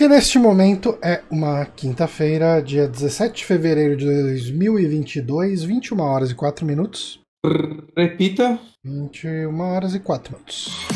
Porque neste momento é uma quinta-feira, dia 17 de fevereiro de 2022, 21 horas e 4 minutos. Repita. 21 horas e 4 minutos.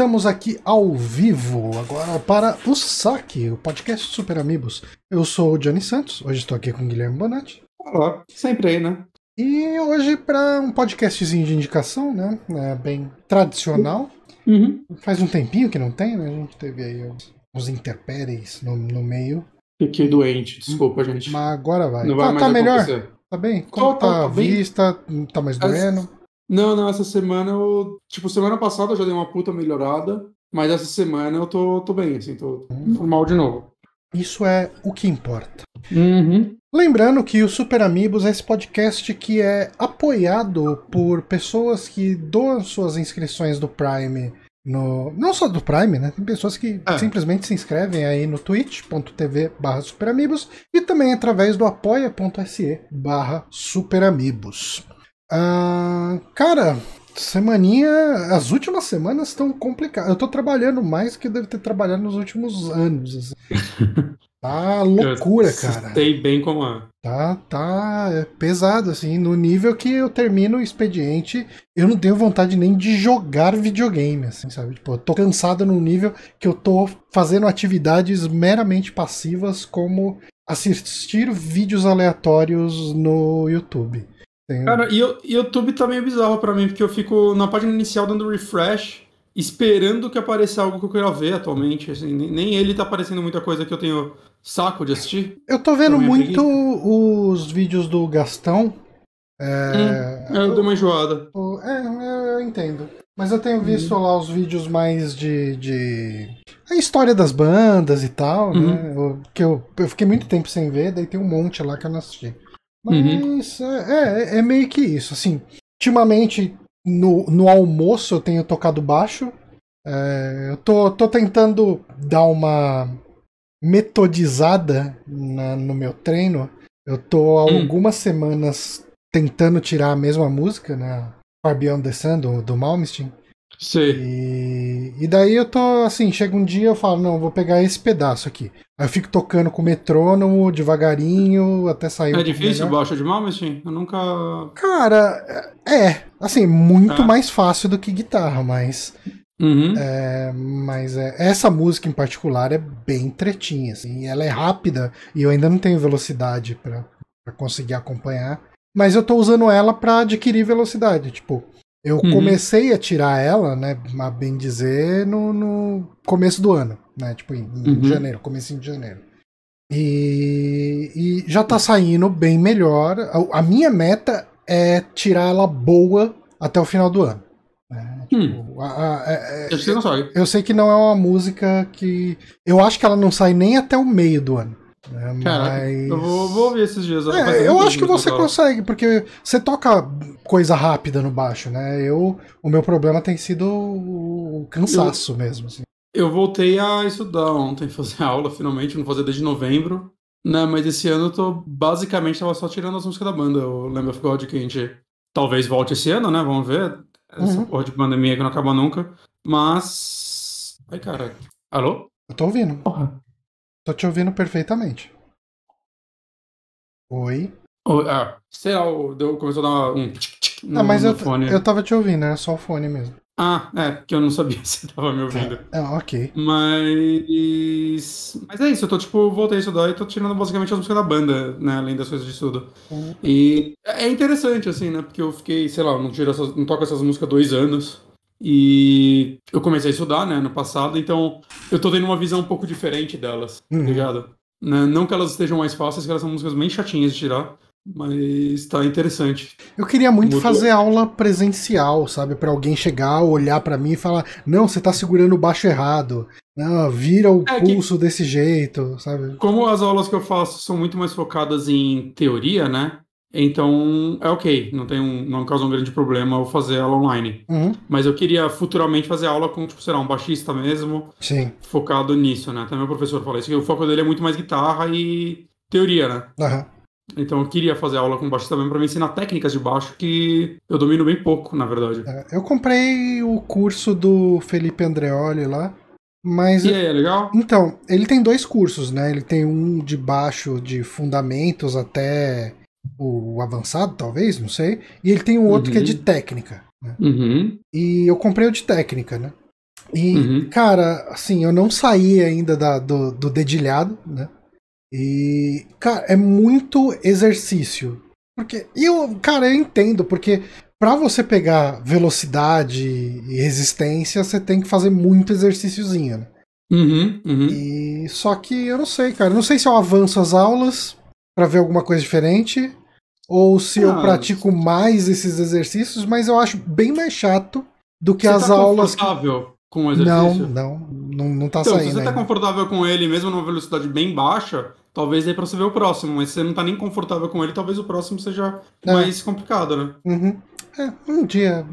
Estamos aqui ao vivo agora para o Saque, o podcast Super Amigos. Eu sou o Johnny Santos, hoje estou aqui com o Guilherme Bonatti. Olá, sempre aí, né? E hoje para um podcastzinho de indicação, né? É bem tradicional. Uhum. Faz um tempinho que não tem, né? A gente teve aí uns, interpéries no, no meio. Fiquei doente, desculpa, gente. Mas agora vai. Não vai tá, tá melhor? acontecer. Tá bem? Como Tô, tá tô, a bem. vista? Tá mais As- doendo? Não, não, essa semana eu. Tipo, semana passada eu já dei uma puta melhorada, mas essa semana eu tô, tô bem, assim, tô normal de novo. Isso é o que importa. Uhum. Lembrando que o Super Amigos é esse podcast que é apoiado por pessoas que doam suas inscrições do Prime no. Não só do Prime, né? Tem pessoas que É. simplesmente se inscrevem aí no twitch.tv barra superamigos e também através do apoia.se barra superamigos. Ah, cara, semaninha. As últimas semanas estão complicadas. Eu tô trabalhando mais que eu devo ter trabalhado nos últimos anos. assim. Tá loucura, Eu cara. Sei bem como é. Tá, tá é pesado, assim, no nível que eu termino o expediente, eu não tenho vontade nem de jogar videogame, assim, sabe? Tipo, eu tô cansado num nível que eu tô fazendo atividades meramente passivas, como assistir vídeos aleatórios no YouTube. Tenho- Cara, e o YouTube tá meio bizarro pra mim, porque eu fico na página inicial dando refresh, esperando que apareça algo que eu quero ver atualmente. Assim, nem ele tá aparecendo muita coisa que eu tenho saco de assistir. eu tô vendo é muito os vídeos do Gastão. É, Hum, eu dei uma enjoada. O- É, eu entendo. Mas eu tenho visto lá os vídeos mais de, de. A história das bandas e tal, né? Eu- que eu, eu fiquei muito tempo sem ver, daí tem um monte lá que eu não assisti. Mas é, é, é meio que isso. Assim, ultimamente no, no almoço eu tenho tocado baixo. É, eu tô, tô tentando dar uma metodizada na- no meu treino. Eu tô há Hum. algumas semanas tentando tirar a mesma música, né? Far Beyond the Sun, do, do Malmsteen. Sei. E, e daí eu tô assim, chega um dia eu falo, não, vou pegar esse pedaço aqui. Aí eu fico tocando com o metrônomo, devagarinho, até sair É difícil melhor. baixo de Malmsteen? Eu nunca. Cara, é, assim, muito Ah. mais fácil do que guitarra, mas Uhum. É, mas é, essa música em particular é bem tretinha, assim, ela é rápida e eu ainda não tenho velocidade pra conseguir acompanhar. Mas eu tô usando ela pra adquirir velocidade. Tipo, eu Uhum. comecei a tirar ela, né, a bem dizer, no, no começo do ano, né, tipo em, em Uhum. janeiro, comecinho de janeiro. E, e já tá saindo bem melhor. A, a minha meta é tirar ela boa até o final do ano. né, Hum. tipo, a- a- é- é- eu sei que não é uma música que. Eu acho que ela não sai nem até o meio do ano. Né, Mas. eu vou, vou ouvir esses dias. É, faz eu acho que você eu consegue, porque você toca coisa rápida no baixo, né? Eu, o meu problema tem sido o cansaço mesmo. Assim. Eu voltei a estudar ontem, fazer aula finalmente, não fazer desde novembro. Né, mas esse ano eu tô basicamente tava só tirando as músicas da banda, o Lamb of God, que a gente talvez volte esse ano, né? Vamos ver. Essa Uhum. porra de pandemia que não acaba nunca. Mas. Ai, cara. Alô? Eu tô ouvindo. Porra. Tô te ouvindo perfeitamente. Oi. Oh, ah, sei lá, deu, começou a dar um tic tic no, ah, mas eu, fone. eu tava te ouvindo, era só o fone mesmo. Ah, é, que eu não sabia se tava me ouvindo. Ah, ok. Mas. Mas é isso, eu tô tipo, voltei a estudar e tô tirando basicamente as músicas da banda, né? Além das coisas de estudo. Uhum. E é interessante, assim, né? Porque eu fiquei, sei lá, não, tiro essas, não toco essas músicas há dois anos. E eu comecei a estudar, né, no passado, então eu tô tendo uma visão um pouco diferente delas, tá Uhum. ligado? Né, Não que elas estejam mais fáceis, que elas são músicas bem chatinhas de tirar, Mas tá interessante. Eu queria muito fazer aula presencial, sabe? para alguém chegar, olhar para mim e falar: Não, você tá segurando o baixo errado. Não, vira o é pulso que, desse jeito, sabe? Como as aulas que eu faço são muito mais focadas em teoria, né? Então é ok, não tem um, não causa um grande problema eu fazer aula online. Uhum. Mas eu queria futuramente fazer aula com, tipo, será um baixista mesmo, Sim. focado nisso, né? Até meu professor falou isso, que o foco dele é muito mais guitarra e teoria, né? Uhum. Então eu queria fazer aula com baixo também para me ensinar técnicas de baixo que eu domino bem pouco, na verdade. É, eu comprei o curso do Felipe Andreoli lá. Mas. E aí, é legal? Então, ele tem dois cursos, né? Ele tem um de baixo de fundamentos até o avançado, talvez, não sei. E ele tem um outro uhum. que é de uhum. técnica. Né? Uhum. E eu comprei o de técnica, né? E, uhum. cara, assim, eu não saí ainda da, do, do dedilhado, né? E, cara, é muito exercício. Porque eu, cara, eu entendo, porque para você pegar velocidade e resistência, você tem que fazer muito exercíciozinho, né? Uhum, uhum. E só que eu não sei, cara. Não sei se eu avanço as aulas para ver alguma coisa diferente ou se ah, eu pratico mais esses exercícios, mas eu acho bem mais chato do que as tá aulas. Confortável com o exercício? Não, não, não, não tá então, saindo. Se você ainda. tá confortável com ele, mesmo numa velocidade bem baixa, talvez dê pra você ver o próximo, mas se você não tá nem confortável com ele, talvez o próximo seja é. mais complicado, né? Uhum. É, um dia.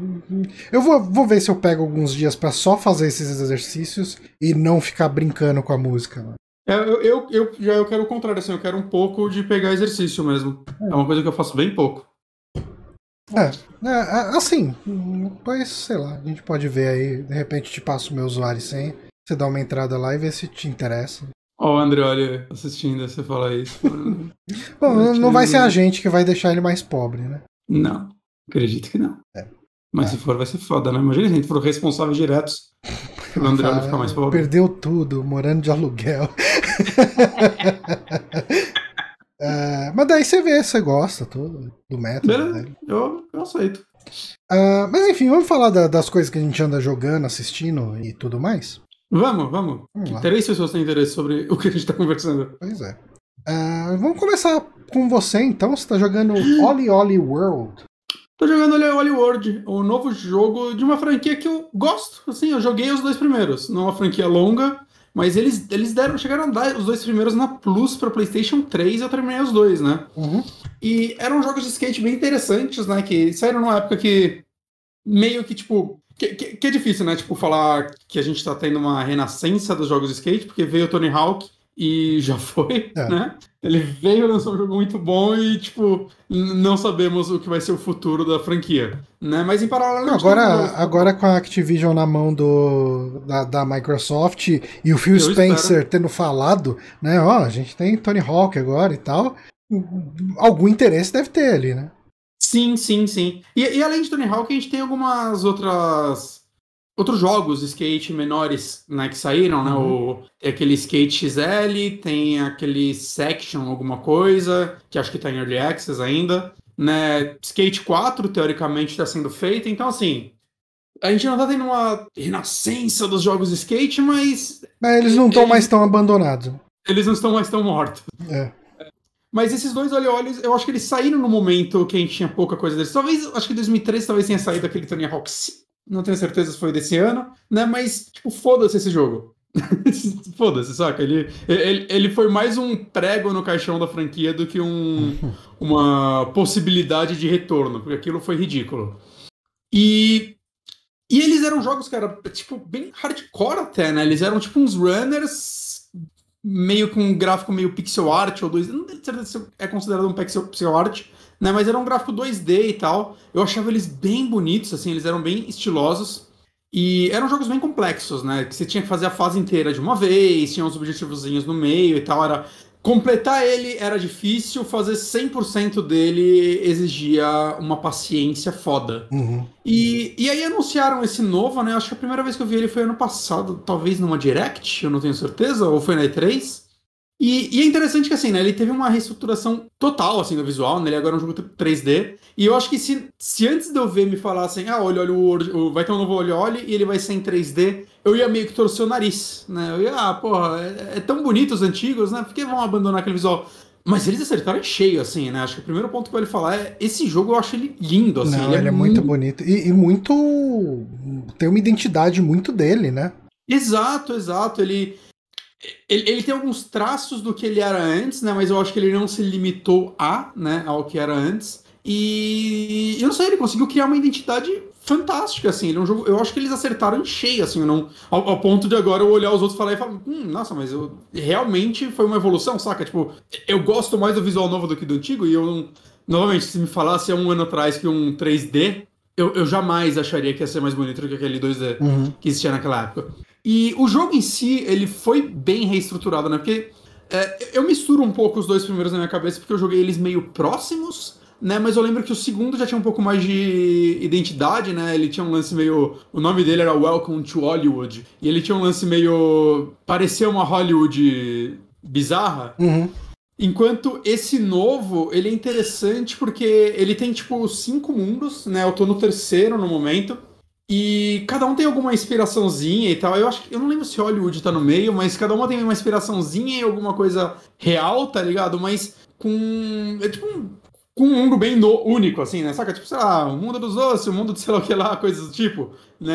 Eu vou, vou ver se eu pego alguns dias para só fazer esses exercícios e não ficar brincando com a música. É, eu, eu, eu, já eu quero o contrário, assim, eu quero um pouco de pegar exercício mesmo. É, é uma coisa que eu faço bem pouco. É, é, é, assim, pois sei lá, a gente pode ver aí, de repente te passo o meu usuário sem, você dá uma entrada lá e vê se te interessa. Ó, oh, o André, olha, assistindo você falar isso. Bom, não vai ser a gente que vai deixar ele mais pobre, né? Não. Acredito que não. É. Mas é. se for, vai ser foda, né? Imagina se a gente for responsáveis diretos. O André vai ficar mais pobre. Perdeu tudo, morando de aluguel. é, mas daí você vê, você gosta tudo do método. Né? eu, eu aceito. Uh, mas enfim, vamos falar da, das coisas que a gente anda jogando, assistindo e tudo mais? Vamos, vamos. vamos Três pessoas têm interesse sobre o que a gente está conversando. Pois é. Uh, vamos começar com você então. Você está jogando Oli Oli World. Tô jogando Holy World, o novo jogo de uma franquia que eu gosto. Assim, eu joguei os dois primeiros. Não é uma franquia longa, mas eles, eles deram, chegaram a dar os dois primeiros na Plus para PlayStation 3 e eu terminei os dois, né? Uhum. E eram jogos de skate bem interessantes, né? Que saíram numa época que meio que, tipo. Que, que, que é difícil, né? Tipo, falar que a gente tá tendo uma renascença dos jogos de skate, porque veio o Tony Hawk e já foi, é. né? Ele veio lançar um jogo muito bom e, tipo, não sabemos o que vai ser o futuro da franquia, né? Mas em paralelo... Agora, agora com a Activision na mão do, da, da Microsoft e o Phil Spencer espero. tendo falado, né? Ó, a gente tem Tony Hawk agora e tal, algum interesse deve ter ali, né? Sim, sim, sim. E, e além de Tony Hawk, a gente tem algumas outras outros jogos de skate menores né, que saíram, né? Uhum. O, tem aquele Skate XL, tem aquele Section alguma coisa, que acho que tá em Early Access ainda. Né? Skate 4, teoricamente, está sendo feito. Então, assim, a gente não tá tendo uma renascença dos jogos de skate, mas... Mas eles não estão mais tão abandonados. Eles não estão mais tão mortos. É. Mas esses dois olhos, eu acho que eles saíram no momento que a gente tinha pouca coisa deles. Talvez, acho que em 2013 talvez tenha saído aquele Tony Hawk não tenho certeza se foi desse ano, né? Mas, tipo, foda-se esse jogo. foda-se, saca? Ele, ele, ele foi mais um prego no caixão da franquia do que um, uma possibilidade de retorno, porque aquilo foi ridículo. E, e eles eram jogos, cara, tipo, bem hardcore até, né? Eles eram tipo uns runners meio com um gráfico meio pixel art ou dois. Não tenho certeza se é considerado um pixel, pixel art, né? Mas era um gráfico 2D e tal. Eu achava eles bem bonitos, assim, eles eram bem estilosos. E eram jogos bem complexos, né? Que você tinha que fazer a fase inteira de uma vez, tinha uns objetivozinhos no meio e tal. Era completar ele era difícil, fazer 100% dele exigia uma paciência foda. Uhum. E, e aí anunciaram esse novo, né? Acho que a primeira vez que eu vi ele foi ano passado, talvez numa Direct, eu não tenho certeza, ou foi na E3. E, e, é interessante que assim, né, ele teve uma reestruturação total assim do visual, né? Ele agora é um jogo 3D. E eu acho que se, se antes de eu ver me falassem, ah, olha, olha, o, vai ter um novo olho, olha, e ele vai ser em 3D, eu ia meio que torcer o nariz, né? Eu ia, ah, porra, é, é tão bonito os antigos, né? Por que vão abandonar aquele visual? Mas eles acertaram cheio, assim, né? Acho que o primeiro ponto que eu vou falar é esse jogo eu acho ele lindo, assim. Não, ele, é, é muito bonito. E, e, muito. Tem uma identidade muito dele, né? Exato, exato. Ele, ele. Ele tem alguns traços do que ele era antes, né? Mas eu acho que ele não se limitou a, né? Ao que era antes. E eu não sei, ele conseguiu criar uma identidade fantástica, assim. Ele é um jogo. Eu acho que eles acertaram em cheio, assim, não, ao, ao, ponto de agora eu olhar os outros e falar e falar, hum, nossa, mas eu, realmente foi uma evolução, saca? Tipo, eu gosto mais do visual novo do que do antigo, e eu não. Novamente, se me falasse há um ano atrás que um 3D, eu, eu jamais acharia que ia ser mais bonito do que aquele 2D uhum. que existia naquela época. E o jogo em si, ele foi bem reestruturado, né? Porque é, eu misturo um pouco os dois primeiros na minha cabeça, porque eu joguei eles meio próximos né? Mas eu lembro que o segundo já tinha um pouco mais de identidade, né? Ele tinha um lance meio. O nome dele era Welcome to Hollywood. E ele tinha um lance meio. parecia uma Hollywood bizarra. Uhum. Enquanto esse novo, ele é interessante porque ele tem, tipo, cinco mundos, né? Eu tô no terceiro no momento. E cada um tem alguma inspiraçãozinha e tal. Eu acho que. Eu não lembro se Hollywood tá no meio, mas cada uma tem uma inspiraçãozinha e alguma coisa real, tá ligado? Mas com. É tipo um com um mundo bem no, único, assim, né? Saca? Tipo, sei lá, o mundo dos ossos, o mundo de sei lá o que lá, coisas do tipo. Né?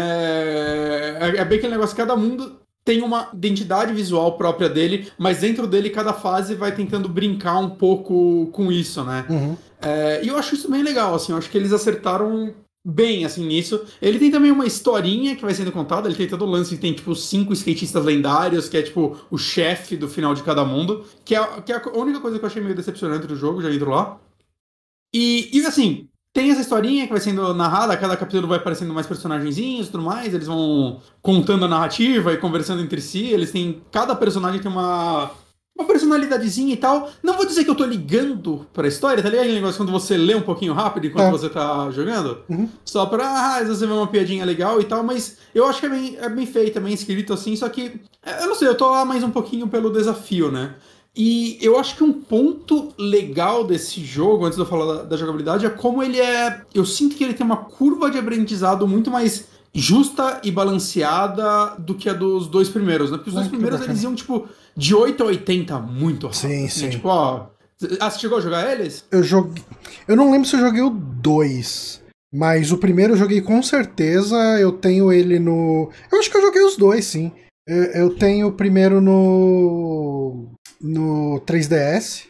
É, é bem aquele negócio, cada mundo tem uma identidade visual própria dele, mas dentro dele cada fase vai tentando brincar um pouco com isso, né? Uhum. É, e eu acho isso bem legal, assim, eu acho que eles acertaram bem, assim, nisso. Ele tem também uma historinha que vai sendo contada, ele tem todo o lance, tem, tipo, cinco skatistas lendários, que é, tipo, o chefe do final de cada mundo, que é, que é a única coisa que eu achei meio decepcionante do jogo, já entro lá. E, e assim, tem essa historinha que vai sendo narrada, cada capítulo vai aparecendo mais personagenzinhos e tudo mais, eles vão contando a narrativa e conversando entre si, eles têm. Cada personagem tem uma. Uma personalidadezinha e tal. Não vou dizer que eu tô ligando pra história, tá ligado? Aquele negócio quando você lê um pouquinho rápido enquanto é. você tá jogando. Uhum. Só pra, ah, às vezes você vê uma piadinha legal e tal, mas eu acho que é bem, é bem feito, é bem escrito assim, só que. Eu não sei, eu tô lá mais um pouquinho pelo desafio, né? E eu acho que um ponto legal desse jogo, antes de eu falar da, da, jogabilidade, é como ele é. Eu sinto que ele tem uma curva de aprendizado muito mais justa e balanceada do que a dos dois primeiros, né? Porque os dois primeiros eles iam, tipo, de 8 a 80 muito rápido. Sim, assim, sim. Tipo, ó. Ah, você chegou a jogar eles? Eu joguei. Eu não lembro se eu joguei o 2. Mas o primeiro eu joguei com certeza. Eu tenho ele no. Eu acho que eu joguei os dois, sim. Eu, eu tenho o primeiro no no 3DS.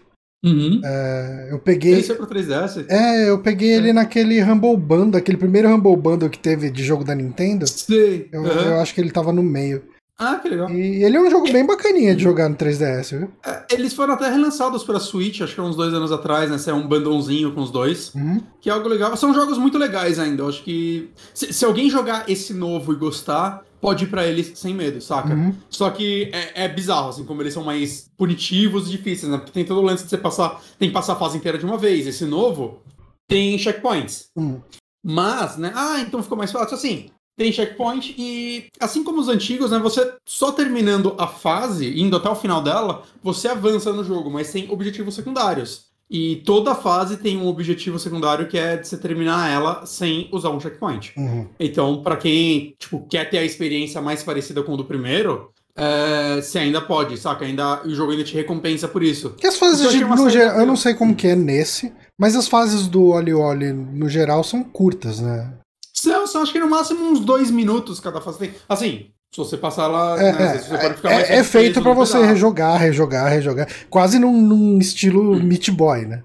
Uhum. É, eu peguei. Esse é pro 3DS? É, eu peguei é. ele naquele Humble Bundle, aquele primeiro Humble Bundle que teve de jogo da Nintendo. Sim. Eu, uhum. eu acho que ele tava no meio. Ah, que legal. E ele é um jogo bem bacaninha de jogar no 3DS, viu? É, eles foram até relançados pra Switch, acho que uns dois anos atrás, né? É um bandãozinho com os dois. Uhum. Que é algo legal. São jogos muito legais ainda. Eu acho que. Se, se alguém jogar esse novo e gostar, pode ir pra eles sem medo, saca? Uhum. Só que é, é, bizarro, assim, como eles são mais punitivos e difíceis, né? Porque tem todo o lance de você passar. Tem que passar a fase inteira de uma vez. Esse novo tem checkpoints. Uhum. Mas, né? Ah, então ficou mais fácil. Assim, tem checkpoint e, assim como os antigos, né? Você só terminando a fase, indo até o final dela, você avança no jogo, mas tem objetivos secundários. E toda fase tem um objetivo secundário que é de você terminar ela sem usar um checkpoint. Uhum. Então, para quem tipo, quer ter a experiência mais parecida com o do primeiro, é, você ainda pode, saca? Ainda, o jogo ainda te recompensa por isso. Que as fases, de, no geral, eu não sei como que é nesse, mas as fases do Oli Oli no geral são curtas, né? São, são acho que no máximo uns dois minutos cada fase. Tem. Assim, se você passar lá, é, né, você pode ficar mais É, é feito para você pedaço. rejogar, rejogar, rejogar. Quase num, num estilo Meat Boy, né?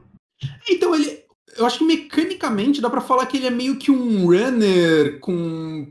Então ele. Eu acho que mecanicamente dá para falar que ele é meio que um runner com.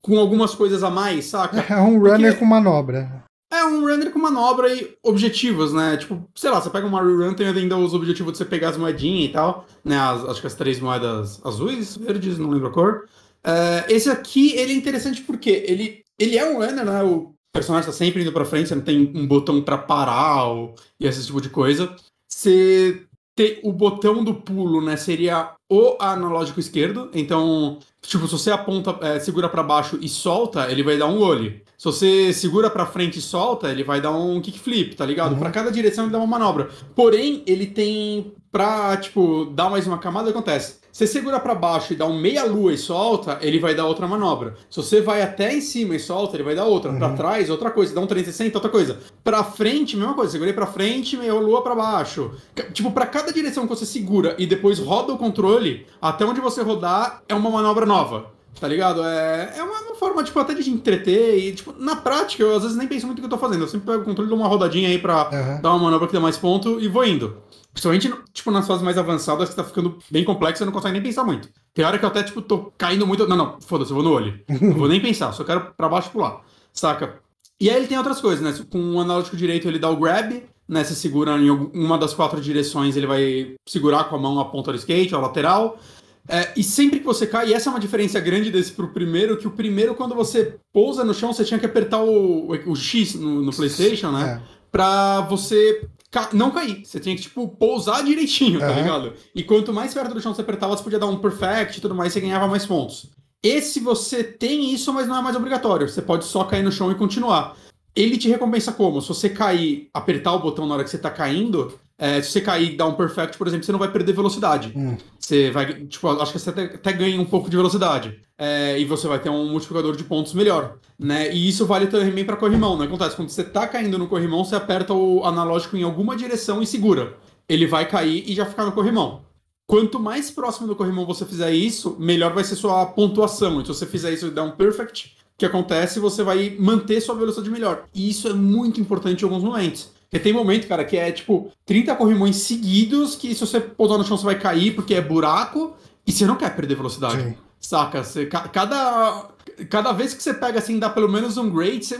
com algumas coisas a mais, saca? É um runner Porque... com manobra. É um runner com manobra e objetivos, né? Tipo, sei lá, você pega uma rerun, tem ainda os objetivos de você pegar as moedinhas e tal, né? As, acho que as três moedas azuis, verdes, não lembro a cor. Uh, esse aqui, ele é interessante porque ele ele é um runner, né? O personagem tá sempre indo pra frente, você não tem um botão para parar ou, e esse tipo de coisa. Você ter o botão do pulo, né? Seria o analógico esquerdo. Então, tipo, se você aponta, é, segura para baixo e solta, ele vai dar um olho. Se você segura para frente e solta, ele vai dar um kickflip, tá ligado? Uhum. Para cada direção ele dá uma manobra. Porém, ele tem pra, tipo, dar mais uma camada, o que acontece? Você segura para baixo e dá um meia lua e solta, ele vai dar outra manobra. Se você vai até em cima e solta, ele vai dar outra. Uhum. Para trás, outra coisa. Dá um 360, outra coisa. Para frente, mesma coisa. Segurei para frente, meia lua para baixo. Tipo, para cada direção que você segura e depois roda o controle, até onde você rodar é uma manobra nova. Tá ligado? É, é uma, uma, forma, tipo, até de entreter e, tipo, na prática, eu às vezes nem penso muito no que eu tô fazendo. Eu sempre pego o controle, dou uma rodadinha aí pra uhum. dar uma manobra que dá mais ponto e vou indo. Principalmente, tipo, nas fases mais avançadas, que tá ficando bem complexo, você não consegue nem pensar muito. Tem hora que eu até, tipo, tô caindo muito. Não, não, foda-se, eu vou no olho. não vou nem pensar, só quero pra baixo e pular. Saca? E aí ele tem outras coisas, né? Com o analógico direito ele dá o grab, né? Você segura em uma das quatro direções, ele vai segurar com a mão a ponta do skate, a lateral. É, e sempre que você cai, e essa é uma diferença grande desse pro primeiro, que o primeiro, quando você pousa no chão, você tinha que apertar o, o X no, no PlayStation, né? É. Pra você ca não cair. Você tinha que, tipo, pousar direitinho, tá uhum. ligado? E quanto mais perto do chão você apertava, você podia dar um perfect e tudo mais, você ganhava mais pontos. Esse você tem isso, mas não é mais obrigatório. Você pode só cair no chão e continuar. Ele te recompensa como? Se você cair, apertar o botão na hora que você tá caindo, é, se você cair e dar um perfect, por exemplo, você não vai perder velocidade. Hum. Você vai, tipo, acho que você até, até ganha um pouco de velocidade. É, e você vai ter um multiplicador de pontos melhor, né? E isso vale também para corrimão, não acontece? Quando você tá caindo no corrimão, você aperta o analógico em alguma direção e segura. Ele vai cair e já ficar no corrimão. Quanto mais próximo do corrimão você fizer isso, melhor vai ser sua pontuação. Então, se você fizer isso e dar um perfect, o que acontece? Você vai manter sua velocidade melhor. E isso é muito importante em alguns momentos. Porque tem momento, cara, que é tipo 30 corrimões seguidos que se você pousar no chão você vai cair porque é buraco e você não quer perder velocidade. Sim. Saca? Você, cada, cada vez que você pega assim, dá pelo menos um grade, você,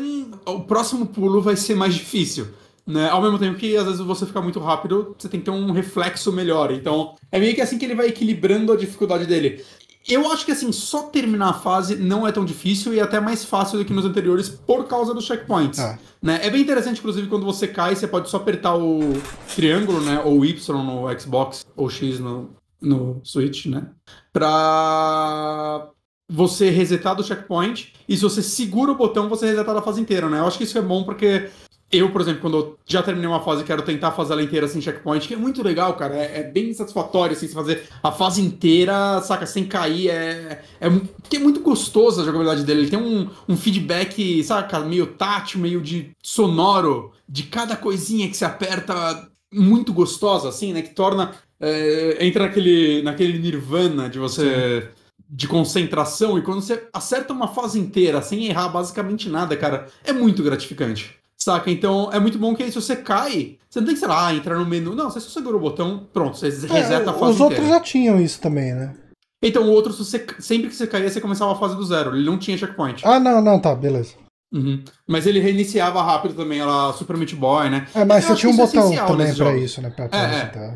o próximo pulo vai ser mais difícil. Né? Ao mesmo tempo que às vezes você fica muito rápido, você tem que ter um reflexo melhor. Então, é meio que assim que ele vai equilibrando a dificuldade dele. Eu acho que assim, só terminar a fase não é tão difícil e é até mais fácil do que nos anteriores por causa dos checkpoints. É. Né? é bem interessante, inclusive, quando você cai, você pode só apertar o triângulo, né? Ou Y no Xbox, ou X no, no Switch, né? Pra você resetar do checkpoint. E se você segura o botão, você reseta a fase inteira, né? Eu acho que isso é bom porque eu, por exemplo, quando eu já terminei uma fase, quero tentar fazer ela inteira sem checkpoint, que é muito legal, cara. É, é bem satisfatório, assim, fazer a fase inteira, saca, sem cair. É, é, é muito gostoso a jogabilidade dele. Ele tem um, um feedback, saca, meio tátil, meio de sonoro, de cada coisinha que se aperta, muito gostosa, assim, né? Que torna. É, entra naquele, naquele nirvana de você. Sim de concentração e quando você acerta uma fase inteira sem errar basicamente nada, cara, é muito gratificante. Saca? Então é muito bom que aí, se você cai, você não tem que, sei lá, entrar no menu. Não, você só segura o botão, pronto, você reseta é, a fase Os outros inteira. já tinham isso também, né? Então o outro, você, sempre que você caía, você começava a fase do zero. Ele não tinha checkpoint. Ah, não, não, tá, beleza. Uhum. Mas ele reiniciava rápido também, ela Super Meat Boy, né? É, mas você tinha um é botão é também pra isso, né? Pra, pra é, é.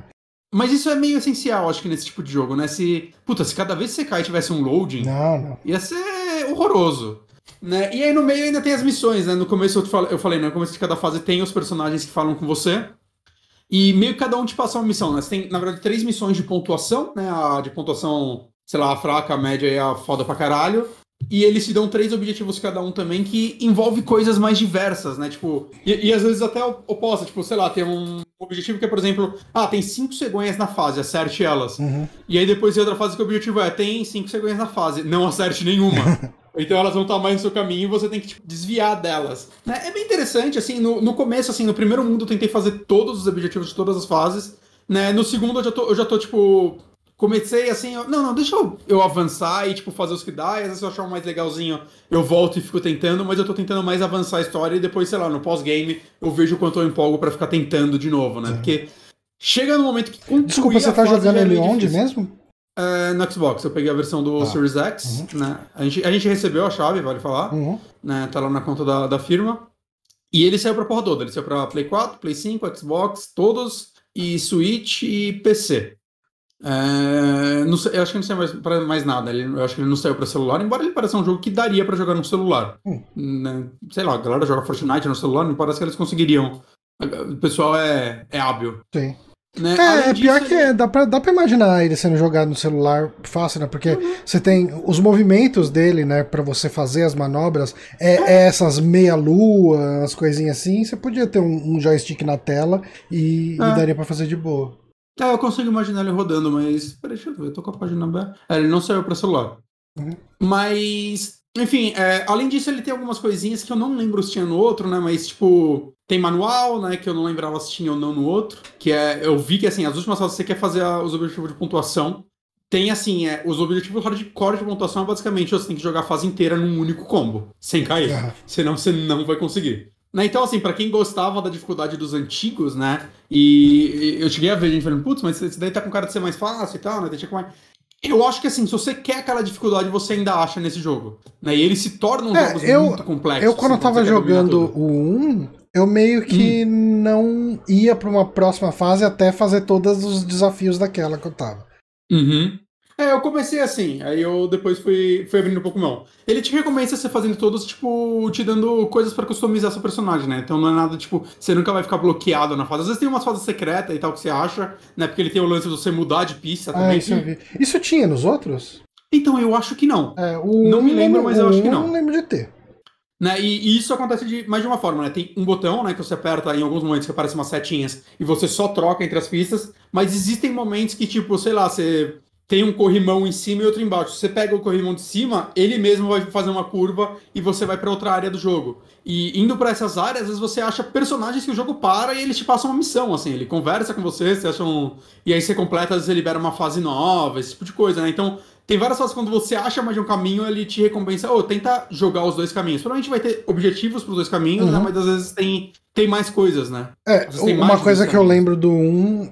Mas isso é meio essencial, acho que, nesse tipo de jogo, né? Se. Puta, se cada vez que você cai tivesse um loading. Não, não. Ia ser horroroso. Né? E aí no meio ainda tem as missões, né? No começo eu, falei, eu falei, né? no começo de cada fase tem os personagens que falam com você. E meio que cada um te passa uma missão, né? Você tem, na verdade, três missões de pontuação, né? A de pontuação, sei lá, a fraca, a média e a foda pra caralho. E eles te dão três objetivos cada um também que envolve coisas mais diversas, né? Tipo, e, e às vezes até oposta, tipo, sei lá, tem um objetivo que é, por exemplo, ah, tem cinco cegonhas na fase, acerte elas. Uhum. E aí depois tem outra fase que o objetivo é, tem cinco cegonhas na fase, não acerte nenhuma. Então elas vão estar mais no seu caminho e você tem que tipo, desviar delas. Né? É bem interessante, assim, no, no começo, assim, no primeiro mundo eu tentei fazer todos os objetivos de todas as fases. Né? No segundo eu já tô, eu já tô tipo. Comecei assim, eu, não, não, deixa eu, eu avançar e, tipo, fazer os que dá, e às vezes eu achar um mais legalzinho, eu volto e fico tentando, mas eu tô tentando mais avançar a história e depois, sei lá, no pós-game, eu vejo o quanto eu empolgo para ficar tentando de novo, né? Porque chega no momento que. Desculpa, você tá jogando ele onde mesmo? É, no Xbox, eu peguei a versão do ah. Series X, uhum. né? A gente, a gente recebeu a chave, vale falar, uhum. né? Tá lá na conta da, da firma. E ele saiu pra porra toda. Ele saiu pra Play 4, Play 5, Xbox, todos, e Switch e PC. É, não eu acho que não saiu mais pra mais nada. Ele, eu acho que ele não saiu pra celular, embora ele pareça um jogo que daria pra jogar no celular. Uhum. Né? Sei lá, a galera joga Fortnite no celular, não parece que eles conseguiriam. O pessoal é, é hábil. Sim. Né? É, é pior que é, dá pra, dá pra imaginar ele sendo jogado no celular fácil, né? Porque uhum. você tem os movimentos dele, né, pra você fazer as manobras, é, é essas meia-lua, as coisinhas assim. Você podia ter um, um joystick na tela e, e, é. daria pra fazer de boa. É, eu consigo imaginar ele rodando, mas. Peraí, deixa eu ver, eu tô com a página aberta. É, ele não saiu pra celular. Uhum. Mas. Enfim, é, além disso, ele tem algumas coisinhas que eu não lembro se tinha no outro, né? Mas, tipo, tem manual, né? Que eu não lembrava se tinha ou não no outro. Que é. Eu vi que, assim, as últimas fases você quer fazer a- os objetivos de pontuação. Tem, assim, é, os objetivos hardcore de pontuação é basicamente você tem que jogar a fase inteira num único combo, sem cair. Senão você não vai conseguir. Né, Então, assim, pra quem gostava da dificuldade dos antigos, né? E eu cheguei a ver gente falando, putz, mas esse daí tá com cara de ser mais fácil e tal, né? Deixa com mais. Eu acho que assim, se você quer aquela dificuldade, você ainda acha nesse jogo. Né? E eles se tornam É, jogos eu- muito complexos. Eu, quando eu assim, tava quer dominar jogando o 1, eu meio que não ia pra uma próxima fase até fazer todos os desafios daquela que eu tava. Uhum. É, eu comecei assim, aí eu depois fui, fui abrindo um pouco mão. Ele te recompensa você fazendo todos, tipo, te dando coisas pra customizar seu personagem, né? Então não é nada, tipo, você nunca vai ficar bloqueado na fase. Às vezes tem umas fases secretas e tal que você acha, né? Porque ele tem o lance de você mudar de pista Ah, também. isso eu vi. Isso tinha nos outros? Então eu acho que não. É, o Não me lembro, mas eu acho que não. não lembro de ter. Né? E, e isso acontece de mais de uma forma, né? Tem um botão, né, que você aperta em alguns momentos que aparecem umas setinhas e você só troca entre as pistas, mas existem momentos que, tipo, sei lá, você tem um corrimão em cima e outro embaixo. Você pega o corrimão de cima, ele mesmo vai fazer uma curva e você vai pra outra área do jogo. E indo pra essas áreas, às vezes você acha personagens que o jogo para e eles te passam uma missão, assim, ele conversa com você, você acha um... E aí você completa, às vezes ele libera uma fase nova, esse tipo de coisa, né? Então, tem várias fases quando você acha mais de um caminho, ele te recompensa. Ô, tenta jogar os dois caminhos. Provavelmente vai ter objetivos pros dois caminhos, né? Uhum. Mas às vezes tem, tem mais coisas, né? É, uma coisa que eu lembro do 1,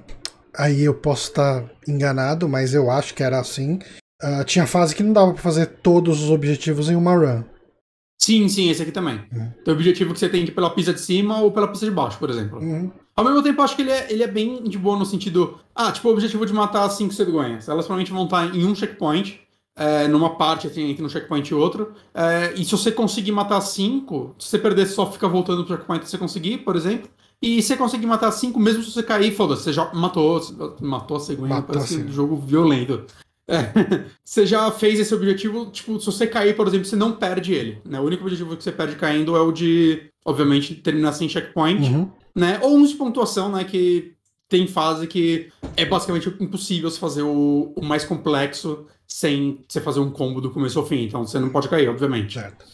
aí eu posso estar enganado, mas eu acho que era assim. ah, tinha fase que não dava pra fazer todos os objetivos em uma run. Sim, sim, esse aqui também. Uhum. Tem objetivo que você tem que ir pela pista de cima ou pela pista de baixo, por exemplo. Uhum. Ao mesmo tempo, acho que ele é, ele é bem de boa no sentido. Ah, tipo, o objetivo de matar cinco cegonhas. Elas provavelmente vão estar em um checkpoint, é, numa parte assim, entre um checkpoint e outro. É, e se você conseguir matar cinco, se você perder, você só fica voltando pro checkpoint que você conseguir, por exemplo. E se você conseguir matar cinco, mesmo se você cair, foda-se, você já matou, matou a cegonha, Matou parece um cegonha. jogo violento. É. Você já fez esse objetivo, tipo, se você cair, por exemplo, você não perde ele. Né? O único objetivo que você perde caindo é o de, obviamente, terminar sem checkpoint Uhum. Né? Ou uns de pontuação, né? Que tem fase que é basicamente impossível você fazer o, o mais complexo sem você fazer um combo do começo ao fim. Então você não pode cair, obviamente. Certo.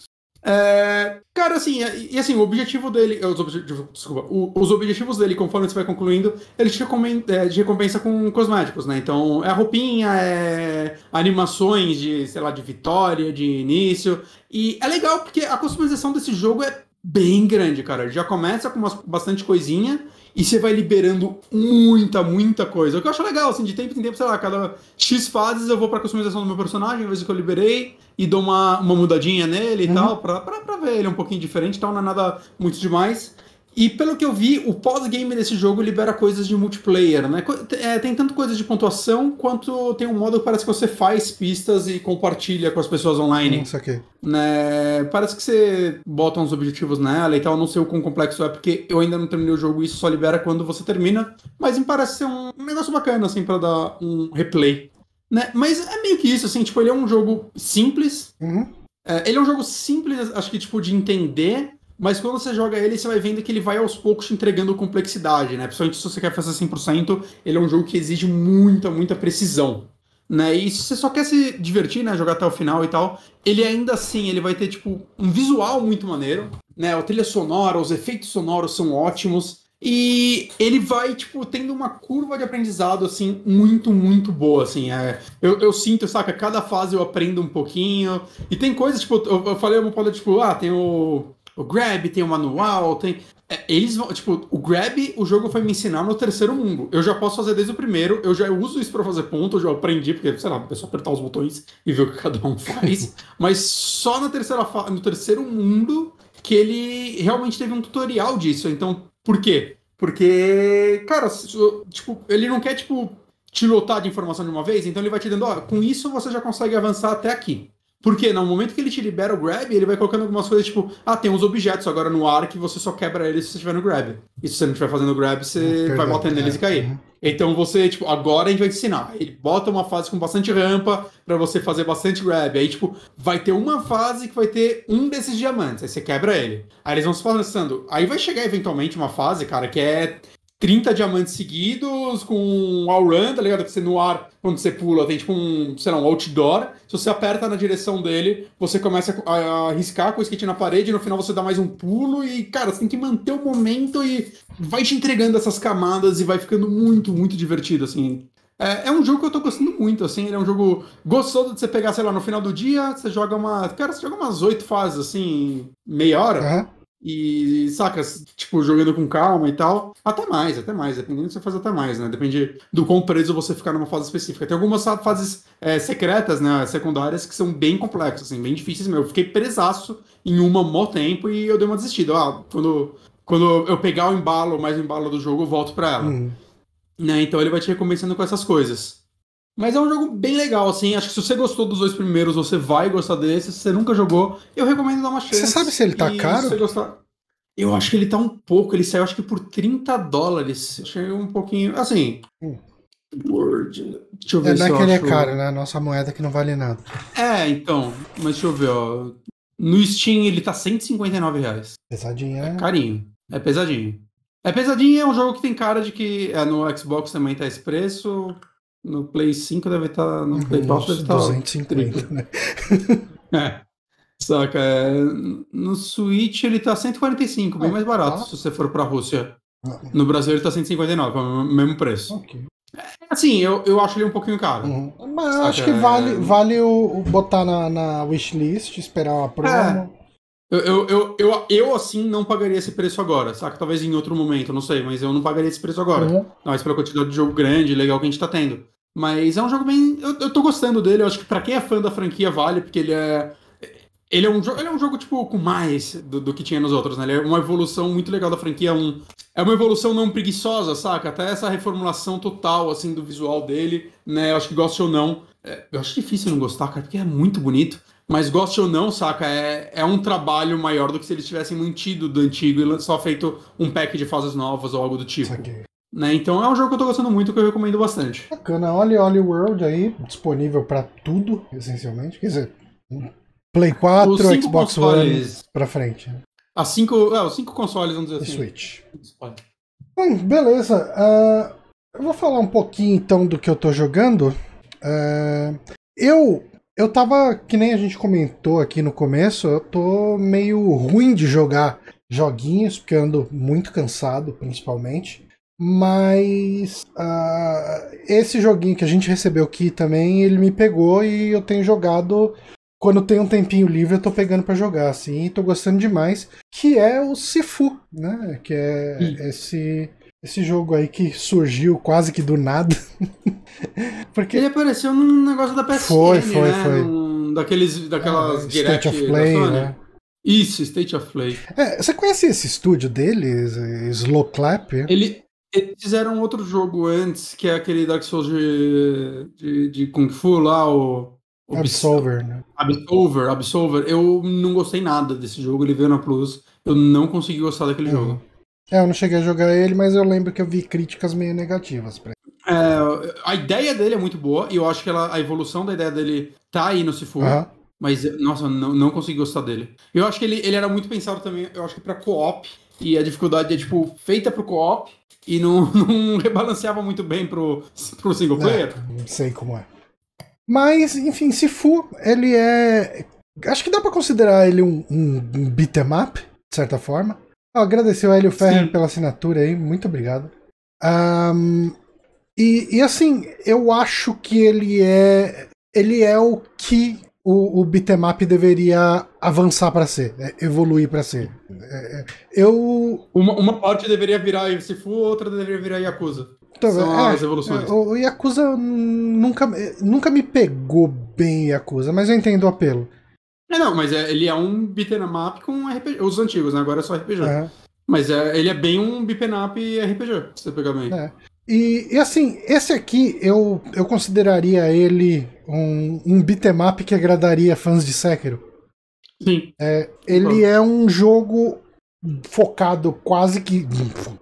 É, cara, assim, e, assim, o objetivo dele. Os, objetivos, desculpa, o- os objetivos dele, conforme você vai concluindo, ele te, recomen- é, te recompensa com cosméticos, né? Então, é roupinha, é animações de, sei lá, de vitória, de início. E é legal porque a customização desse jogo é bem grande, cara. Já começa com umas, bastante coisinha e você vai liberando muita, muita coisa. O que eu acho legal, assim, de tempo em tempo, sei lá, cada X fases eu vou pra customização do meu personagem, vezes que eu liberei, e dou uma, uma mudadinha nele e Uhum. tal, pra, pra, pra ver ele um pouquinho diferente, então não é nada muito demais. E pelo que eu vi, o pós-game desse jogo libera coisas de multiplayer, né? É, tem tanto coisas de pontuação, quanto tem um modo que parece que você faz pistas e compartilha com as pessoas online Isso aqui. né? Parece que você bota uns objetivos nela e tal, não sei o quão complexo é, porque eu ainda não terminei o jogo e isso só libera quando você termina, mas me parece ser um negócio bacana, assim, pra dar um replay, né? Mas é meio que isso, assim, tipo, ele é um jogo simples, Uhum. é, ele é um jogo simples, acho que, tipo, de entender, mas quando você joga ele, você vai vendo que ele vai aos poucos te entregando complexidade, né? Principalmente se você quer fazer 100%, ele é um jogo que exige muita, muita precisão. Né? E se você só quer se divertir, né? Jogar até o final e tal, ele ainda assim, ele vai ter, tipo, um visual muito maneiro, né? A trilha sonora, os efeitos sonoros são ótimos. E ele vai, tipo, tendo uma curva de aprendizado, assim, muito, muito boa, assim. É, eu, eu sinto, saca? Cada fase eu aprendo um pouquinho. E tem coisas, tipo, eu, eu falei uma parada, tipo, ah, tem o, o Grab, tem o manual, tem. é, eles vão, tipo, o Grab, o jogo foi me ensinar no terceiro mundo. Eu já posso fazer desde o primeiro, eu já uso isso pra fazer ponto, eu já aprendi, porque, sei lá, é só apertar os botões e ver o que cada um faz. Mas só na terceira fa- no terceiro mundo que ele realmente teve um tutorial disso. Então, por quê? Porque, cara, tipo, ele não quer, tipo, te lotar de informação de uma vez, então ele vai te dando, ó, com isso você já consegue avançar até aqui. Porque no momento que ele te libera o grab, ele vai colocando algumas coisas tipo, ah, tem uns objetos agora no ar que você só quebra eles se você estiver no grab. E se você não estiver fazendo grab, você vai batendo é. neles e cair. Uhum. Então você, tipo, agora a gente vai te ensinar. Ele bota uma fase com bastante rampa pra você fazer bastante grab. Aí, tipo, vai ter uma fase que vai ter um desses diamantes. Aí você quebra ele. Aí eles vão se passando. Aí vai chegar eventualmente uma fase, cara, que é 30 diamantes seguidos com um all run, tá ligado? Que você no ar, quando você pula, tem tipo um, sei lá, um outdoor. Se você aperta na direção dele, você começa a arriscar com o skate na parede, no final você dá mais um pulo e, cara, você tem que manter o momento e vai te entregando essas camadas e vai ficando muito, muito divertido, assim. É, é, um jogo que eu tô gostando muito, assim. Ele é um jogo gostoso de você pegar, sei lá, no final do dia, você joga uma. Cara, você joga umas oito fases, assim, meia hora. Uhum. E, saca, tipo, jogando com calma e tal. Até mais, até mais. Dependendo do que você faz, até mais, né? Depende do quão preso você ficar numa fase específica. Tem algumas fases é, secretas, né? Secundárias, que são bem complexas, assim, bem difíceis mesmo. Eu fiquei presaço em uma mó tempo e eu dei uma desistida. Ah, quando, quando eu pegar o embalo, mais o embalo do jogo, eu volto pra ela. Uhum. Né? Então ele vai te recomeçando com essas coisas. Mas é um jogo bem legal, assim. Acho que se você gostou dos dois primeiros, você vai gostar desse. Se você nunca jogou, eu recomendo dar uma chance. Você sabe se ele tá caro? Se gostar... Eu acho que ele tá um pouco. Ele saiu, acho que por 30 dólares. Achei um pouquinho. Assim. Hum. Word. Deixa eu ver é, se não é que ele é caro, né? Nossa moeda que não vale nada. É, então. Mas deixa eu ver, ó. No Steam ele tá 159 reais. Pesadinho, é? É carinho. É pesadinho. É pesadinho, é um jogo que tem cara de que é, no Xbox também tá esse preço. No Play 5 deve estar. Tá, no Play 4 deve estar. 250, tá né? é. Saca? É, no Switch ele tá 145, bem ah, mais barato tá. se você for pra Rússia. Ah. No Brasil ele tá 159, é o mesmo preço. Okay. É, assim, eu, eu acho ele um pouquinho caro. Uhum. Mas eu acho que vale, vale o, o botar na, na wishlist, esperar a promo. É. Eu, eu, eu, eu, eu, assim, não pagaria esse preço agora, saca? Talvez em outro momento, não sei, mas eu não pagaria esse preço agora. Uhum. Mas pela quantidade de jogo grande, legal que a gente tá tendo. Mas é um jogo bem. Eu, eu tô gostando dele, eu acho que pra quem é fã da franquia vale, porque ele é. Ele é um, ele é um jogo, tipo, com mais do, do, que tinha nos outros, né? Ele é uma evolução muito legal da franquia. Um, é uma evolução não preguiçosa, saca? Até essa reformulação total, assim, do visual dele, né? Eu acho que goste ou não. É, eu acho difícil não gostar, cara, porque é muito bonito. Mas goste ou não, saca? É, é um trabalho maior do que se eles tivessem mantido do antigo e só feito um pack de fases novas ou algo do tipo. Né? Então é um jogo que eu tô gostando muito que eu recomendo bastante. Bacana, olha Oli World aí, disponível para tudo, essencialmente. Quer dizer, Play 4, Xbox consoles... One pra frente. As cinco, é, os cinco consoles, vamos dizer assim. Switch. Bom, beleza. Uh, eu vou falar um pouquinho então do que eu tô jogando. Uh, eu eu tava, que nem a gente comentou aqui no começo, eu tô meio ruim de jogar joguinhos, porque eu ando muito cansado, principalmente. Mas uh, esse joguinho que a gente recebeu aqui também, ele me pegou e eu tenho jogado. Quando tem um tempinho livre, eu tô pegando para jogar, assim, e tô gostando demais. Que é o Sifu, né? Que é esse esse jogo aí que surgiu quase que do nada. Porque ele apareceu num negócio da PSN, foi, foi, né? Foi. Um, daqueles, daquelas é, State of Play, né? Isso, State of Play. É, você conhece esse estúdio deles, Slow Clap? Ele, eles fizeram outro jogo antes, que é aquele Dark Souls de, de, de Kung Fu lá, o... o Absolver, né? Absolver, Absolver. Eu não gostei nada desse jogo, ele veio na Plus. Eu não consegui gostar daquele uhum. jogo. É, eu não cheguei a jogar ele, mas eu lembro que eu vi críticas meio negativas pra ele. É, a ideia dele é muito boa, e eu acho que ela, a evolução da ideia dele tá aí no Sifu. Uhum. Mas, nossa, não, não consegui gostar dele. Eu acho que ele, ele era muito pensado também, eu acho que pra co-op, e a dificuldade é, tipo, feita pro co-op, e não, não rebalanceava muito bem pro, pro single player. É, não sei como é. Mas, enfim, Sifu, ele é. Acho que dá pra considerar ele um, um, um beat'em up, de certa forma. Oh, agradecer ao Hélio Ferrer pela assinatura aí, muito obrigado. Um, e, e, assim, eu acho que ele é ele é o que o, o beatmap deveria avançar para ser, é, evoluir para ser. É, é, eu uma, uma parte deveria virar Sifu, outra deveria virar Yakuza. Então, São é, as evoluções. O, Yakuza nunca, nunca me pegou bem Yakuza, mas eu entendo o apelo. É, não, mas ele é um beat'em up com RPG. Os antigos, né? Agora é só RPG. Mas é, ele é bem um beat'em up RPG, se você pegar bem. É. E, e, assim, esse aqui eu, eu consideraria ele um, um beat'em up que agradaria fãs de Sekiro. Sim. É, ele é um jogo focado quase que.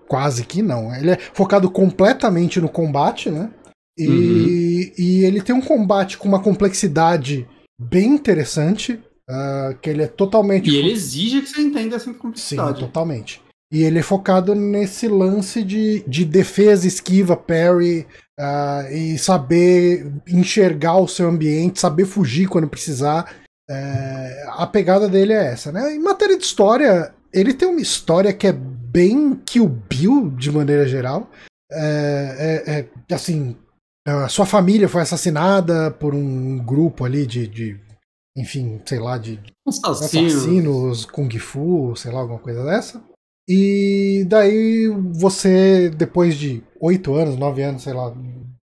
Quase que não. Ele é focado completamente no combate, né? E, uhum. e ele tem um combate com uma complexidade bem interessante. Uh, que ele é totalmente. E ele exige que você entenda essa complexidade. Sim, totalmente. E ele é focado nesse lance de, de defesa, esquiva, parry, uh, e saber enxergar o seu ambiente, saber fugir quando precisar. É, a pegada dele é essa, né? Em matéria de história, ele tem uma história que é bem Kill Bill, de maneira geral. É, é, é assim, a sua família foi assassinada por um grupo ali de, de enfim, sei lá, de assassinos. assassinos, Kung Fu, sei lá, alguma coisa dessa. E daí você, depois de oito anos, nove anos, sei lá,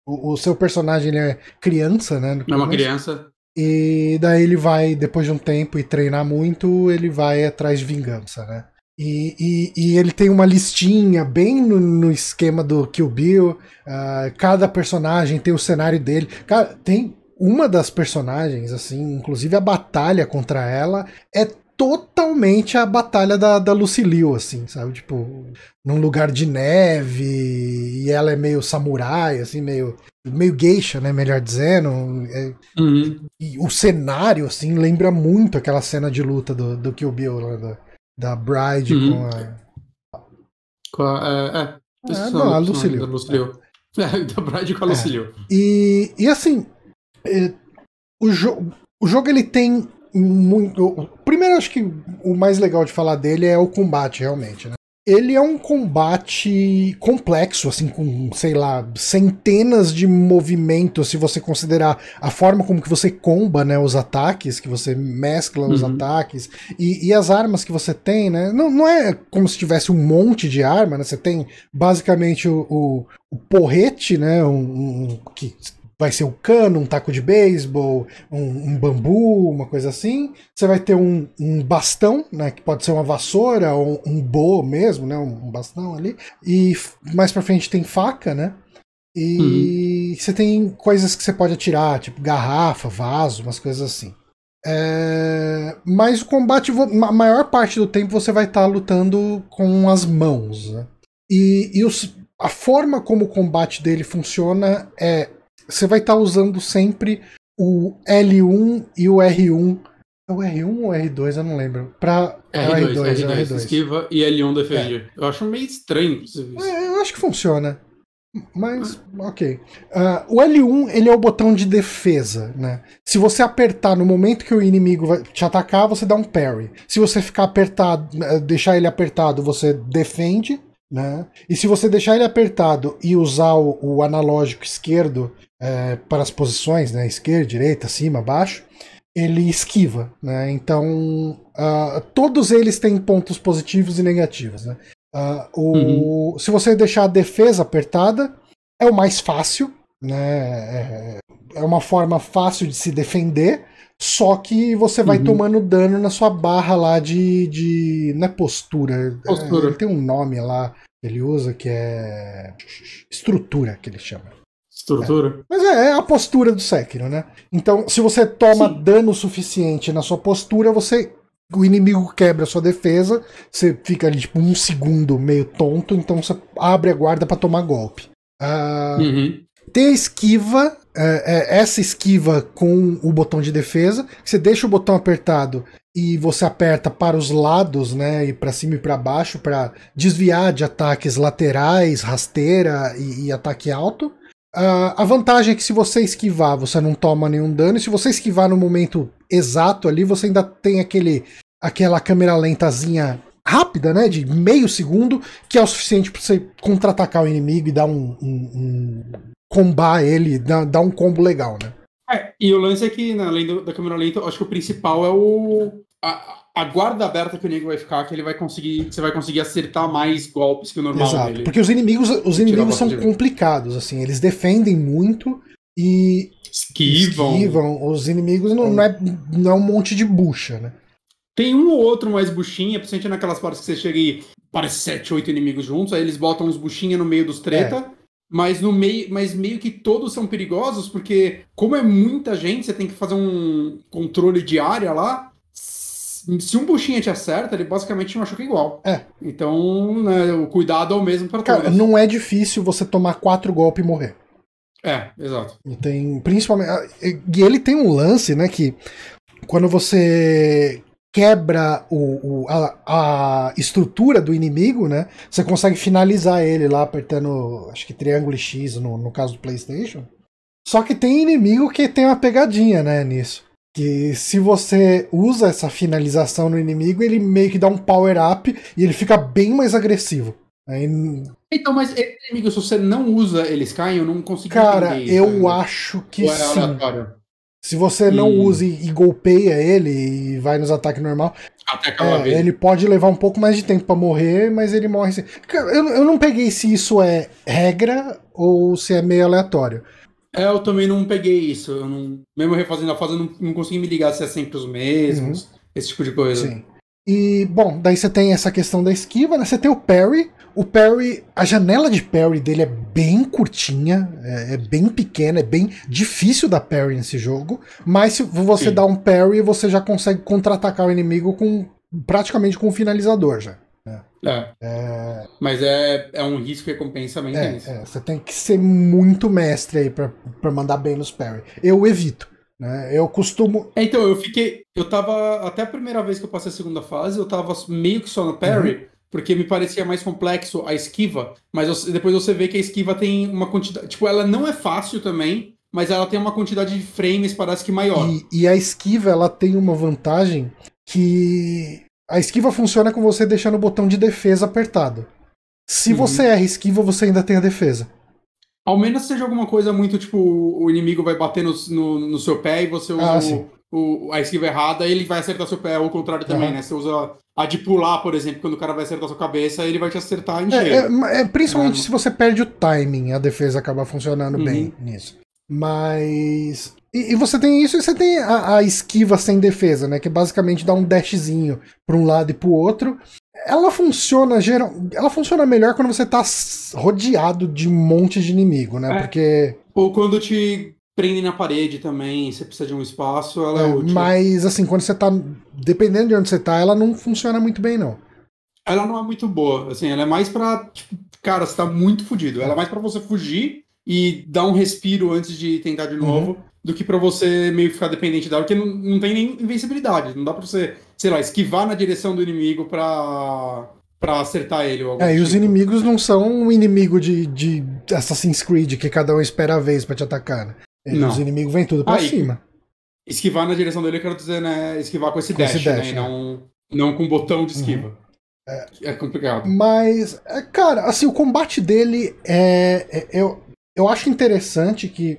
o, o seu personagem é criança, né? É uma criança. E daí ele vai, depois de um tempo e treinar muito, ele vai atrás de vingança, né? E, e, e ele tem uma listinha bem no, no esquema do Kill Bill. Uh, cada personagem tem o cenário dele. Cara, tem uma das personagens, assim, inclusive a batalha contra ela é totalmente a batalha da, da Lucille, assim, sabe? Tipo, num lugar de neve, e ela é meio samurai, assim, meio, meio geisha, né? Melhor dizendo. É, uhum. E o cenário, assim, lembra muito aquela cena de luta do, do Kill Bill, lá, da, da Bride uhum. com a. Com a. É, é. é não, a Lucille. Da. É. da Bride com a Lucille. É. E, e assim, é, o, jo o jogo ele tem muito. Primeiro, acho que o mais legal de falar dele é o combate, realmente, né? Ele é um combate complexo, assim, com, sei lá, centenas de movimentos, se você considerar a forma como que você comba, né, os ataques, que você mescla os uhum. ataques, e, e, as armas que você tem, né, não, não é como se tivesse um monte de arma, né, você tem basicamente o, o, o porrete, né, um, um, que vai ser um cano, um taco de beisebol, um, um, bambu, uma coisa assim. Você vai ter um, um, bastão, né, que pode ser uma vassoura ou um bo mesmo, né, um, bastão ali. E mais para frente tem faca, né? E uhum. você tem coisas que você pode atirar, tipo garrafa, vaso, umas coisas assim. É... Mas o combate, a maior parte do tempo você vai estar tá lutando com as mãos. Né? E, e os, a forma como o combate dele funciona é você vai estar tá usando sempre o L1 e o R1. É o R1 ou R2? Eu não lembro. Pra... R2, é R2, R2, R2, R2. esquiva e L1 defende. É. Eu acho meio estranho isso. É, eu acho que funciona. Mas, ok. Uh, o L1 ele é o botão de defesa, né? Se você apertar no momento que o inimigo vai te atacar, você dá um parry. Se você ficar apertado, eh, deixar ele apertado, você defende, né? E se você deixar ele apertado e usar o, o analógico esquerdo, é, para as posições, né, esquerda, direita, cima, baixo, ele esquiva, né? Então uh, todos eles têm pontos positivos e negativos, né? Uh, o, uhum. Se você deixar a defesa apertada, é o mais fácil, né? É, é uma forma fácil de se defender, só que você vai uhum. tomando dano na sua barra lá de. de não é postura. postura. É, ele tem um nome lá que ele usa que é. estrutura que ele chama. Estrutura. É. Mas é, é, a postura do Sekiro, né? Então, se você toma Sim. dano suficiente na sua postura, você. O inimigo quebra a sua defesa, você fica ali tipo um segundo meio tonto, então você abre a guarda para tomar golpe. Uh, uhum. Ter a esquiva, é, é, essa esquiva com o botão de defesa, você deixa o botão apertado e você aperta para os lados, né, e para cima e para baixo para desviar de ataques laterais, rasteira e, e ataque alto. Uh, a vantagem é que se você esquivar, você não toma nenhum dano. E se você esquivar no momento exato ali, você ainda tem aquele aquela câmera lentazinha rápida, né? De meio segundo, que é o suficiente para você contra-atacar o inimigo e dar um. um, um combar ele, dar, dar um combo legal, né? É, e o lance é que, né, além do, da câmera lenta, acho que o principal é o. a guarda aberta que o nego vai ficar, que ele vai conseguir. Você vai conseguir acertar mais golpes que o normal Exato, dele. Porque os inimigos, os inimigos são complicados, assim, eles defendem muito e. Esquivam. esquivam. Os inimigos não, não, é, não é um monte de bucha, né? Tem um ou outro mais buchinha, principalmente naquelas partes que você chega e parece sete, oito inimigos juntos, aí eles botam uns buchinha no meio dos treta. É. Mas no meio, mas meio que todos são perigosos, porque como é muita gente, você tem que fazer um controle de área lá se um buchinha te acerta, ele basicamente te machuca igual. É. Então, né, o cuidado é o mesmo para todos. Cara, não é difícil você tomar quatro golpes e morrer. É, exato. E tem, principalmente. E ele tem um lance, né, que quando você quebra o, o a, a, estrutura do inimigo, né? Você consegue finalizar ele lá apertando, acho que triângulo X no, no caso do PlayStation. Só que tem inimigo que tem uma pegadinha, né, nisso. Que se você usa essa finalização no inimigo, ele meio que dá um power up e ele fica bem mais agressivo. Aí... Então, mas inimigo, se você não usa, eles caem? Eu não consigo Cara, eu ainda. acho que é sim. Aleatório? Se você não hum. usa e, golpeia ele e vai nos ataques normal, é, ele pode levar um pouco mais de tempo para morrer, mas ele morre. Assim. Eu, eu não peguei se isso é regra ou se é meio aleatório. É, eu também não peguei isso. Eu não, mesmo refazendo a fase, eu não, não consegui me ligar se é sempre os mesmos, uhum. esse tipo de coisa. Sim. E, bom, daí você tem essa questão da esquiva, né? Você tem o parry, o parry, a janela de parry dele é bem curtinha, é, é bem pequena, é bem difícil dar parry nesse jogo. Mas se você Sim. dá um parry, você já consegue contra-atacar o inimigo com praticamente com um finalizador já. É. é. é. Mas é, é um risco e recompensa bem é, é, Você tem que ser muito mestre aí pra, pra mandar bem nos parry. Eu evito. Né? Eu costumo. É, então, eu fiquei. Eu tava. Até a primeira vez que eu passei a segunda fase, eu tava meio que só no parry. Uhum porque me parecia mais complexo a esquiva, mas depois você vê que a esquiva tem uma quantidade. Tipo, ela não é fácil também, mas ela tem uma quantidade de frames, parece que maior. E, e a esquiva, ela tem uma vantagem que. A esquiva funciona com você deixando o botão de defesa apertado. Se uhum. você erra esquiva, você ainda tem a defesa. Ao menos seja alguma coisa muito tipo, o inimigo vai bater no, no, no seu pé e você usa ah, o, o, a esquiva errada, ele vai acertar seu pé, ou o contrário também, uhum. né? Você usa a de pular, por exemplo, quando o cara vai acertar sua cabeça, ele vai te acertar em é, cheio. É, é, principalmente se você perde o timing, a defesa acaba funcionando uhum. bem nisso. Mas. E, e, você tem isso e você tem a, a, esquiva sem defesa, né? Que basicamente dá um dashzinho para um lado e pro outro. Ela funciona geral, ela funciona melhor quando você tá rodeado de um monte de inimigo, né? É. Porque. Ou quando te prende na parede também, você precisa de um espaço, ela é, é útil. Mas assim, quando você tá. Dependendo de onde você tá, ela não funciona muito bem, não. Ela não é muito boa, assim, ela é mais pra. Tipo, cara, você tá muito fudido. Ela é mais pra você fugir e dar um respiro antes de tentar de novo, uhum. Do que pra você meio ficar dependente dela, porque não, não tem nem invencibilidade. Não dá pra você, sei lá, esquivar na direção do inimigo pra pra acertar ele. Ou é, tipo. e os tipo. inimigos não são um inimigo de, de Assassin's Creed que cada um espera a vez para te atacar. Né? Os inimigos vêm tudo pra ah, cima. Esquivar na direção dele, eu quero dizer, né? Esquivar com esse com dash, esse dash né? É. Não, não com botão de esquiva. Uhum. É, é, complicado. Mas, é, cara, assim, o combate dele é. é eu, eu acho interessante que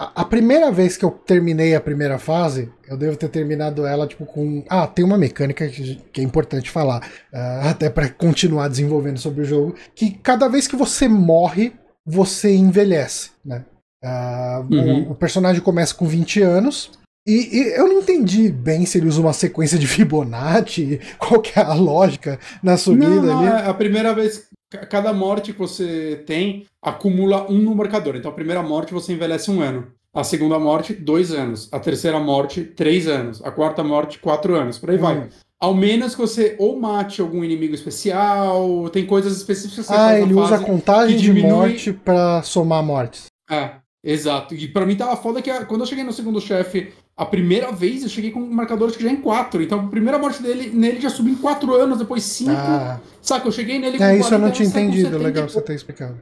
a, a, primeira vez que eu terminei a primeira fase, eu devo ter terminado ela, tipo, com. Ah, tem uma mecânica que, que é importante falar, uh, até para continuar desenvolvendo sobre o jogo, que cada vez que você morre, você envelhece, né? Uh, uhum. o, o, personagem começa com 20 anos. E, e, eu não entendi bem se ele usa uma sequência de Fibonacci, qual que é a lógica na subida não, não, ali. É a primeira vez, cada morte que você tem acumula um no marcador. Então a primeira morte você envelhece um ano. A segunda morte, dois anos. A terceira morte, três anos. A quarta morte, quatro anos. Por aí vai. Hum. Ao menos que você ou mate algum inimigo especial, tem coisas específicas que você Ah, ele usa a contagem de morte para somar mortes. É. Exato. E pra mim tava foda que quando eu cheguei no segundo chefe, a primeira vez eu cheguei com marcadores que já em 4. Então a primeira morte dele, nele já subiu em 4 anos, depois 5. Ah. Saca, eu cheguei nele com É, isso eu não tinha entendido. Legal você ter explicado.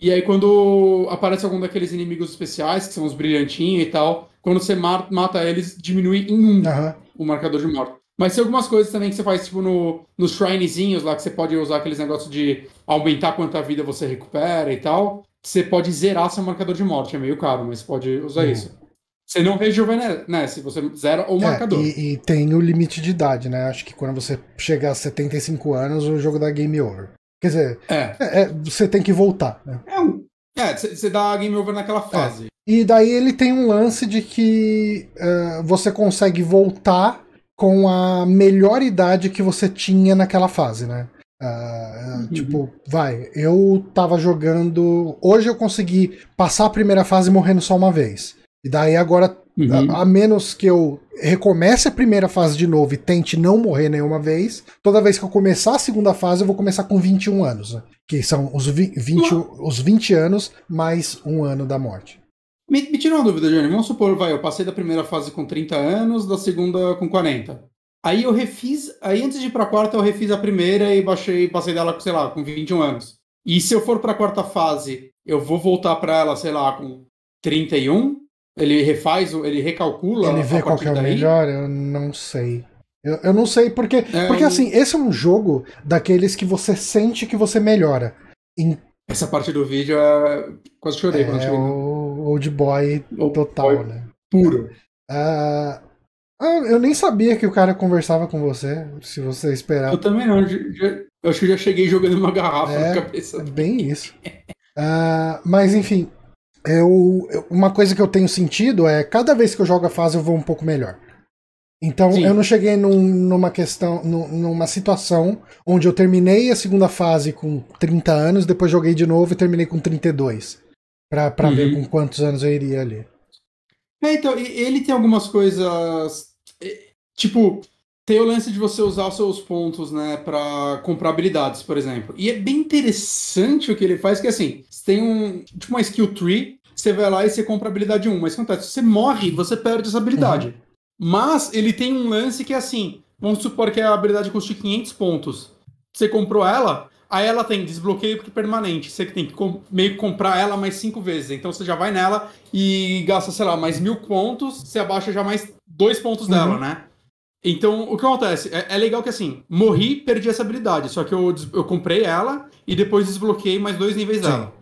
E aí quando aparece algum daqueles inimigos especiais, que são os brilhantinhos e tal, quando você mata eles, diminui em 1 um uhum. o marcador de morte. Mas tem algumas coisas também que você faz, tipo, no, nos shrinezinhos lá, que você pode usar aqueles negócios de aumentar quanta vida você recupera e tal você pode zerar seu marcador de morte. É meio caro, mas pode usar hum. isso. Você não rejuvenesce, você zera o é, marcador. E, e, tem o limite de idade, né? Acho que quando você chega a 75 anos, o jogo dá game over. Quer dizer, é. É, é você tem que voltar. Né? É, você é, dá game over naquela fase. E daí ele tem um lance de que uh, você consegue voltar com a melhor idade que você tinha naquela fase, né? Uh, uhum. Tipo, vai, eu tava jogando. Hoje eu consegui passar a primeira fase morrendo só uma vez. E daí agora, uhum. a, a, menos que eu recomece a primeira fase de novo e tente não morrer nenhuma vez, toda vez que eu começar a segunda fase, eu vou começar com 21 anos. Né? Que são os 20, os 20 anos mais um ano da morte. Me, me tira uma dúvida, Johnny. Vamos supor, vai, eu passei da primeira fase com 30 anos, da segunda com 40. Aí eu refiz, aí antes de ir pra quarta, eu refiz a primeira e baixei, passei dela, sei lá, com 21 anos. E se eu for pra quarta fase, eu vou voltar pra ela, sei lá, com 31? Ele refaz, ele recalcula. Ele vê qual que é o melhor? Eu não sei. Eu, eu não sei, porque, é, porque assim, esse é um jogo daqueles que você sente que você melhora. Em... Essa parte do vídeo é. Quase chorei é, quando chorei. o Old Boy old total, boy né? Puro. Uh, eu nem sabia que o cara conversava com você, se você esperava. Eu também não. Eu acho que já cheguei jogando uma garrafa é, na cabeça. Bem isso. uh, mas enfim, eu, uma coisa que eu tenho sentido é cada vez que eu jogo a fase eu vou um pouco melhor. Então Sim. eu não cheguei num, numa questão, numa situação onde eu terminei a segunda fase com 30 anos, depois joguei de novo e terminei com 32. Pra, pra uhum. ver com quantos anos eu iria ali. É, então, ele tem algumas coisas. Tipo, tem o lance de você usar os seus pontos, né, pra comprar habilidades, por exemplo. E é bem interessante o que ele faz, que assim, você tem um. Tipo uma skill tree, você vai lá e você compra habilidade 1. Mas acontece? Se você morre, você perde essa habilidade. Uhum. Mas ele tem um lance que é assim: vamos supor que a habilidade custe 500 pontos. Você comprou ela, aí ela tem desbloqueio permanente. Você tem que meio que comprar ela mais cinco vezes. Então você já vai nela e gasta, sei lá, mais mil pontos, você abaixa já mais dois pontos uhum. dela, né? Então, o que acontece? É, é, legal que assim, morri, perdi essa habilidade. Só que eu, eu comprei ela e depois desbloqueei mais dois níveis Sim. dela.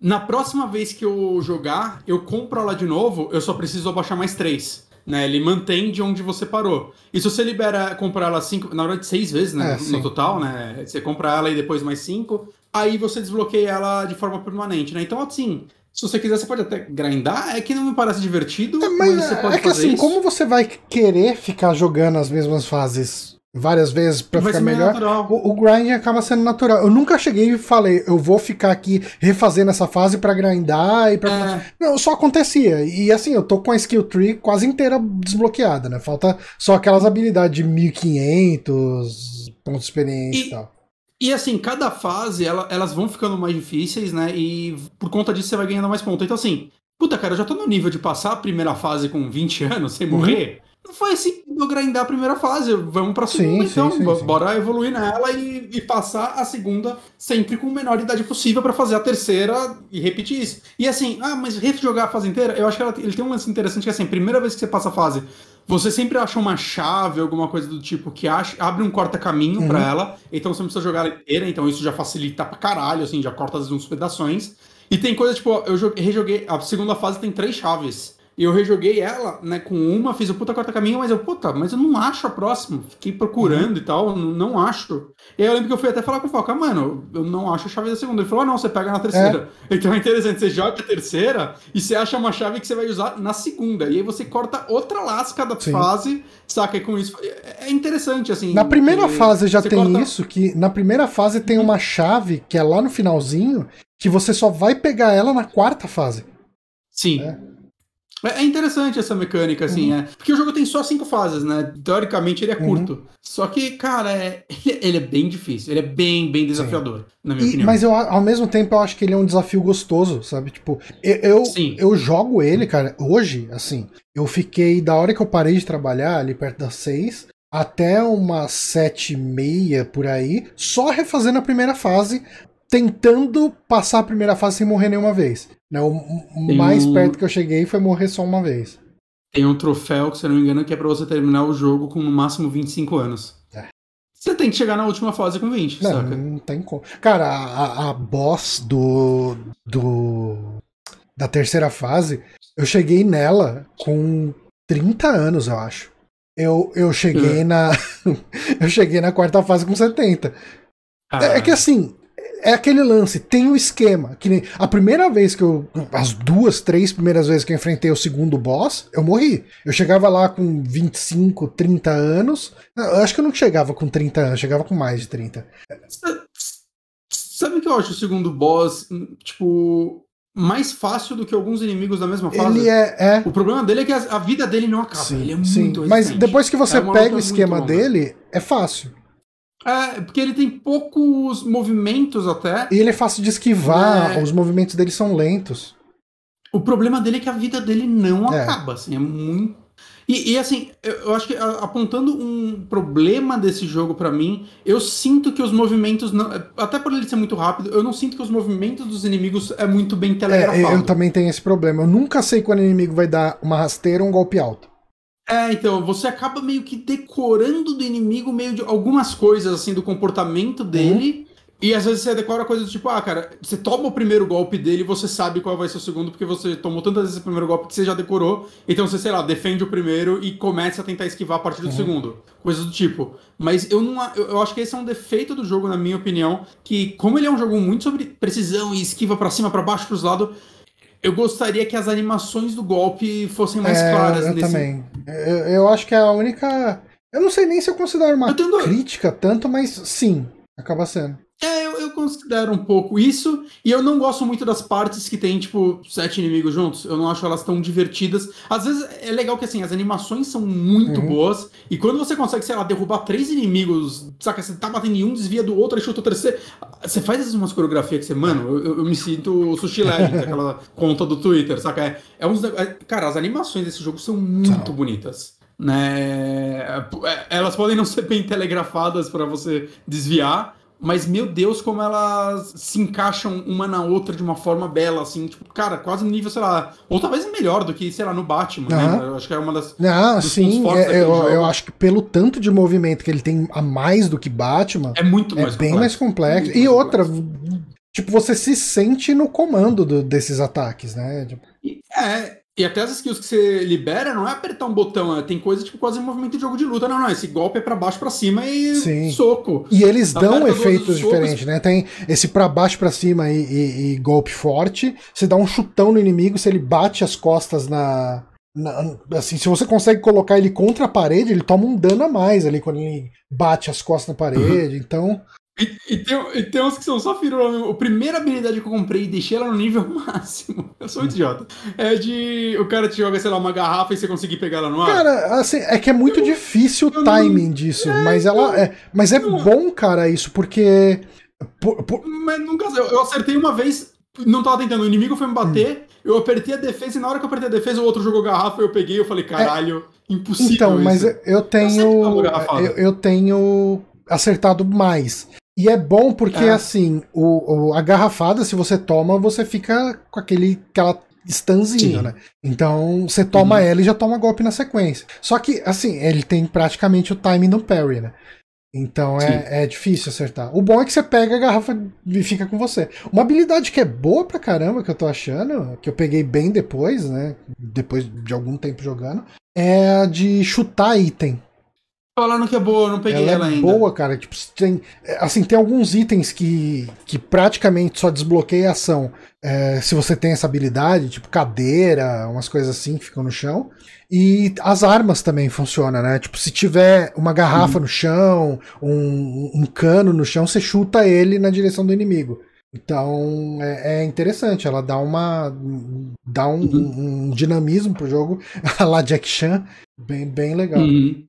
Na próxima vez que eu jogar, eu compro ela de novo, eu só preciso abaixar mais três né? Ele mantém de onde você parou. E se você libera, comprar ela cinco, na verdade seis vezes, né? É, no total, né? Você compra ela e depois mais cinco, aí você desbloqueia ela de forma permanente, né? Então, assim, se você quiser, você pode até grindar. É que não me parece divertido, é, mas, mas, você pode é que assim, isso. como você vai querer ficar jogando as mesmas fases várias vezes para ficar melhor, o, o, grind acaba sendo natural. Eu nunca cheguei e falei, eu vou ficar aqui refazendo essa fase para grindar e para é. Não, só acontecia. E assim, eu tô com a skill tree quase inteira desbloqueada, né? Falta só aquelas habilidades de 1500 pontos de experiência e, e tal. E assim, cada fase, ela, elas vão ficando mais difíceis, né? E por conta disso você vai ganhando mais pontos. Então assim, puta cara, eu já tô no nível de passar a primeira fase com 20 anos sem morrer. Uhum não foi assim do grindar a primeira fase. Vamos pra segunda, sim, então. Sim, sim, bora evoluir nela e, e, passar a segunda sempre com a menor idade possível para fazer a terceira e repetir isso. E assim, ah, mas rejogar a fase inteira, eu acho que ela, ele tem um lance interessante que é assim, primeira vez que você passa a fase, você sempre acha uma chave, alguma coisa do tipo, que acha, abre um corta-caminho uhum. para ela, então você não precisa jogar ela inteira, então isso já facilita pra caralho, assim, já corta uns pedaços. E tem coisa, tipo, eu joguei, rejoguei, a segunda fase tem três chaves. E eu rejoguei ela, né, com uma, fiz o puta quarta caminho, mas eu, puta, mas eu não acho a próxima. Fiquei procurando uhum. e tal, não, não, acho. E aí eu lembro que eu fui até falar com o Foca, mano, eu não acho a chave da segunda. Ele falou, ah, não, você pega na terceira. É. Então é interessante, você joga a terceira e você acha uma chave que você vai usar na segunda. E aí você corta outra lasca da Sim. fase, saca? E com isso. É, é interessante, assim. Na primeira fase já tem corta... isso, que na primeira fase tem uhum. uma chave que é lá no finalzinho, que você só vai pegar ela na quarta fase. Sim. É. É, é interessante essa mecânica, assim, uhum. é. Porque o jogo tem só cinco fases, né? Teoricamente ele é curto. Uhum. Só que, cara, é, ele é bem difícil. Ele é bem, bem desafiador, Sim. na minha e, opinião. Mas eu, ao mesmo tempo, eu acho que ele é um desafio gostoso, sabe? Tipo, eu, eu, eu jogo ele, cara, hoje, assim. Eu fiquei, da hora que eu parei de trabalhar, ali perto das seis, até umas sete e meia por aí, só refazendo a primeira fase, tentando passar a primeira fase sem morrer nenhuma vez. Né? O mais um... perto que eu cheguei foi morrer só uma vez. Tem um troféu, que se eu não me engano, que é pra você terminar o jogo com no máximo 25 anos. É. Você tem que chegar na última fase com 20, não, saca? Não tem como. Cara, a, a boss do, do. da terceira fase, eu cheguei nela com 30 anos, eu acho. Eu, eu cheguei é. na. eu cheguei na quarta fase com 70. Ah. É, é que assim, é aquele lance, tem o um esquema. Que nem a primeira vez que eu. As duas, três primeiras vezes que eu enfrentei o segundo boss, eu morri. Eu chegava lá com 25, 30 anos. Eu acho que eu não chegava com 30 anos, eu chegava com mais de 30. Sabe o que eu acho o segundo boss, tipo, mais fácil do que alguns inimigos da mesma fase? Ele é. é... O problema dele é que a, vida dele não acaba. Sim, ele é sim. muito resistente. Mas depois que você é pega o esquema dele, é fácil. É, porque ele tem poucos movimentos até. E ele é fácil de esquivar, é... os movimentos dele são lentos. O problema dele é que a vida dele não é. acaba, assim, é muito E, e, assim, eu acho que apontando um problema desse jogo para mim, eu sinto que os movimentos, não, até por ele ser muito rápido, eu não sinto que os movimentos dos inimigos é muito bem telegrafado. É, eu também tenho esse problema. Eu nunca sei quando o inimigo vai dar uma rasteira ou um golpe alto. É, então, você acaba meio que decorando do inimigo meio de algumas coisas, assim, do comportamento dele. Uhum. E às vezes você decora coisas do tipo, ah, cara, você toma o primeiro golpe dele e você sabe qual vai ser o segundo, porque você tomou tantas vezes o primeiro golpe que você já decorou. Então você, sei lá, defende o primeiro e começa a tentar esquivar a partir do uhum. segundo. Coisas do tipo. Mas eu não. Eu, acho que esse é um defeito do jogo, na minha opinião. Que, como ele é um jogo muito sobre precisão e esquiva para cima, para baixo, pros lados. Eu gostaria que as animações do golpe fossem mais é, claras. Eu nesse... também. Eu, eu acho que é a única. Eu não sei nem se eu considero uma eu crítica tanto, mas sim, acaba sendo. É, eu, eu, considero um pouco isso. E eu não gosto muito das partes que tem, tipo, sete inimigos juntos. Eu não acho elas tão divertidas. Às vezes é legal que, assim, as animações são muito uhum. boas. E quando você consegue, sei lá, derrubar três inimigos, saca? Você tá batendo em um, desvia do outro, aí chuta o terceiro. Você faz essas umas coreografias que você, mano, eu, eu me sinto Sushi Legend, aquela conta do Twitter, saca? É, é uns. É, cara, as animações desse jogo são muito bonitas né? É, elas podem não ser bem telegrafadas para você desviar, mas meu Deus, como elas se encaixam uma na outra de uma forma bela, assim, tipo, cara, quase no nível, sei lá, ou talvez melhor do que, sei lá, no Batman, né? Eu acho que é uma das. Ah, sim, é, eu, eu, acho que pelo tanto de movimento que ele tem a mais do que Batman. É muito mais é bem mais complexo. e mais outra, complexo. tipo, você se sente no comando do, desses ataques, né? Tipo... É, e até as skills que você libera não é apertar um botão, é, tem coisa tipo quase movimento de jogo de luta. Não, não, esse golpe é pra baixo para cima e Sim. soco. E eles dão efeitos diferentes, né? Tem esse para baixo para cima e, e, e, golpe forte. Você dá um chutão no inimigo, se ele bate as costas na, na. assim, se você consegue colocar ele contra a parede, ele toma um dano a mais ali quando ele bate as costas na parede. Uhum. Então. E, e, tem, e tem uns que são só firula. A primeira habilidade que eu comprei e deixei ela no nível máximo. Eu sou um idiota. É de. O cara te joga, sei lá, uma garrafa e você conseguir pegar ela no ar. Cara, assim, é que é muito eu, difícil o timing não, disso. É, mas ela. É, mas é não, bom, cara, isso, porque. Por, por... Mas nunca. Eu, eu acertei uma vez, não tava tentando. O inimigo foi me bater, hum. eu apertei a defesa e na hora que eu apertei a defesa, o outro jogou garrafa, eu peguei eu falei, caralho, é, impossível. Então, isso. mas eu tenho. Eu, eu tenho acertado mais. E é bom porque, é. assim, o, o, a garrafada, se você toma, você fica com aquele, aquela stanzinho, né? Então, você toma uhum. ela e já toma golpe na sequência. Só que, assim, ele tem praticamente o timing do parry, né? Então é, é difícil acertar. O bom é que você pega a garrafa e fica com você. Uma habilidade que é boa pra caramba, que eu tô achando, que eu peguei bem depois, né? Depois de algum tempo jogando, é a de chutar item. Falando que é boa, eu não peguei ela, ela é ainda. boa, cara. Tipo, tem, assim, tem alguns itens que, que praticamente só desbloqueia a ação é, se você tem essa habilidade, tipo cadeira, umas coisas assim que ficam no chão. E as armas também funcionam, né? Tipo, se tiver uma garrafa uhum. no chão, um, um cano no chão, você chuta ele na direção do inimigo. Então é, é, interessante, ela dá uma dá um, uhum. um, dinamismo pro jogo, a la Jack Chan, bem, bem legal. Uhum.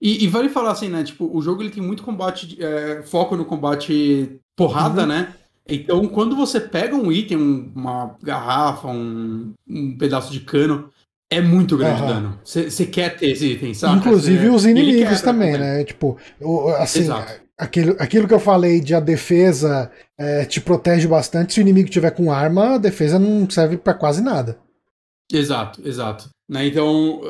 E, e, vale falar assim, né? Tipo, o jogo ele tem muito combate, é, foco no combate porrada, uhum. né? Então, quando você pega um item, uma garrafa, um, um pedaço de cano, é muito grande uhum. dano. Você quer ter esse item, sabe? Inclusive cê, os inimigos também, né? Tipo, assim, aquilo, aquilo que eu falei de a defesa é, te protege bastante. Se o inimigo tiver com arma, a defesa não serve para quase nada. Exato, exato. Né? Então,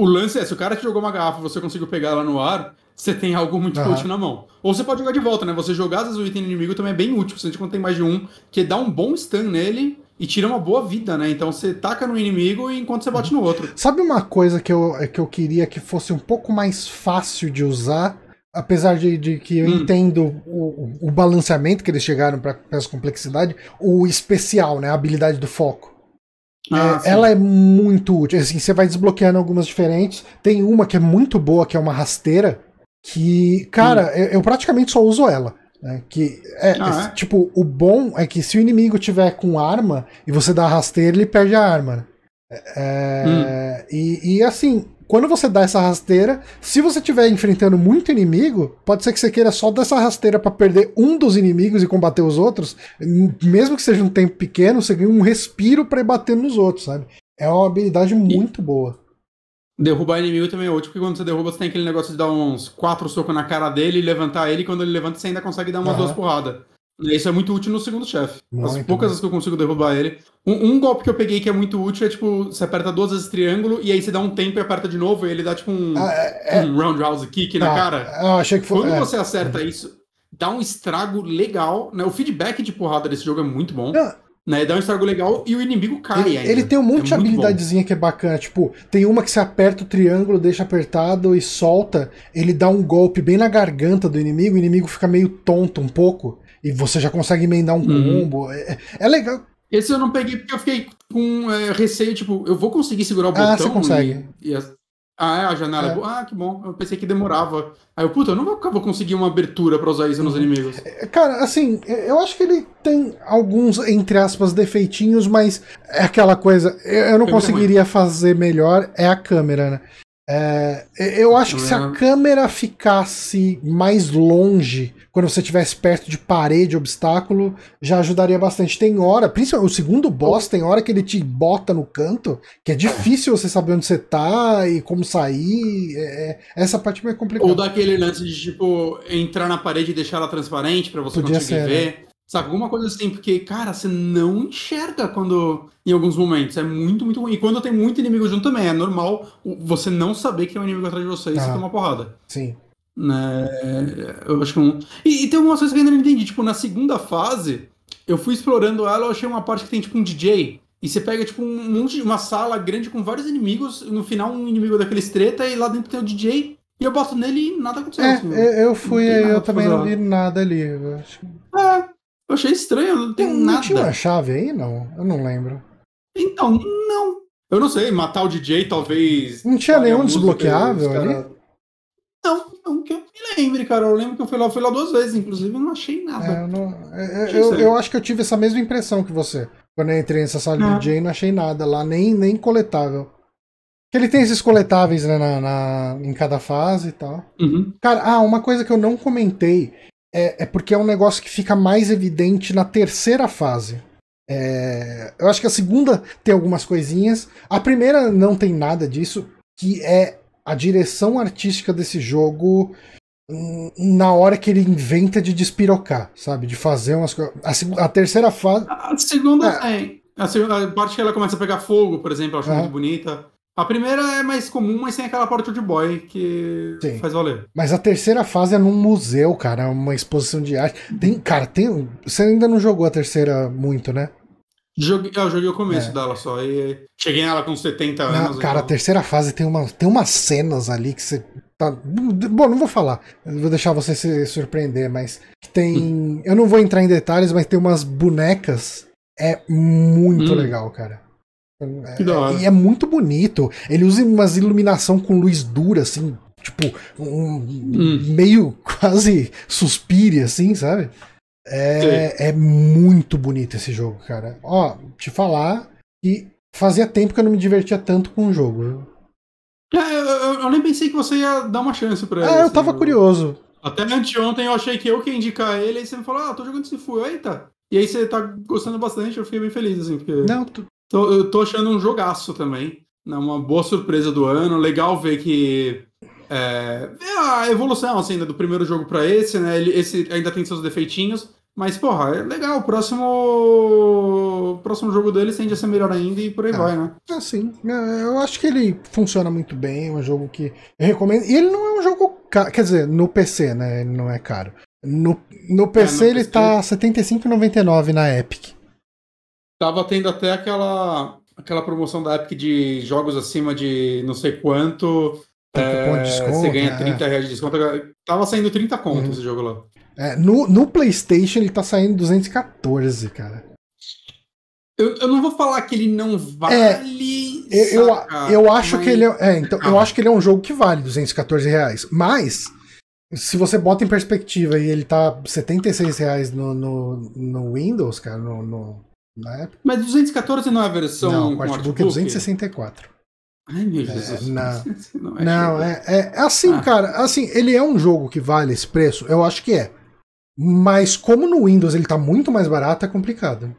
o lance é, se o cara te jogou uma garrafa e você conseguiu pegar ela no ar, você tem algo muito uhum. útil na mão. Ou você pode jogar de volta, né? Você jogar às vezes o item inimigo também é bem útil, principalmente quando tem mais de um, que dá um bom stun nele e tira uma boa vida, né? Então você taca no inimigo enquanto você bate no outro. Sabe uma coisa que eu, que eu queria que fosse um pouco mais fácil de usar? Apesar de, de que eu hum. entendo o, o, balanceamento que eles chegaram para essa complexidade, o especial, né? A habilidade do foco. Ah, é, ela é muito útil. Assim, você vai desbloqueando algumas diferentes. Tem uma que é muito boa, que é uma rasteira. Que, cara, eu, eu, praticamente só uso ela. Né? Que é, ah, é, tipo, o bom é que se o inimigo tiver com arma e você dá a rasteira, ele perde a arma. Né? É, hum. e, e assim, quando você dá essa rasteira, se você estiver enfrentando muito inimigo, pode ser que você queira só dar essa rasteira para perder um dos inimigos e combater os outros, mesmo que seja um tempo pequeno, você ganha um respiro para ir batendo nos outros, sabe? É uma habilidade muito e, boa. Derrubar inimigo também é útil, porque quando você derruba, você tem aquele negócio de dar uns quatro socos na cara dele e levantar ele, e quando ele levanta, você ainda consegue dar umas Aham. duas porradas. Isso é muito útil no segundo chefe. As poucas bom. vezes que eu consigo derrubar ele. Um, um golpe que eu peguei que é muito útil é tipo, você aperta duas vezes triângulo e aí você dá um tempo e aperta de novo, e ele dá tipo um, Ah, é, é, um roundhouse kick na tá. cara. Eu achei que foi. Quando é. você acerta isso, dá um estrago legal. Né? O feedback de porrada desse jogo é muito bom. Né? Dá um estrago legal e o inimigo cai Ele, ainda. ele tem um monte de É bom. habilidadezinha que é bacana. Tipo, tem uma que você aperta o triângulo, deixa apertado e solta. Ele dá um golpe bem na garganta do inimigo, o inimigo fica meio tonto um pouco. E você já consegue emendar um Uhum. combo. É, é legal. Esse eu não peguei porque eu fiquei com é, receio, tipo, eu vou conseguir segurar o Ah, botão. você consegue. E, e Ah, é, a janela. é É. boa. Ah, que bom. Eu pensei que demorava. Aí eu, puta, eu não vou, vou conseguir uma abertura pra usar isso nos Uhum. inimigos. É, Cara, assim, eu acho que ele tem alguns, entre aspas, defeitinhos, mas é aquela coisa. Eu eu não Câmera conseguiria fazer melhor, é a câmera, né? É, eu acho que se a Câmera- câmera ficasse mais longe, quando você estivesse perto de parede, obstáculo, já ajudaria bastante. Tem hora, principalmente o segundo boss, tem hora que ele te bota no canto, que é difícil você saber onde você tá e como sair. é- é- essa parte é meio complicada. Ou daquele lance de, tipo, entrar na parede e deixar ela transparente pra você Podia conseguir ser, né? Sabe, alguma coisa assim, porque, cara, você não enxerga quando. Em alguns momentos. É muito, muito ruim. E quando tem muito inimigo junto também, é normal você não saber que tem um inimigo atrás de você e você Ah. tomar porrada. Sim. Né? Eu acho que um. E, e tem algumas coisas que eu ainda não entendi. Tipo, na segunda fase, eu fui explorando ela, eu achei uma parte que tem tipo um DJ. E você pega, tipo, um monte de uma sala grande com vários inimigos. No final, um inimigo daqueles treta, e lá dentro tem o DJ. E eu boto nele e nada aconteceu. É, assim. eu fui, eu também não vi nada ali. Eu acho É, eu achei estranho, não tem Não, não tinha uma nada. chave aí, não? Eu não lembro. Então, não. Eu não sei, matar o DJ talvez. Não tinha nenhum desbloqueável cara- ali? Não, não que eu me lembre, cara. Eu lembro que eu fui lá, eu fui lá duas vezes, inclusive, eu não achei nada. É, eu, não- é, Achei eu, estranho. eu acho que eu tive essa mesma impressão que você. Quando eu entrei nessa sala Ah. de DJ, não achei nada lá, nem, nem coletável. Porque ele tem esses coletáveis né, na, na- em cada fase e tal. Uhum. Cara, ah, uma coisa que eu não comentei é, é porque é um negócio que fica mais evidente na terceira fase. É, eu acho que a segunda tem algumas coisinhas. A primeira não tem nada disso, que é a direção artística desse jogo hum, na hora que ele inventa de despirocar, sabe? De fazer umas coisas. A, terceira fase. A segunda É. tem. A, segunda, a parte que ela começa a pegar fogo, por exemplo, eu acho Aham. muito bonita. A primeira é mais comum, mas tem aquela parte de boy que Sim. faz valer. Mas a terceira fase é num museu, cara, uma exposição de arte. Tem, cara, tem. Você ainda não jogou a terceira muito, né? Joguei, eu joguei o começo É. dela só. E cheguei nela com 70 Na- anos. cara, a então- terceira fase tem, uma, tem umas cenas ali que você tá. Bom, não vou falar. Vou deixar você se surpreender, mas tem. Eu não vou entrar em detalhes, mas tem umas bonecas. É muito Hum. legal, cara. É- Que da hora. E é muito bonito. Ele usa umas iluminação com luz dura, assim, tipo, um, Hum. meio quase suspire, assim, sabe? É, é muito bonito esse jogo, cara. Ó, te falar que fazia tempo que eu não me divertia tanto com o jogo. viu? É, eu, eu- nem pensei que você ia dar uma chance pra ele. Ah, eu assim, tava curioso. Até anteontem eu achei que eu que ia indicar ele, aí você me falou, ah, tô jogando Sifu, eita. E aí você tá gostando bastante, eu fiquei bem feliz, assim, porque Não, tu- tô- eu tô achando um jogaço também. Né, uma boa surpresa do ano, legal ver que. É, ver a evolução assim, né, do primeiro jogo pra esse, né? Ele, esse ainda tem seus defeitinhos, mas, porra, é legal. O próximo. O próximo jogo dele tende a ser melhor ainda e por aí Ah. vai, né? assim, é, eu acho que ele funciona muito bem, é um jogo que eu recomendo. E ele não é um jogo caro, quer dizer, no PC, né? Ele não é caro. No, no PC ele PC. tá R$ 75,99 na Epic. Tava tendo até aquela, aquela promoção da Epic de jogos acima de não sei quanto. Cupom de é, desconto, você ganha né? 30 reais de desconto. Tava saindo 30 conto Uhum. esse jogo lá. É, no, no PlayStation ele tá saindo 214, cara. Eu, eu não vou falar que ele não vale. Eu, eu, saca, eu acho mas- que ele é, é, então, eu acho que ele é um jogo que vale 214 reais. Mas, se você bota em perspectiva e ele tá 76 reais no, no, no Windows, cara, no, no, na Epic. Mas 214 não é a versão Não, o com artbook é artbook? 264. Ai, meu É, Jesus. não. não é Não, é, é, é assim, Ah. cara. Assim, ele é um jogo que vale esse preço? Eu acho que é. Mas como no Windows ele tá muito mais barato, é complicado.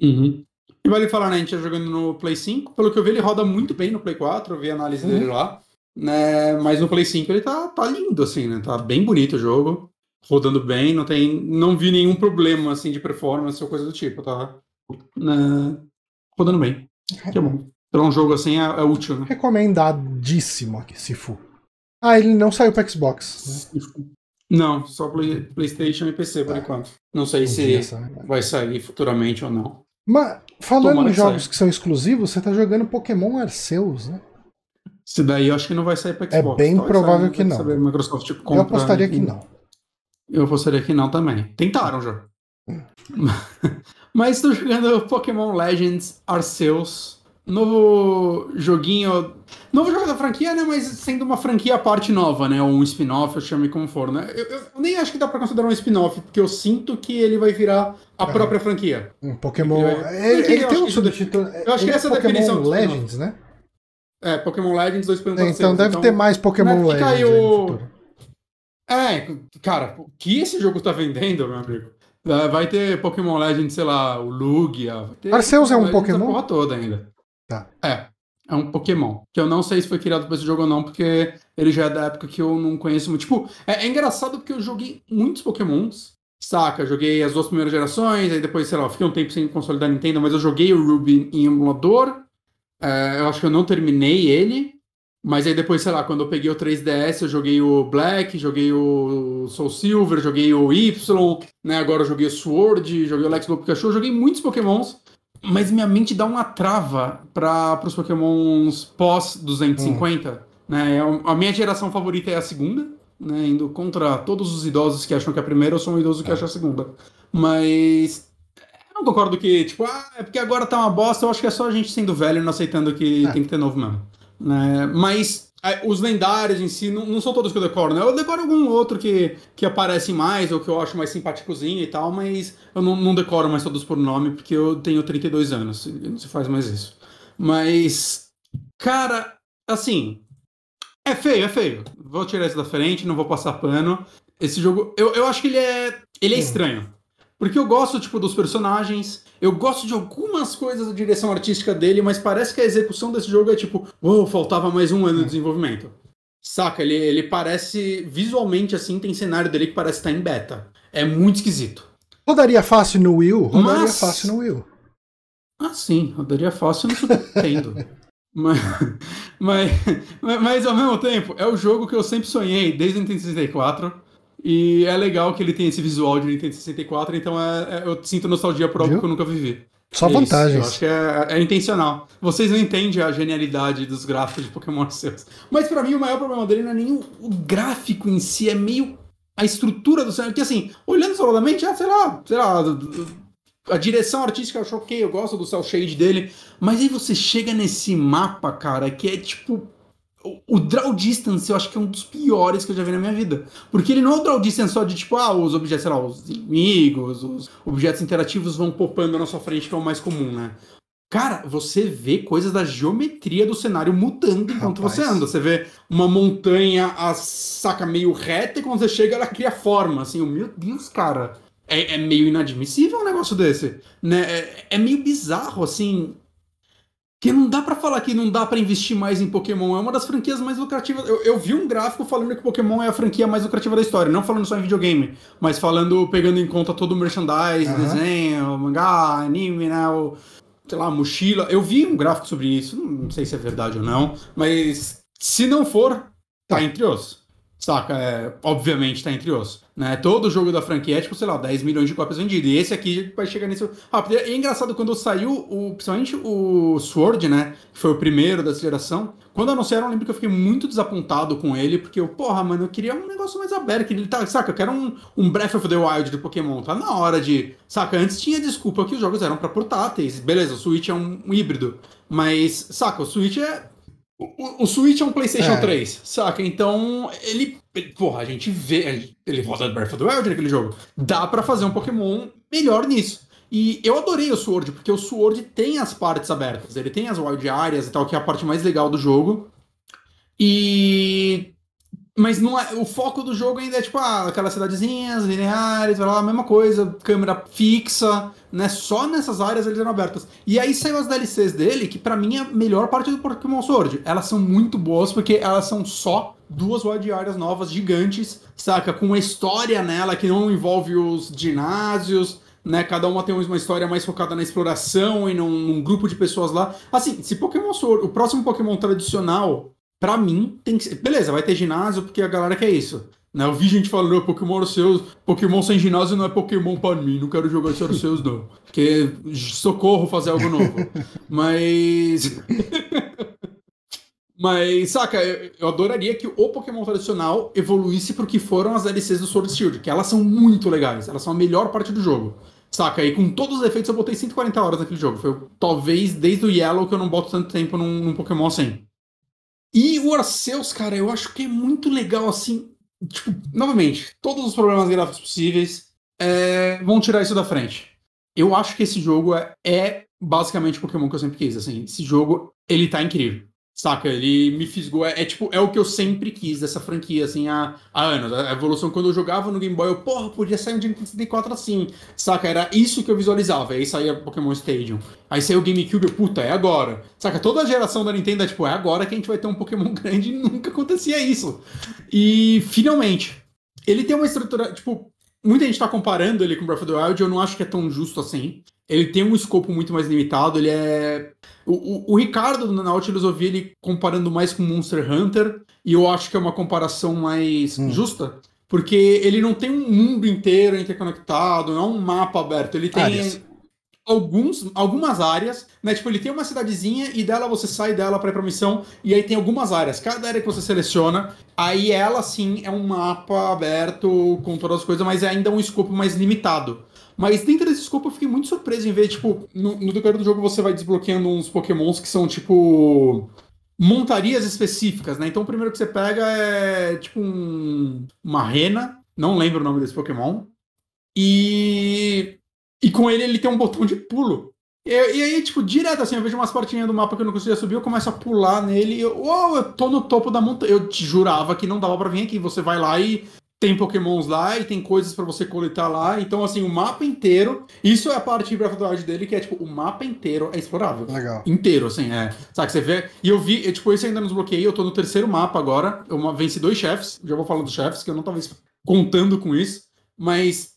Uhum. E vale falar, né? A gente tá jogando no Play 5. Pelo que eu vi, ele roda muito bem no Play 4. Eu vi a análise dele lá. Né? Mas no Play 5 ele tá, tá lindo, assim, né? Tá bem bonito o jogo. Rodando bem. Não, tem, não vi nenhum problema, assim, de performance ou coisa do tipo. Tá né? rodando bem. Que é bom. Então um jogo assim é, é útil, né? Recomendadíssimo aqui, Sifu. Ah, ele não saiu para Xbox. Né? Não, só Play, PlayStation e PC por é. enquanto. Não sei se vai sair futuramente ou não. Mas, falando Tomara em jogos que, que, são exclusivos, você tá jogando Pokémon Arceus, né? Se daí eu acho que não vai sair pra é Xbox. É bem provável que não. Saber, Microsoft compra, eu apostaria que não. Eu apostaria que não também. Tentaram já. Mas estou jogando Pokémon Legends Arceus. Novo joguinho. Novo jogo da franquia, né? Mas sendo uma franquia à parte nova, né? Ou um spin-off, eu chame como for, né? Eu, eu, nem acho que dá pra considerar um spin-off, porque eu sinto que ele vai virar a é. própria franquia. Um Pokémon. Ele, vai... ele, ele tem um subtítulo. Eu acho que essa é a definição. Legends, né? É, Pokémon Legends 2.6. É, então deve então, ter mais Pokémon Legends. Caiu... É, cara, o que esse jogo tá vendendo, meu amigo? Vai ter Pokémon Legends, sei lá, o Lugia. Arceus é um Pokémon? A porra toda ainda. Tá. É. É um Pokémon. Que eu não sei se foi criado para esse jogo ou não, porque ele já é da época que eu não conheço muito. Tipo, é, é engraçado porque eu joguei muitos Pokémons. Saca? Joguei as duas primeiras gerações, aí depois, sei lá, fiquei um tempo sem consolidar Nintendo, mas eu joguei o Ruby em emulador. É, eu acho que eu não terminei ele. Mas aí depois, sei lá, quando eu peguei o 3DS, eu joguei o Black, joguei o Soul Silver, joguei o Y, né? Agora eu joguei o Sword, joguei o Lex Go Pikachu, joguei muitos Pokémons, mas minha mente dá uma trava para os Pokémons pós 250, hum. né? É a minha geração favorita é a segunda, né? Indo contra todos os idosos que acham que é a primeira, eu sou um idoso que é. acha a segunda. Mas eu não concordo que, tipo, ah, é porque agora tá uma bosta, eu acho que é só a gente sendo velho e não aceitando que é. tem que ter novo mesmo. Né? Mas é, os lendários em si não, não, são todos que eu decoro, né? Eu decoro algum outro que, que aparece mais ou que eu acho mais simpáticozinho e tal, mas eu não, não decoro mais todos por nome porque eu tenho 32 anos e não se faz mais isso. Mas, cara, assim, é feio, é feio. Vou tirar isso da frente, não vou passar pano. Esse jogo, eu, eu acho que ele é, ele é estranho. Porque eu gosto, tipo, dos personagens, eu gosto de algumas coisas da direção artística dele, mas parece que a execução desse jogo é tipo, uou, faltava mais um ano de desenvolvimento. Saca? Ele, ele parece, visualmente assim, tem cenário dele que parece estar em beta. É muito esquisito. Rodaria fácil no Wii U? Rodaria mas... fácil no Wii U. Ah, sim, rodaria fácil no Super Nintendo. Mas, mas, mas, ao mesmo tempo, é o jogo que eu sempre sonhei desde o Nintendo 64 e é legal que ele tem esse visual de Nintendo 64, então é, é, eu sinto nostalgia por algo Viu? que eu nunca vivi. Só é vantagens. Eu acho que é, é, intencional. Vocês não entendem a genialidade dos gráficos de Pokémon Arceus. Mas para mim o maior problema dele não é nem o, o, gráfico em si, é meio a estrutura do cenário. Porque assim, olhando isoladamente, ah, sei lá, sei lá, a direção artística eu choquei, eu gosto do cel shade dele. Mas aí você chega nesse mapa, cara, que é tipo o, draw distance eu acho que é um dos piores que eu já vi na minha vida. Porque ele não é o draw distance só de tipo, ah, os objetos, sei lá, os inimigos, os objetos interativos vão popando na sua frente, que é o mais comum, né? Cara, você vê coisas da geometria do cenário mudando enquanto Rapaz. você anda. Você vê uma montanha, a saca meio reta, e quando você chega, ela cria forma. Assim, meu Deus, cara. É, é meio inadmissível um negócio desse. Né? É, é meio bizarro, assim. Que não dá para falar que não dá para investir mais em Pokémon. É uma das franquias mais lucrativas. Eu, eu, vi um gráfico falando que Pokémon é a franquia mais lucrativa da história. Não falando só em videogame, mas falando, pegando em conta todo o merchandise, uhum. desenho, mangá, anime, né? O, sei lá, mochila. Eu vi um gráfico sobre isso. Não sei se é verdade ou não. Mas se não for, tá entre os. Saca? É, obviamente tá entre os. Né? Todo jogo da franquia é, tipo, sei lá, 10 milhões de cópias vendidas. E esse aqui vai chegar nesse. Ah, é engraçado quando saiu, o, principalmente o Sword, né? Que foi o primeiro dessa geração. Quando anunciaram, eu lembro que eu fiquei muito desapontado com ele, porque eu, porra, mano, eu queria um negócio mais aberto. Que ele tá, saca? Eu quero um, um Breath of the Wild de Pokémon. Tá na hora de. Saca? Antes tinha desculpa que os jogos eram para portáteis. Beleza, o Switch é um, um híbrido. Mas, saca, o Switch é o, o Switch é um PlayStation é. 3, saca? Então, ele. Porra, a gente vê. Ele roda Breath of the Wild naquele jogo. Dá para fazer um Pokémon melhor nisso. E eu adorei o Sword, porque o Sword tem as partes abertas. Ele tem as wild áreas e tal, que é a parte mais legal do jogo. E. mas não é, o foco do jogo ainda é tipo ah, aquelas cidadezinhas lineares, vai lá, a mesma coisa, câmera fixa, né? Só nessas áreas eles eram abertas. E aí saiu as DLCs dele, que para mim é a melhor parte do Pokémon Sword. Elas são muito boas porque elas são só duas wide áreas novas gigantes, saca? Com uma história nela que não envolve os ginásios, né? Cada uma tem uma história mais focada na exploração e num, num grupo de pessoas lá. Assim, se Pokémon Sword, o próximo Pokémon tradicional, para mim, tem que ser. Beleza, vai ter ginásio porque a galera quer isso. Né? Eu vi gente falando, Pokémon Arceus, Pokémon sem ginásio não é Pokémon para mim, não quero jogar esse Arceus não. Porque socorro fazer algo novo. Mas. Mas, saca, eu adoraria que o Pokémon tradicional evoluísse pro que foram as DLCs do Sword Shield, que elas são muito legais, elas são a melhor parte do jogo. Saca, e com todos os efeitos eu botei 140 horas naquele jogo. Foi talvez desde o Yellow que eu não boto tanto tempo num, num Pokémon assim. E o Arceus, cara, eu acho que é muito legal assim. Tipo, novamente, todos os problemas gráficos possíveis é, vão tirar isso da frente. Eu acho que esse jogo é, é basicamente o Pokémon que eu sempre quis. Assim, esse jogo, ele tá incrível. Saca? Ele me fisgou. É, é, tipo, é o que eu sempre quis dessa franquia, assim, há, há anos. A evolução, quando eu jogava no Game Boy, eu, porra, podia sair um Nintendo 64 assim. Saca? Era isso que eu visualizava. Aí saía Pokémon Stadium. Aí saiu o GameCube, eu, puta, é agora. Saca? Toda a geração da Nintendo é tipo, é agora que a gente vai ter um Pokémon grande e nunca acontecia isso. E finalmente. Ele tem uma estrutura, tipo, muita gente tá comparando ele com Breath of the Wild, eu não acho que é tão justo assim. Ele tem um escopo muito mais limitado, ele é o, o, o, Ricardo do Nautilus eu vi ele comparando mais com Monster Hunter, e eu acho que é uma comparação mais hum. justa, porque ele não tem um mundo inteiro interconectado, não é um mapa aberto, ele tem áreas. alguns, algumas áreas, né? Tipo, ele tem uma cidadezinha e dela você sai dela para ir pra missão, e aí tem algumas áreas. Cada área que você seleciona, aí ela sim é um mapa aberto com todas as coisas, mas é ainda um escopo mais limitado. Mas dentro desse escopo eu fiquei muito surpreso em ver, tipo, no, decorrer do jogo você vai desbloqueando uns pokémons que são, tipo, montarias específicas, né? Então o primeiro que você pega é, tipo, um, uma rena, não lembro o nome desse pokémon, e... E com ele ele tem um botão de pulo. E, aí, tipo, direto assim, eu vejo umas partinhas do mapa que eu não conseguia subir, eu começo a pular nele e eu, oh, eu tô no topo da montanha. Eu te jurava que não dava para vir aqui. Você vai lá e tem pokémons lá e tem coisas para você coletar lá. Então, assim, o mapa inteiro. Isso é a parte de Breath of the Wild dele, que é tipo, o mapa inteiro é explorável. Legal. Inteiro, assim, é. Sabe, você vê. E eu vi, tipo, esse ainda não desbloqueei, eu tô no terceiro mapa agora. Eu venci dois chefes. Já vou falando dos chefes, que eu não tava contando com isso. Mas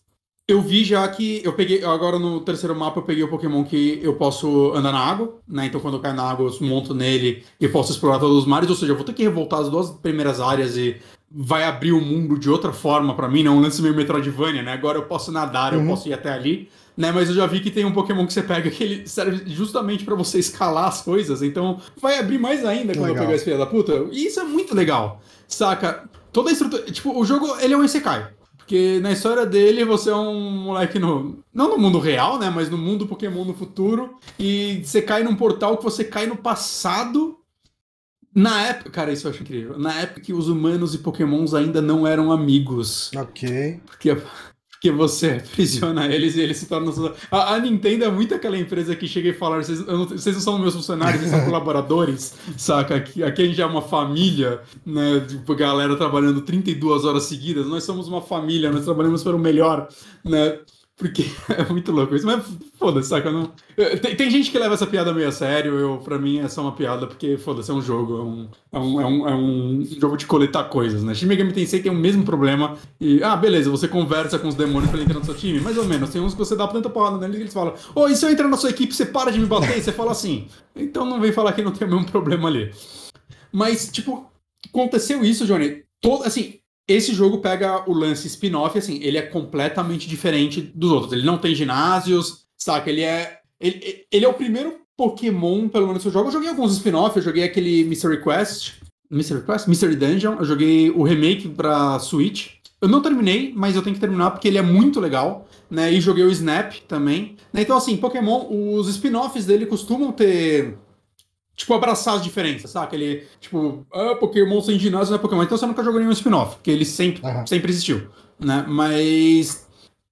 eu vi já que eu peguei. Agora no terceiro mapa eu peguei o Pokémon que eu posso andar na água, né? Então quando eu caio na água eu monto nele e posso explorar todos os mares. Ou seja, eu vou ter que revoltar as duas primeiras áreas e vai abrir o mundo de outra forma para mim, não né? um lance meio Metroidvania, né? Agora eu posso nadar, uhum. eu posso ir até ali, né? Mas eu já vi que tem um Pokémon que você pega que ele serve justamente para você escalar as coisas, então vai abrir mais ainda quando legal. eu pegar esse filho da puta. E isso é muito legal, saca? Toda a estrutura, tipo, o jogo, ele é um Isekai. Porque na história dele você é um moleque no. Não no mundo real, né? Mas no mundo Pokémon no futuro. E você cai num portal que você cai no passado na época, cara, isso eu acho incrível. Na época que os humanos e pokémons ainda não eram amigos. Ok. Porque, porque você aprisiona eles e eles se tornam. A, a Nintendo é muito aquela empresa que chega e fala: vocês não, vocês não são meus funcionários, vocês são colaboradores, saca? Aqui, aqui a gente é uma família, né? Tipo, galera trabalhando 32 horas seguidas. Nós somos uma família, nós trabalhamos para o melhor, né? Porque é muito louco isso, mas foda-se, saca? Não... Tem, tem, gente que leva essa piada meio a sério, eu, pra mim é só uma piada, porque foda-se, é um jogo, é um, é um, é um, é um jogo de coletar coisas, né? Shin Megami Tensei tem o mesmo problema, e, ah, beleza, você conversa com os demônios pra ele entrar no seu time, mais ou menos, tem uns que você dá tanta porrada nele que eles falam, ô, oh, e se eu entrar na sua equipe, você para de me bater? E você fala assim, então não vem falar que não tem o mesmo problema ali. Mas, tipo, aconteceu isso, Johnny, todo, assim, esse jogo pega o lance spin-off, assim, ele é completamente diferente dos outros. Ele não tem ginásios, saca? Ele é. Ele, ele é o primeiro Pokémon, pelo menos que eu jogo. Eu joguei alguns spin-off, eu joguei aquele Mystery Quest. Mystery Quest? Mystery Dungeon. Eu joguei o remake pra Switch. Eu não terminei, mas eu tenho que terminar porque ele é muito legal, né? E joguei o Snap também. Né? Então, assim, Pokémon, os spin-offs dele costumam ter tipo, abraçar as diferenças, sabe? Aquele, tipo, ah, Pokémon sem ginásio não é Pokémon. Então você nunca jogou nenhum spin-off, porque ele sempre, uhum. sempre existiu, né? Mas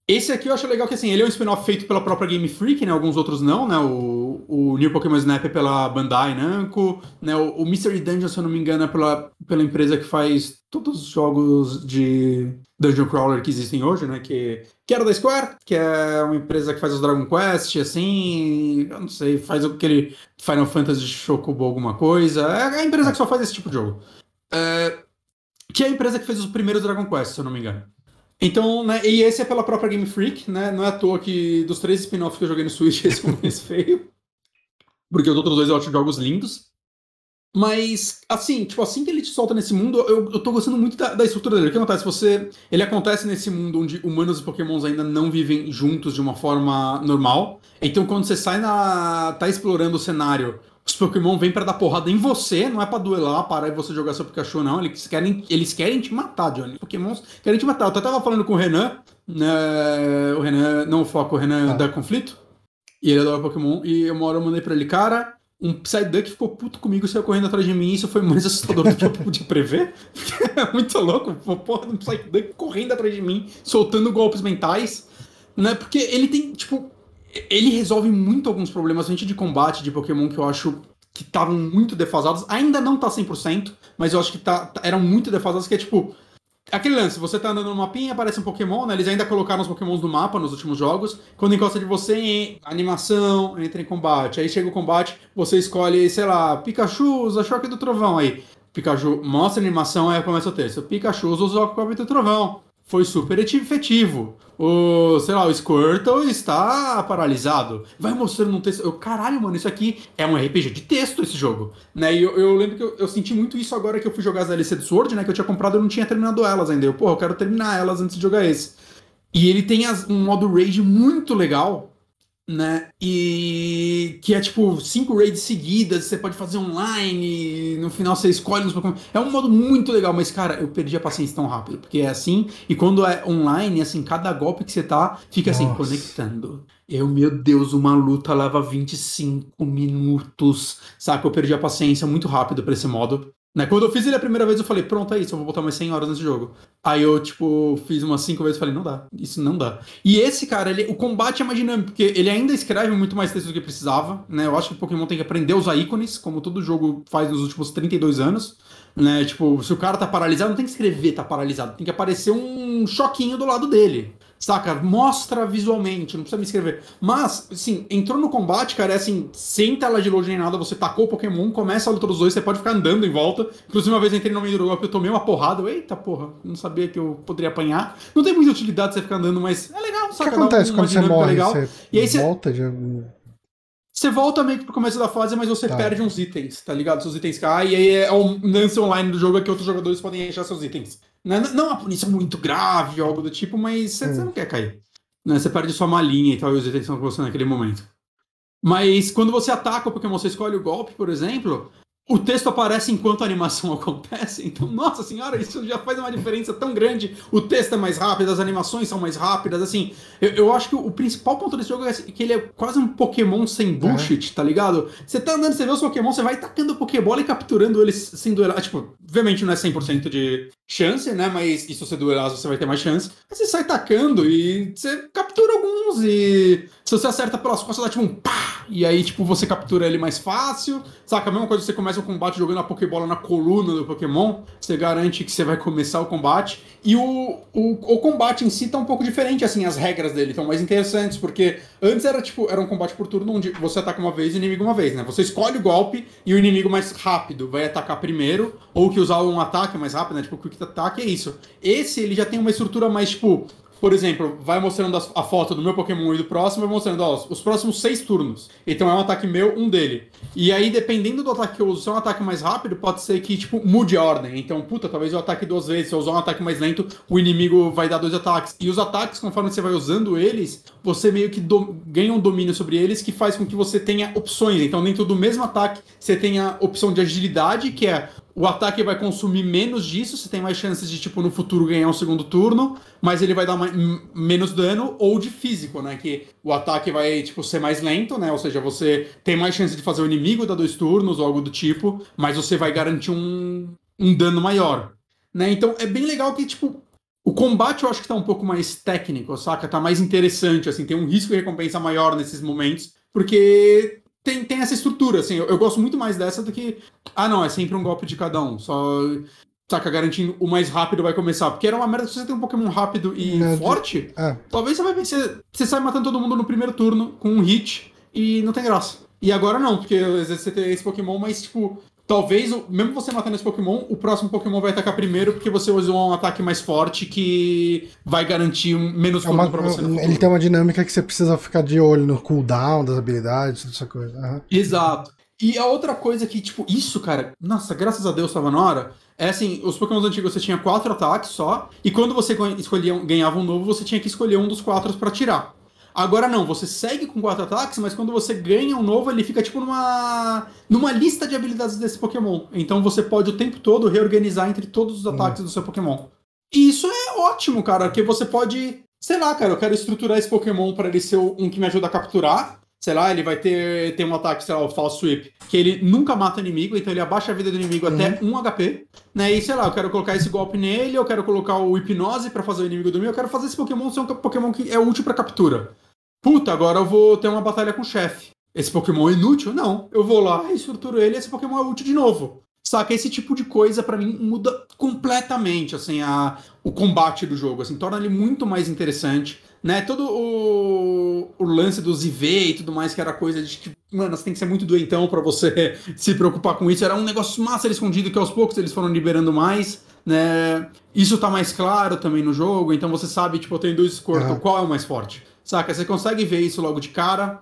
esse aqui eu acho legal que assim, ele é um spin-off feito pela própria Game Freak, né? Alguns outros não, né? O, o New Pokémon Snap é pela Bandai Namco, né? O, o Mystery Dungeon, se eu não me engano, é pela, pela empresa que faz todos os jogos de Dungeon Crawler que existem hoje, né? Que, que era da Square, que é uma empresa que faz os Dragon Quest, assim, eu não sei, faz aquele Final Fantasy Chocobo alguma coisa. É a empresa que só faz esse tipo de jogo. É, que é a empresa que fez os primeiros Dragon Quest, se eu não me engano. Então, né, e esse é pela própria Game Freak, né? Não é à toa que dos três spin-offs que eu joguei no Switch, esse é o mais feio. Porque os outros dois eu acho jogos lindos. Mas, assim, tipo, assim que ele te solta nesse mundo, eu, eu tô gostando muito da, da estrutura dele. O que acontece? Você. Ele acontece nesse mundo onde humanos e pokémons ainda não vivem juntos de uma forma normal. Então, quando você sai na. tá explorando o cenário, os Pokémon vêm para dar porrada em você, não é para duelar, parar e você jogar seu Pikachu, não. Eles querem, eles querem te matar, Johnny. Pokémons querem te matar. Eu até tava falando com o Renan, né, o Renan, não o foco, o Renan ah. da Conflito, e ele adora Pokémon, e uma hora eu mandei pra ele, cara, um Psyduck ficou puto comigo, saiu correndo atrás de mim, e isso foi mais assustador do que eu podia prever. é muito louco, porra, um Psyduck correndo atrás de mim, soltando golpes mentais, né, porque ele tem, tipo, ele resolve muito alguns problemas de combate de Pokémon que eu acho que estavam muito defasados. Ainda não tá 100%, mas eu acho que tá, tá, eram muito defasados, que é tipo... Aquele lance, você tá andando no mapinha, aparece um Pokémon, né? Eles ainda colocaram os Pokémons no mapa nos últimos jogos. Quando encosta de você, animação, entra em combate. Aí chega o combate, você escolhe, sei lá, Pikachu usa choque do trovão. Aí, Pikachu mostra a animação, aí começa o texto. Pikachu usa o choque do trovão foi super efetivo. O, sei lá, o Squirtle está paralisado. Vai mostrando um texto. Eu, caralho, mano, isso aqui é um RPG de texto, esse jogo. Né? E eu, eu lembro que eu, eu, senti muito isso agora que eu fui jogar as DLC do Sword, né? Que eu tinha comprado e não tinha terminado elas ainda. Eu, porra, eu quero terminar elas antes de jogar esse. E ele tem as, um modo Rage muito legal, né? E que é tipo cinco raids seguidas, você pode fazer online, no final você escolhe os Pokémon. É um modo muito legal, mas cara, eu perdi a paciência tão rápido, porque é assim, e quando é online, assim, cada golpe que você tá, fica assim, Nossa. conectando. Eu, meu Deus, uma luta leva 25 minutos, saca? Eu perdi a paciência muito rápido para esse modo. Né? Quando eu fiz ele a primeira vez, eu falei, pronto, é isso, eu vou botar mais 100 horas nesse jogo. Aí eu, tipo, fiz umas 5 vezes e falei, não dá, isso não dá. E esse, cara, ele, o combate é mais dinâmico, porque ele ainda escreve muito mais texto do que precisava, né? Eu acho que o Pokémon tem que aprender a usar ícones, como todo jogo faz nos últimos 32 anos. Né? Tipo, se o cara tá paralisado, não tem que escrever tá paralisado, tem que aparecer um choquinho do lado dele. Saca? Mostra visualmente, não precisa me escrever. Mas, assim, entrou no combate, cara, é assim, sem tela de load nem nada, você tacou o Pokémon, começa a luta dos dois, você pode ficar andando em volta. Inclusive, uma vez eu entrei no meio do golpe, eu tomei uma porrada, eu, eita porra, não sabia que eu poderia apanhar. Não tem muita utilidade você ficar andando, mas é legal, saca? O que acontece quando você morre? Legal. Você e aí você volta de você volta meio que pro começo da fase, mas você tá. perde uns itens, tá ligado? Seus itens caem, e aí é o lance online do jogo é que outros jogadores podem achar seus itens. Não é, não é uma punição muito grave, algo do tipo, mas você, hum. você não quer cair. Né? Você perde sua malinha e tal, e os itens estão com você naquele momento. Mas quando você ataca o Pokémon, você escolhe o golpe, por exemplo, o texto aparece enquanto a animação acontece. Então, nossa senhora, isso já faz uma diferença tão grande. O texto é mais rápido, as animações são mais rápidas. Assim, eu, eu acho que o, principal ponto desse jogo é que ele é quase um Pokémon sem bullshit, é. tá ligado? Você tá andando, você vê os Pokémon, você vai tacando Pokébola e capturando eles sem duelar. Tipo, obviamente não é 100% de chance, né? Mas e se você duelar, você vai ter mais chance. Mas você sai tacando e você captura alguns. E se você acerta pelas costas, dá tipo um pá! E aí, tipo, você captura ele mais fácil. Saca? A mesma coisa, você começa o combate jogando a Pokébola na coluna do Pokémon. Você garante que você vai começar o combate. E o, o, o combate em si tá um pouco diferente, assim, as regras dele estão mais interessantes, porque antes era tipo, era um combate por turno onde você ataca uma vez e o inimigo uma vez, né? Você escolhe o golpe e o inimigo mais rápido vai atacar primeiro, ou que usar um ataque mais rápido, né? Tipo, Quick Attack é isso. Esse, ele já tem uma estrutura mais, tipo, por exemplo, vai mostrando a foto do meu Pokémon e do próximo, vai mostrando ó, os próximos seis turnos. Então é um ataque meu, um dele. E aí, dependendo do ataque que eu uso, se é um ataque mais rápido, pode ser que, tipo, mude a ordem. Então, puta, talvez eu ataque duas vezes. Se eu usar um ataque mais lento, o inimigo vai dar dois ataques. E os ataques, conforme você vai usando eles, você meio que ganha um domínio sobre eles que faz com que você tenha opções. Então, dentro do mesmo ataque, você tem a opção de agilidade, que é o ataque vai consumir menos disso, você tem mais chances de, tipo, no futuro ganhar um segundo turno, mas ele vai dar mais, menos dano, ou de físico, né? Que o ataque vai, tipo, ser mais lento, né? Ou seja, você tem mais chance de fazer o inimigo dar dois turnos ou algo do tipo, mas você vai garantir um, um dano maior. Né? Então é bem legal que, tipo, O combate eu acho que tá um pouco mais técnico, saca? Tá mais interessante, assim, tem um risco e recompensa maior nesses momentos, porque tem, tem essa estrutura, assim, eu, eu, gosto muito mais dessa do que. Ah, não, é sempre um golpe de cada um. Só. Saca, garantindo o mais rápido vai começar. Porque era uma merda se você tem um Pokémon rápido e é, forte. É. Talvez você vai vencer. Você sai matando todo mundo no primeiro turno com um hit e não tem graça. E agora não, porque às vezes você tem esse Pokémon, mas tipo, Talvez, mesmo você matando esse Pokémon, o próximo Pokémon vai atacar primeiro porque você usou um ataque mais forte que vai garantir menos é uma, pra você no Ele tem uma dinâmica que você precisa ficar de olho no cooldown das habilidades, essa coisa. Uhum. Exato. E a outra coisa que, tipo, isso, cara, nossa, graças a Deus tava na hora. É assim, os Pokémon antigos você tinha quatro ataques só, e quando você escolhia, ganhava um novo, você tinha que escolher um dos quatro para tirar. Agora não, você segue com quatro ataques, mas quando você ganha um novo, ele fica tipo numa numa lista de habilidades desse Pokémon. Então você pode o tempo todo reorganizar entre todos os ataques hum. do seu Pokémon. E isso é ótimo, cara, porque você pode, sei lá, cara, eu quero estruturar esse Pokémon para ele ser um que me ajuda a capturar. Sei lá, ele vai ter, ter um ataque, sei lá, o False Sweep, que ele nunca mata inimigo, então ele abaixa a vida do inimigo uhum. até 1 HP. Né? E sei lá, eu quero colocar esse golpe nele, eu quero colocar o Hipnose para fazer o inimigo dormir, eu quero fazer esse Pokémon ser um Pokémon que é útil para captura. Puta, agora eu vou ter uma batalha com o chefe. Esse Pokémon é inútil? Não. Eu vou lá, estruturo ele e esse Pokémon é útil de novo. Saca? Esse tipo de coisa, para mim, muda completamente, assim, a, o combate do jogo, assim, torna ele muito mais interessante, né? Todo o, o lance dos IV e tudo mais, que era coisa de que, mano, você tem que ser muito doentão para você se preocupar com isso, era um negócio massa escondido que aos poucos eles foram liberando mais, né? Isso tá mais claro também no jogo, então você sabe, tipo, eu tenho dois uhum. qual é o mais forte? Saca? Você consegue ver isso logo de cara.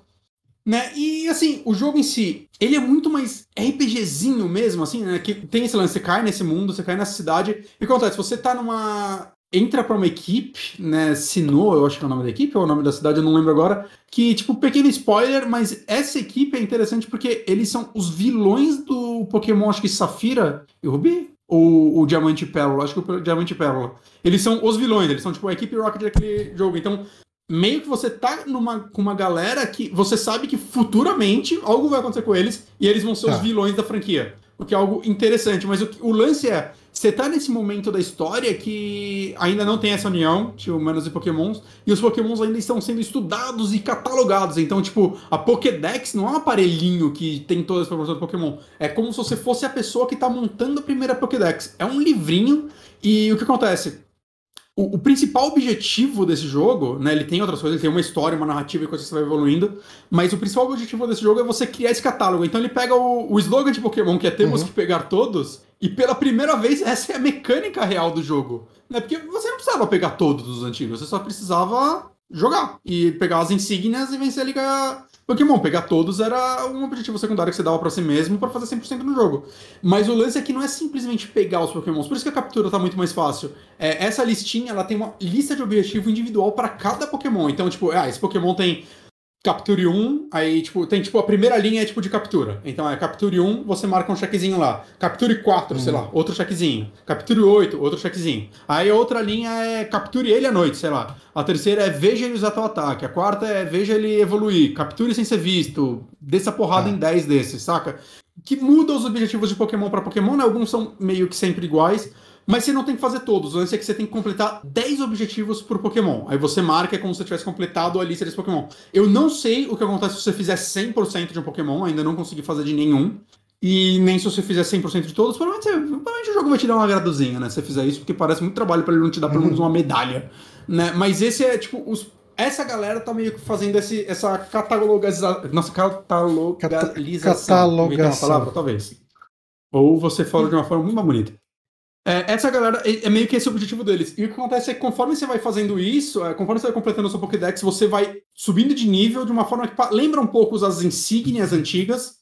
Né? E assim, o jogo em si, ele é muito mais RPGzinho mesmo, assim, né? Que tem esse lance, você cai nesse mundo, você cai nessa cidade. E o que acontece? Você tá numa. Entra pra uma equipe, né? Sinnoh, eu acho que é o nome da equipe, ou o nome da cidade, eu não lembro agora. Que, tipo, pequeno spoiler, mas essa equipe é interessante porque eles são os vilões do Pokémon, acho que Safira e Rubi? Ou o Diamante e Pérola? Acho que o Diamante e Pérola. Eles são os vilões, eles são tipo a equipe Rocket daquele jogo. Então, meio que você tá numa, com uma galera que você sabe que futuramente algo vai acontecer com eles e eles vão ser tá. os vilões da franquia. O que é algo interessante. Mas o, o lance é, você tá nesse momento da história que ainda não tem essa união de humanos e pokémons, e os pokémons ainda estão sendo estudados e catalogados. Então, tipo, a Pokédex não é um aparelhinho que tem todas as informações do Pokémon. É como se você fosse a pessoa que tá montando a primeira Pokédex. É um livrinho, e o que acontece? O, o, principal objetivo desse jogo, né? Ele tem outras coisas, ele tem uma história, uma narrativa e coisas que você vai evoluindo. Mas o principal objetivo desse jogo é você criar esse catálogo. Então ele pega o, o slogan de Pokémon, que é temos uhum. que pegar todos, e pela primeira vez essa é a mecânica real do jogo. Né? Porque você não precisava pegar todos os antigos, você só precisava jogar e pegar as insígnias e vencer a Liga Pokémon. Pegar todos era um objetivo secundário que você dava para si mesmo para fazer 100% no jogo. Mas o lance é que não é simplesmente pegar os Pokémons. Por isso que a captura tá muito mais fácil. É, essa listinha ela tem uma lista de objetivo individual para cada Pokémon. Então, tipo, ah, esse Pokémon tem capture 1, aí, tipo, tem, tipo, a primeira linha é, tipo, de captura. Então, é capture 1, você marca um checkzinho lá. Capture 4, sei lá, outro checkzinho. Capture 8, outro checkzinho. Aí, outra linha é capture ele à noite, sei lá. A terceira é veja ele usar teu ataque. A quarta é veja ele evoluir. Capture sem ser visto. Desça porrada ah. em 10 desses, saca? Que muda os objetivos de Pokémon para Pokémon, né? Alguns são meio que sempre iguais. Mas você não tem que fazer todos. O lance é que você tem que completar 10 objetivos por Pokémon. Aí você marca como se você tivesse completado a lista desse Pokémon. Eu não sei o que acontece se você fizer 100% de um Pokémon, ainda não consegui fazer de nenhum. E nem se você fizer 100% de todos, provavelmente, você, provavelmente o jogo vai te dar uma agradozinha, né? Se você fizer isso, porque parece muito trabalho para ele não te dar pelo menos uma medalha. Né? Mas esse é, tipo, os, essa galera tá meio que fazendo esse, essa catalogização. Nossa, catalogalização. Catalogação. Uma palavra, talvez. Ou você fala de uma forma muito mais bonita. É, essa galera é, é, meio que esse o objetivo deles. E o que acontece é que conforme você vai fazendo isso, é, conforme você vai completando o seu Pokédex, você vai subindo de nível de uma forma que lembra um pouco as insígnias antigas,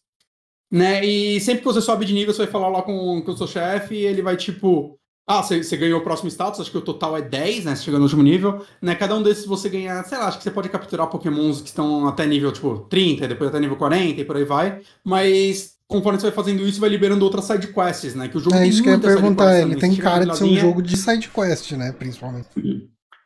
né? E sempre que você sobe de nível, você vai falar lá com, com o seu chefe e ele vai tipo. Ah, você, ganhou o próximo status, acho que o total é 10, né? Você chega no último nível, né? Cada um desses você ganha, sei lá, acho que você pode capturar pokémons que estão até nível, tipo, 30, depois até nível 40 e por aí vai. Mas conforme você vai fazendo isso, vai liberando outras side quests, né? Que o jogo é isso que eu ia perguntar, ele tem cara de ser um jogo de side quest, né? Principalmente.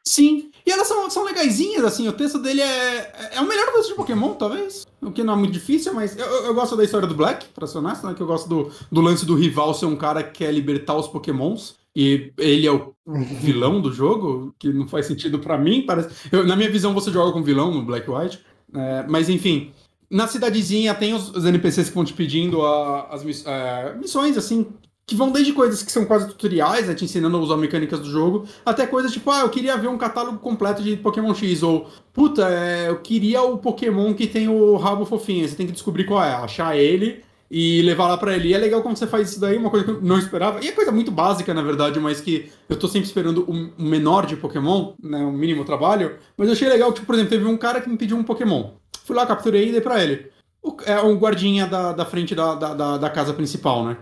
Sim, e elas são, são legaisinhas, assim, o texto dele é, é o melhor texto de Pokémon, talvez. O que não é muito difícil, mas eu, eu gosto da história do Black, pra ser honesto, né? Que eu gosto do, do lance do rival ser um cara que quer libertar os Pokémons. e ele é o vilão do jogo, que não faz sentido para mim. Parece... Eu, na minha visão, você joga com vilão no Black White. É, mas enfim, na cidadezinha tem os, os, NPCs que vão te pedindo a, as é, missões, assim, que vão desde coisas que são quase tutoriais, né, te ensinando a usar mecânicas do jogo, até coisas tipo, ah, eu queria ver um catálogo completo de Pokémon X, ou, puta, é, eu queria o Pokémon que tem o rabo fofinho, você tem que descobrir qual é, achar ele e levar lá para ele. E é legal quando você faz isso daí, uma coisa que eu não esperava, e é coisa muito básica, na verdade, mas que eu tô sempre esperando o menor de Pokémon, né, o mínimo trabalho, mas eu achei legal, tipo, por exemplo, teve um cara que me pediu um Pokémon, fui lá, capturei e dei pra ele. O, é um guardinha da, da frente da, da, da casa principal, né?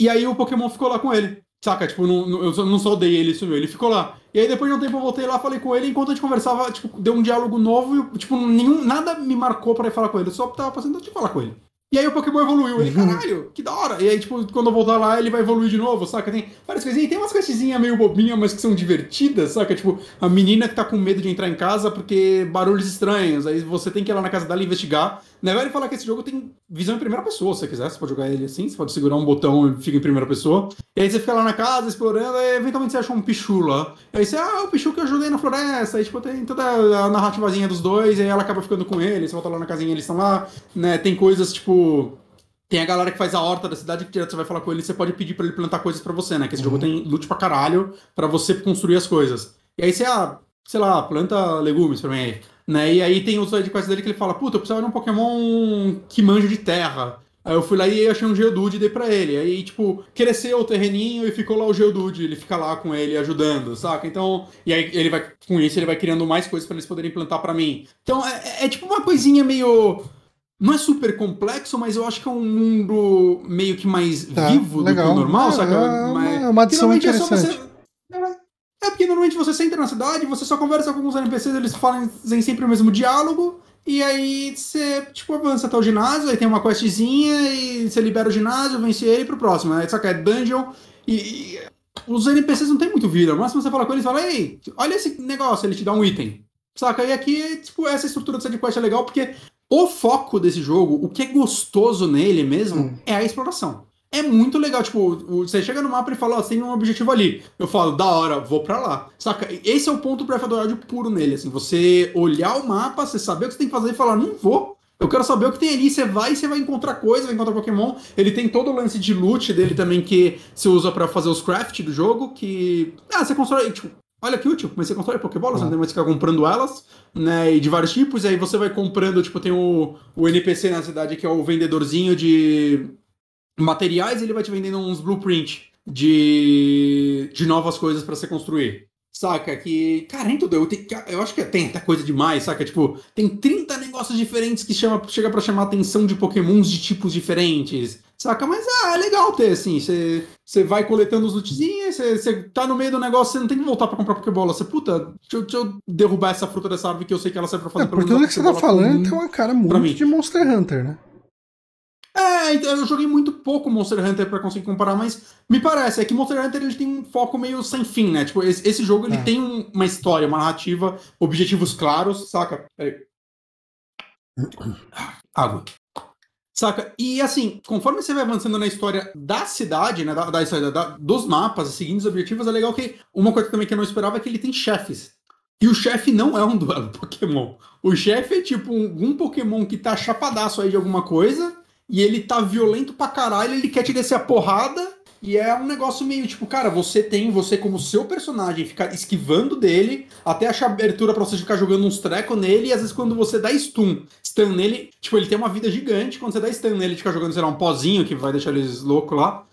E aí o Pokémon ficou lá com ele. Saca? Tipo, não, não, eu não soldei ele, sumiu. Ele ficou lá. E aí depois de um tempo eu voltei lá, falei com ele, enquanto a gente conversava, tipo, deu um diálogo novo e, tipo, nenhum, nada me marcou ir falar com ele. Eu só tava passando de falar com ele. E aí o Pokémon evoluiu. Ele, uhum. caralho, que da hora. E aí, tipo, quando eu voltar lá, ele vai evoluir de novo, saca? Tem várias coisinhas. Tem umas questões meio bobinhas, mas que são divertidas, saca? Tipo, a menina que tá com medo de entrar em casa porque barulhos estranhos. Aí você tem que ir lá na casa dela investigar. Né? Vai falar que esse jogo tem visão em primeira pessoa, se você quiser. Você pode jogar ele assim, você pode segurar um botão e fica em primeira pessoa. E aí você fica lá na casa explorando, e eventualmente você acha um Pichu lá. E aí você, ah, é o Pichu que eu joguei na floresta. Aí, tipo, tem toda a narrativazinha dos dois, e aí ela acaba ficando com ele. Você volta lá na casinha, eles estão lá. Né? Tem coisas, tipo tem a galera que faz a horta da cidade que direto você vai falar com ele, você pode pedir para ele plantar coisas para você, né? Que esse uhum. jogo tem loot pra caralho para você construir as coisas. E aí você, ah, sei lá, planta legumes pra mim. Né? E aí tem outros sidequests dele que ele fala, puta, eu precisava de um Pokémon que manja de terra. Aí eu fui lá e achei um Geodude e dei pra ele. Aí, tipo, cresceu o terreninho e ficou lá o Geodude. Ele fica lá com ele ajudando, saca? Então, e aí ele vai, com isso, ele vai criando mais coisas para eles poderem plantar para mim. Então, é, é, tipo uma coisinha meio não é super complexo, mas eu acho que é um mundo meio que mais tá, vivo legal. do que o normal, é, saca? É uma, é uma adição interessante. É, você... é, porque normalmente você senta na cidade, você só conversa com os NPCs, eles falam sempre o mesmo diálogo, e aí você, tipo, avança até o ginásio, aí tem uma questzinha, e você libera o ginásio, vence ele pro próximo. Aí só que é dungeon, e, e os NPCs não tem muito vida. Mas se você fala com eles, fala, ei, olha esse negócio, ele te dá um item. Saca? E aqui, tipo, essa estrutura de sidequest é legal porque o foco desse jogo, o que é gostoso nele mesmo, hum. é a exploração. É muito legal, tipo, você chega no mapa e fala, ó, oh, tem um objetivo ali. Eu falo, da hora, vou pra lá. Saca? Esse é o ponto Breath of the Wild puro nele, assim. Você olhar o mapa, você saber o que você tem que fazer e falar, não vou. Eu quero saber o que tem ali. Você vai e você vai encontrar coisa, vai encontrar Pokémon. Ele tem todo o lance de loot dele também que você usa para fazer os craft do jogo, que... Ah, você constrói, tipo, olha que útil, mas você constrói Pokébolas, ah. não tem mais que ficar comprando elas, né? E de vários tipos, e aí você vai comprando, tipo, tem o, o NPC na cidade que é o vendedorzinho de materiais, ele vai te vendendo uns blueprint de, de novas coisas para você construir. Saca? Que. Cara, em tudo. Eu, tenho, eu acho que tem até coisa demais, saca? Tipo, tem 30 negócios diferentes que chama, chega para chamar a atenção de pokémons de tipos diferentes. Saca? Mas ah, é legal ter, assim. Você vai coletando os lootzinhos, você tá no meio do negócio, você não tem que voltar pra comprar Pokébola. Você, puta, deixa eu, deixa eu, derrubar essa fruta dessa árvore que eu sei que ela serve pra fazer é, Por tudo que você tá falando, tem uma cara muito de Monster Hunter, né? É, então eu joguei muito pouco Monster Hunter para conseguir comparar, mas me parece é que Monster Hunter ele tem um foco meio sem fim, né? Tipo, esse, esse jogo ele é. tem um, uma história, uma narrativa, objetivos claros, saca? Peraí. Água. Saca? E assim, conforme você vai avançando na história da cidade, né? Da, da história da, dos mapas, seguindo os objetivos, é legal que uma coisa também que eu não esperava é que ele tem chefes. E o chefe não é um duelo Pokémon. O chefe é tipo um, um Pokémon que tá chapadaço aí de alguma coisa e ele tá violento pra caralho, ele quer te descer a porrada. E é um negócio meio tipo, cara, você tem você como seu personagem ficar esquivando dele até achar abertura pra você ficar jogando uns trecos nele. E às vezes quando você dá stun, stun nele, tipo, ele tem uma vida gigante. Quando você dá stun nele, fica jogando, sei lá, um pozinho que vai deixar eles loucos lá.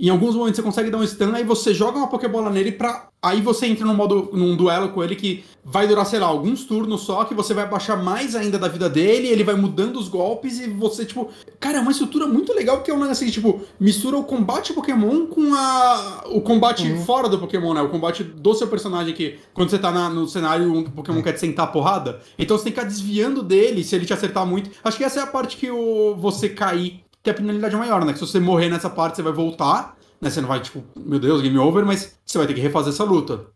Em alguns momentos você consegue dar um stun, aí você joga uma Pokébola nele pra. Aí você entra num modo num duelo com ele que vai durar, sei lá, alguns turnos só, que você vai baixar mais ainda da vida dele, ele vai mudando os golpes e você, tipo. Cara, é uma estrutura muito legal que é um lance assim, tipo, mistura o combate Pokémon com a. o combate uhum. fora do Pokémon, né? O combate do seu personagem que quando você tá na, no cenário, um Pokémon uhum. quer te sentar a porrada. Então você tem que ficar desviando dele se ele te acertar muito. Acho que essa é a parte que o, você cair que a penalidade é maior, né? Que se você morrer nessa parte, você vai voltar, né? Você não vai, tipo, meu Deus, game over, mas você vai ter que refazer essa luta.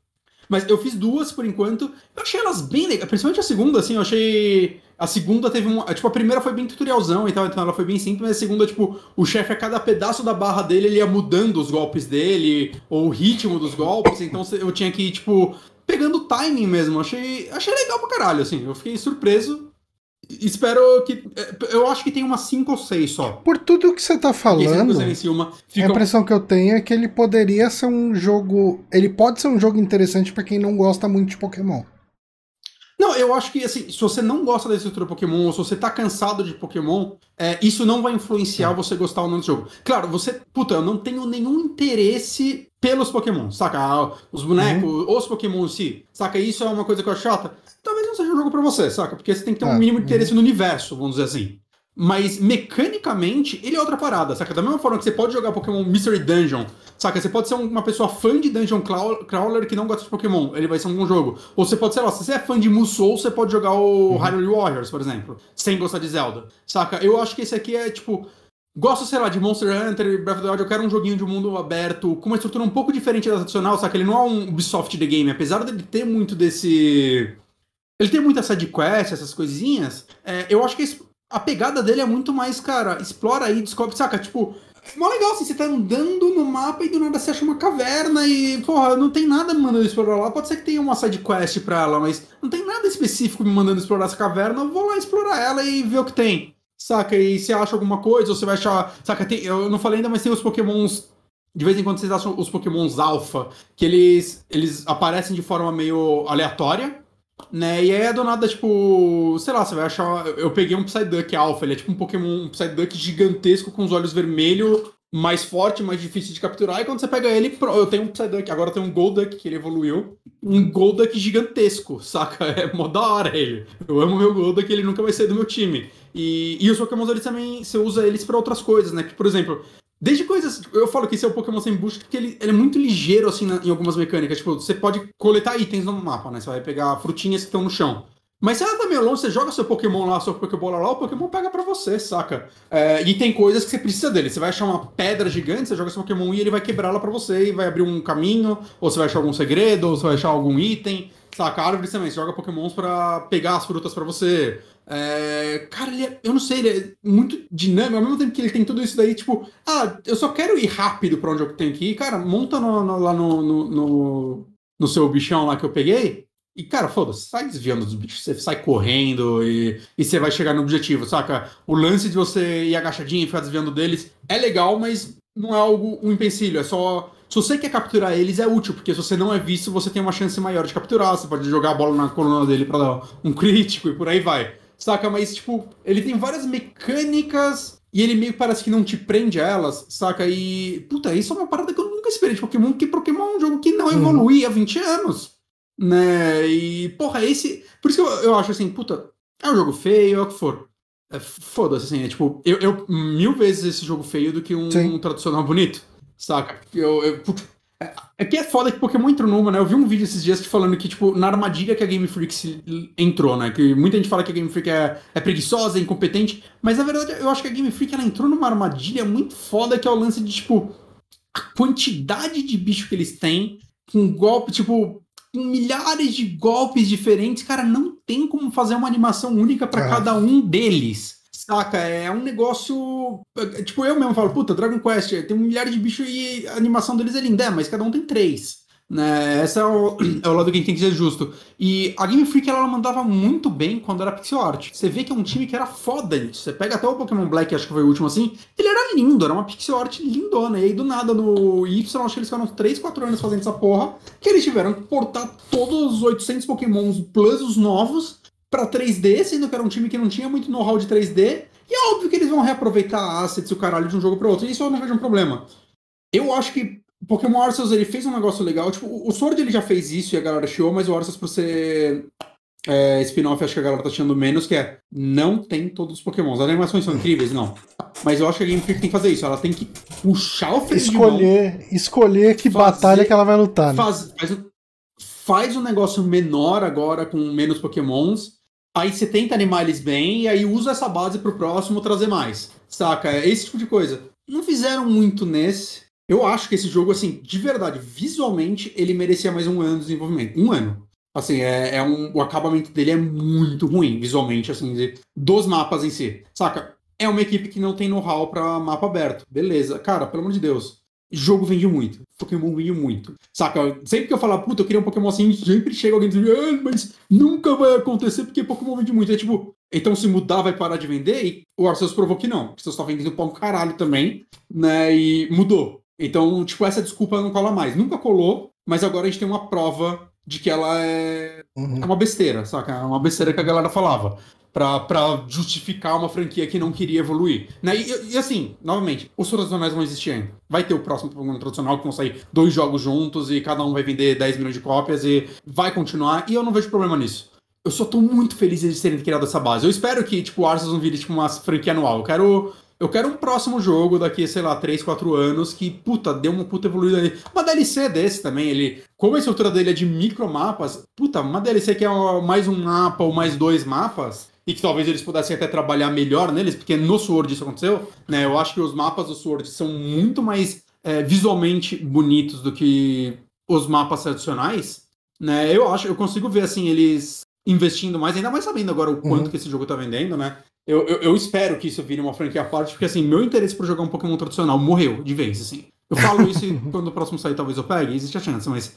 Mas eu fiz duas por enquanto. Eu achei elas bem legais. Principalmente a segunda, assim, eu achei. A segunda teve um. Tipo, a primeira foi bem tutorialzão e tal, então ela foi bem simples, mas a segunda, tipo, o chefe a cada pedaço da barra dele, ele ia mudando os golpes dele, ou o ritmo dos golpes, então eu tinha que tipo, pegando o timing mesmo. Achei, achei legal pra caralho, assim. Eu fiquei surpreso. Espero que. Eu acho que tem umas 5 ou 6 só. Por tudo que você tá falando, uma, a impressão que eu tenho é que ele poderia ser um jogo. Ele pode ser um jogo interessante para quem não gosta muito de Pokémon. Não, eu acho que assim, se você não gosta da estrutura Pokémon, ou se você tá cansado de Pokémon, é, isso não vai influenciar é. você gostar ou não do jogo. Claro, você. Puta, eu não tenho nenhum interesse pelos Pokémon, saca? Ah, os bonecos, uhum. os Pokémon em si, saca? Isso é uma coisa que eu acho chata. Talvez não seja um jogo para você, saca? Porque você tem que ter um é. mínimo de interesse uhum. no universo, vamos dizer assim. Mas mecanicamente, ele é outra parada, saca? Da mesma forma que você pode jogar Pokémon Mystery Dungeon, saca? Você pode ser uma pessoa fã de Dungeon Crawler que não gosta de Pokémon, ele vai ser um bom jogo. Ou você pode, sei lá, se você é fã de Musou, você pode jogar o uhum. Hyrule Warriors, por exemplo, sem gostar de Zelda, saca? Eu acho que esse aqui é tipo. Gosto, sei lá, de Monster Hunter Breath of the Wild, eu quero um joguinho de mundo aberto, com uma estrutura um pouco diferente da tradicional, saca? Ele não é um Ubisoft The Game, apesar dele ter muito desse. Ele tem muita sidequest, essas coisinhas. É, eu acho que a pegada dele é muito mais, cara, explora aí, descobre, saca? Tipo, mó legal, assim, você tá andando no mapa e do nada você acha uma caverna e, porra, não tem nada me mandando explorar lá. Pode ser que tenha uma side quest pra ela, mas não tem nada específico me mandando explorar essa caverna. Eu vou lá explorar ela e ver o que tem. Saca? E você acha alguma coisa, ou você vai achar. Saca? Tem, eu não falei ainda, mas tem os pokémons. De vez em quando vocês acham os pokémons alpha, que eles, eles aparecem de forma meio aleatória né? E aí é do nada, tipo, sei lá, você vai achar. Eu peguei um Psyduck Alpha, ele é tipo um Pokémon, um Psyduck gigantesco com os olhos vermelhos, mais forte, mais difícil de capturar. E quando você pega ele, eu tenho um Psyduck, agora eu tenho um Golduck que ele evoluiu. Um Golduck gigantesco, saca? É mó da hora ele. Eu amo meu Golduck, ele nunca vai sair do meu time. E, e os Pokémons eles também, você usa eles para outras coisas, né? Que, por exemplo, Desde coisas. Eu falo que esse é o Pokémon sem busca porque ele, ele é muito ligeiro, assim, na, em algumas mecânicas. Tipo, você pode coletar itens no mapa, né? Você vai pegar frutinhas que estão no chão. Mas se ela tá meio longe, você joga seu Pokémon lá, seu Pokébola lá, o Pokémon pega pra você, saca? É, e tem coisas que você precisa dele. Você vai achar uma pedra gigante, você joga seu Pokémon e ele vai quebrá-la pra você e vai abrir um caminho, ou você vai achar algum segredo, ou você vai achar algum item. Saca? Árvores também, você joga Pokémons pra pegar as frutas pra você. É, cara, ele é, eu não sei, ele é muito dinâmico, ao mesmo tempo que ele tem tudo isso daí, tipo, ah, eu só quero ir rápido pra onde eu tenho que ir, cara, monta no, no, lá no, no, no, seu bichão lá que eu peguei, e, cara, foda-se, sai desviando dos bichos, você sai correndo e, e você vai chegar no objetivo, saca? O lance de você ir agachadinho e ficar desviando deles é legal, mas não é algo um empecilho, é só. Se você quer capturar eles, é útil, porque se você não é visto, você tem uma chance maior de capturar, você pode jogar a bola na coluna dele para dar um crítico e por aí vai. Saca? Mas, tipo, ele tem várias mecânicas e ele meio parece que não te prende a elas, saca? E, puta, isso é uma parada que eu nunca esperei de Pokémon, porque Pokémon é um jogo que não uhum. evolui há 20 anos, né? E, porra, esse. Por isso que eu, eu acho assim, puta, é um jogo feio, é o que for. É, Foda-se, assim, é tipo, eu, eu mil vezes esse jogo feio do que um, um tradicional bonito, saca? Eu, eu, é que é foda que Pokémon entrou numa, né? Eu vi um vídeo esses dias falando que, tipo, na armadilha que a Game Freak entrou, né? Que muita gente fala que a Game Freak é, é preguiçosa, é incompetente, mas na verdade eu acho que a Game Freak ela entrou numa armadilha muito foda que é o lance de, tipo, a quantidade de bicho que eles têm, com golpe, tipo, com milhares de golpes diferentes, cara, não tem como fazer uma animação única para é. cada um deles. Saca? É um negócio. É, tipo, eu mesmo falo, puta, Dragon Quest tem um milhar de bichos e a animação deles é linda, mas cada um tem três. Né? Esse é o, é o lado que a gente tem que ser justo. E a Game Freak ela mandava muito bem quando era pixel art. Você vê que é um time que era foda nisso. Você pega até o Pokémon Black, acho que foi o último assim, ele era lindo, era uma pixel art lindona. E aí do nada no Y, acho que eles ficaram 3, 4 anos fazendo essa porra, que eles tiveram que portar todos os 800 Pokémons plus os novos para 3D, sendo que era um time que não tinha muito know-how de 3D. E é óbvio que eles vão reaproveitar assets e o caralho de um jogo para outro. E isso eu não vejo um problema. Eu acho que Pokémon Arceus ele fez um negócio legal. Tipo, o Sword ele já fez isso e a galera chiou, mas o Arceus, por ser é, spin-off, acho que a galera tá achando menos, que é não tem todos os Pokémons. As animações são incríveis, não. Mas eu acho que a Game Freak tem que fazer isso. Ela tem que puxar o freio escolher, mão, Escolher que fazer, batalha que ela vai lutar. Né? Faz, faz, faz um negócio menor agora com menos Pokémons Aí você tenta animar eles bem e aí usa essa base pro próximo trazer mais. Saca? É esse tipo de coisa. Não fizeram muito nesse. Eu acho que esse jogo, assim, de verdade, visualmente, ele merecia mais um ano de desenvolvimento. Um ano. Assim, é, é um, o acabamento dele é muito ruim, visualmente, assim, dos mapas em si. Saca? É uma equipe que não tem know-how pra mapa aberto. Beleza. Cara, pelo amor de Deus. Jogo vende muito. Pokémon vende muito. Saca? Sempre que eu falar, puta, eu queria um Pokémon assim, sempre chega alguém dizendo, ah, mas nunca vai acontecer porque Pokémon vende muito. É tipo, então se mudar vai parar de vender? E o Arceus provou que não. Você está vendendo pão caralho também, né? E mudou. Então, tipo, essa desculpa não cola mais. Nunca colou, mas agora a gente tem uma prova de que ela é, uhum. é uma besteira, saca? É uma besteira que a galera falava para justificar uma franquia que não queria evoluir. Né? E, e, assim, novamente, os tradicionais vão existir ainda. Vai ter o próximo Pokémon tradicional que vão sair dois jogos juntos e cada um vai vender 10 milhões de cópias e vai continuar, e eu não vejo problema nisso. Eu só tô muito feliz de terem criado essa base. Eu espero que, tipo, o Arceus não vire, tipo, uma franquia anual. Eu quero... Eu quero um próximo jogo daqui, sei lá, 3, 4 anos que, puta, deu uma puta evoluída ali. Uma DLC desse também, ele. Como a estrutura dele é de micromapas, puta, uma DLC que é mais um mapa ou mais dois mapas, e que talvez eles pudessem até trabalhar melhor neles, porque no Sword isso aconteceu, né? Eu acho que os mapas do Sword são muito mais é, visualmente bonitos do que os mapas tradicionais, né? Eu acho, eu consigo ver assim eles investindo mais, ainda mais sabendo agora o quanto uhum. que esse jogo tá vendendo, né? Eu, eu, eu, espero que isso vire uma franquia à parte, porque assim, meu interesse por jogar um Pokémon tradicional morreu de vez, assim. Eu falo isso e quando o próximo sair talvez eu pegue, existe a chance, mas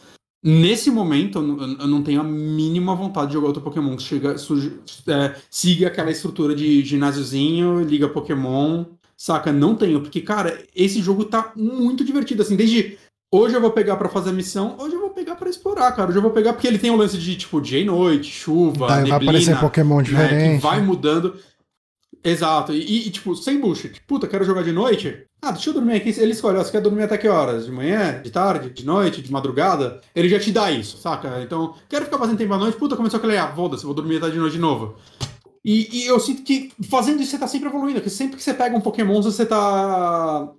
Nesse momento, eu não tenho a mínima vontade de jogar outro Pokémon que chega, é, siga aquela estrutura de ginásiozinho, liga Pokémon, saca? Não tenho, porque, cara, esse jogo tá muito divertido, assim, desde hoje eu vou pegar para fazer a missão, hoje eu vou pegar para explorar, cara, hoje eu vou pegar porque ele tem o lance de, tipo, dia e noite, chuva, neblina, vai aparecer Pokémon diferente. Né, que vai mudando. Exato, e, e, tipo, sem bullshit. Puta, quero jogar de noite? Ah, deixa eu dormir aqui. Ele escolhe, você quer dormir até que horas? De manhã, de tarde, de noite, de madrugada? Ele já te dá isso, saca? Então, quero ficar fazendo tempo à noite. Puta, começou a querer, ah, foda-se, vou dormir até de noite de novo. E, e, eu sinto que fazendo isso você tá sempre evoluindo, que sempre que você pega um Pokémon, você tá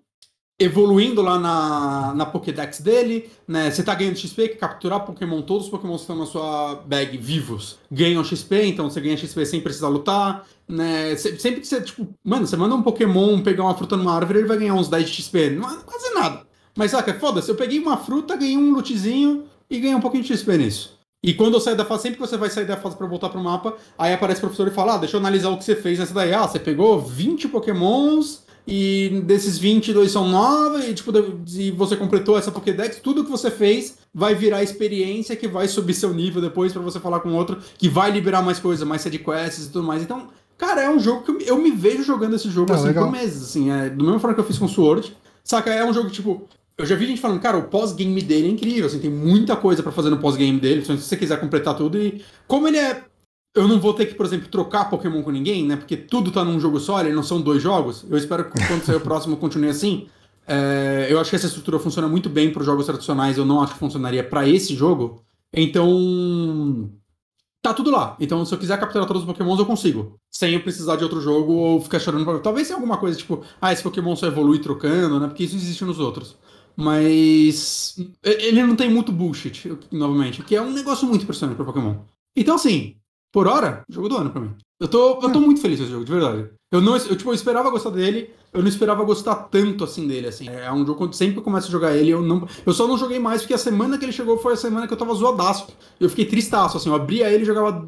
evoluindo lá na, na Pokédex dele, né? Você tá ganhando XP, que capturar Pokémon, todos os Pokémon que estão na sua bag vivos ganham XP, então você ganha XP sem precisar lutar, né? Sempre que você, tipo, mano, você manda um Pokémon pegar uma fruta numa árvore, ele vai ganhar uns 10 de XP, não é quase nada. Mas saca, foda-se, eu peguei uma fruta, ganhei um lootzinho e ganhei um pouquinho de XP nisso. E quando eu saio da fase, sempre que você vai sair da fase para voltar pro mapa, aí aparece o professor e fala: Ah, deixa eu analisar o que você fez nessa daí. Ah, você pegou 20 Pokémons e desses 22 são novos, e tipo, se você completou essa Pokédex, tudo que você fez vai virar experiência que vai subir seu nível depois para você falar com outro, que vai liberar mais coisa, mais sidequests e tudo mais. Então, cara, é um jogo que eu, eu me vejo jogando esse jogo ah, assim legal. por meses, assim, é do mesmo forma que eu fiz com Sword. Saca, é um jogo que, tipo, eu já vi gente falando, cara, o pós-game dele é incrível, assim, tem muita coisa para fazer no pós-game dele, se você quiser completar tudo. E como ele é eu não vou ter que, por exemplo, trocar Pokémon com ninguém, né? Porque tudo tá num jogo só, eles não são dois jogos. Eu espero que quando sair o próximo continue assim. É, eu acho que essa estrutura funciona muito bem para os jogos tradicionais, eu não acho que funcionaria para esse jogo. Então. Tá tudo lá. Então, se eu quiser capturar todos os Pokémons, eu consigo. Sem eu precisar de outro jogo ou ficar chorando. Talvez tenha alguma coisa tipo, ah, esse Pokémon só evolui trocando, né? Porque isso existe nos outros. Mas. Ele não tem muito bullshit, novamente. Que é um negócio muito impressionante para Pokémon. Então, assim, por hora, jogo do ano pra mim. Eu tô, eu tô muito feliz com esse jogo, de verdade. Eu não eu, tipo, eu esperava gostar dele, eu não esperava gostar tanto assim dele, assim. É um jogo que sempre começo a jogar ele, eu não. Eu só não joguei mais porque a semana que ele chegou foi a semana que eu tava zoadaço. Eu fiquei tristaço, assim. Eu abria ele, jogava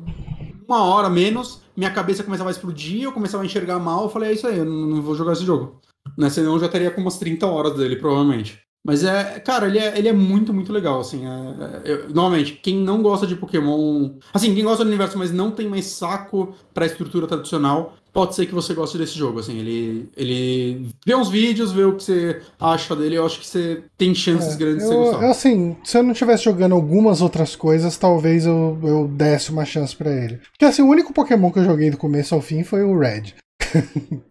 uma hora menos, minha cabeça começava a explodir, eu começava a enxergar mal, eu falei, é isso aí, eu não, não vou jogar esse jogo. Né? Senão eu já teria com umas 30 horas dele, provavelmente. Mas é, cara, ele é, ele é muito, muito legal, assim. É, é, normalmente, quem não gosta de Pokémon. Assim, quem gosta do universo, mas não tem mais saco pra estrutura tradicional, pode ser que você goste desse jogo, assim. Ele, ele vê uns vídeos, vê o que você acha dele, eu acho que você tem chances é, grandes eu, de você gostar. Assim, se eu não estivesse jogando algumas outras coisas, talvez eu, eu desse uma chance para ele. Porque, assim, o único Pokémon que eu joguei do começo ao fim foi o Red.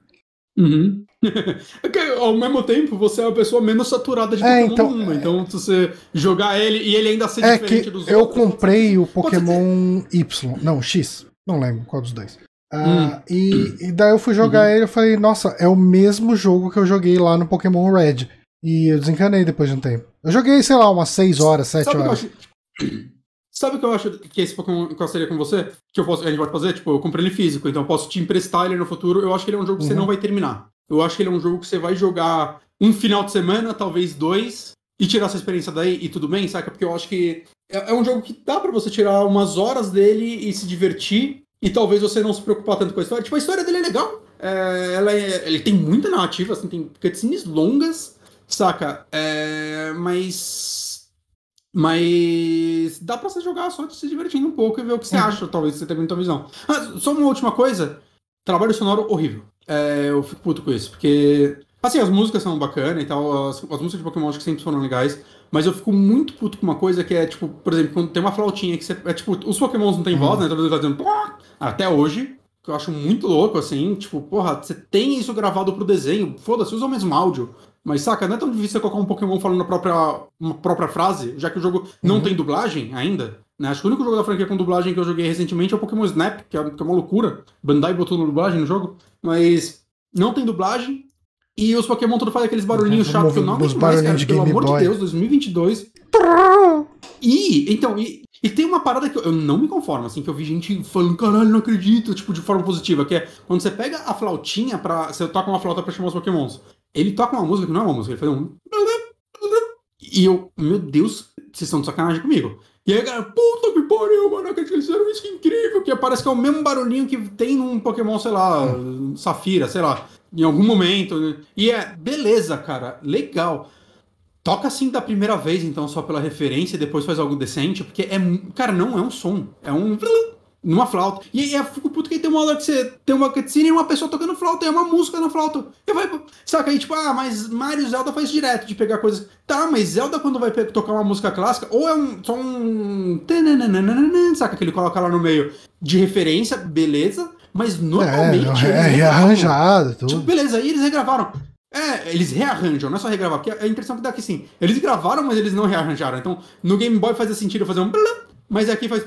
Uhum. é ao mesmo tempo, você é a pessoa menos saturada de é, Pokémon então, mundo. Então, se você jogar ele e ele ainda ser é diferente dos eu outros. Eu comprei o Pokémon Y. Não, X. Não lembro qual dos dois. Uh, hum. e, e, daí eu fui jogar uhum. ele e falei, nossa, é o mesmo jogo que eu joguei lá no Pokémon Red. E eu desencanei depois de um tempo. Eu joguei, sei lá, umas 6 horas, 7 horas. Sabe o que eu acho que esse Pokémon seria com você? Que eu posso, a gente pode fazer? Tipo, eu comprei ele físico, então eu posso te emprestar ele no futuro. Eu acho que ele é um jogo que uhum. você não vai terminar. Eu acho que ele é um jogo que você vai jogar um final de semana, talvez dois, e tirar essa experiência daí e tudo bem, saca? Porque eu acho que é, é um jogo que dá para você tirar umas horas dele e se divertir, e talvez você não se preocupar tanto com a história. Tipo, a história dele é legal. É, ela é, ele tem muita narrativa, assim, tem cutscenes longas, saca? É, mas. Mas. Dá pra você jogar só de se divertindo um pouco e ver o que você acha, talvez você tenha muita visão. Ah, só uma última coisa: trabalho sonoro horrível. É, eu fico puto com isso, porque. Assim, as músicas são bacanas e tal, as, as músicas de Pokémon acho que sempre foram legais, mas eu fico muito puto com uma coisa que é, tipo, por exemplo, quando tem uma flautinha que você. É tipo, os Pokémons não tem uhum. voz, né? Talvez fazendo. Até hoje, que eu acho muito louco, assim, tipo, porra, você tem isso gravado pro desenho, foda-se, usa o mesmo áudio. Mas saca, não é tão difícil você colocar um Pokémon falando a própria, uma própria frase, já que o jogo não uhum. tem dublagem ainda. Né? Acho que o único jogo da franquia com dublagem que eu joguei recentemente é o Pokémon Snap, que é, que é uma loucura. Bandai botou dublagem no jogo, mas não tem dublagem. E os Pokémon tudo fazem aqueles barulhinhos chatos que eu não aguento mais, cara. Pelo amor Boy. de Deus, 2022. E, então, e, e tem uma parada que eu, eu, não me conformo, assim, que eu vi gente falando, caralho, não acredito, tipo, de forma positiva, que é quando você pega a flautinha pra. Você toca uma flauta pra chamar os Pokémons. Ele toca uma música que não é uma música, ele faz um. E eu, meu Deus, vocês estão de sacanagem comigo. E aí, cara, puta que pariu, mano, que eles fizeram isso incrível, que parece que é o mesmo barulhinho que tem num Pokémon, sei lá, Safira, sei lá em algum momento. Né? E é, beleza, cara, legal. Toca assim da primeira vez, então, só pela referência, e depois faz algo decente, porque é. Cara, não é um som. É um. Numa flauta. E aí eu fico puto que tem uma hora que você tem uma cutscene e uma pessoa tocando flauta, é uma música na flauta. E vai. Saca aí, tipo, ah, mas Mario Zelda faz direto de pegar coisas. Tá, mas Zelda quando vai tocar uma música clássica, ou é um. só um. Saca que ele coloca lá no meio de referência, beleza. Mas normalmente. É, é rearranjado, tudo. Tipo, beleza, aí eles regravaram. É, eles rearranjam, não é só regravar, porque a impressão que dá aqui sim. Eles gravaram, mas eles não rearranjaram. Então, no Game Boy fazia sentido fazer um. Mas aqui faz.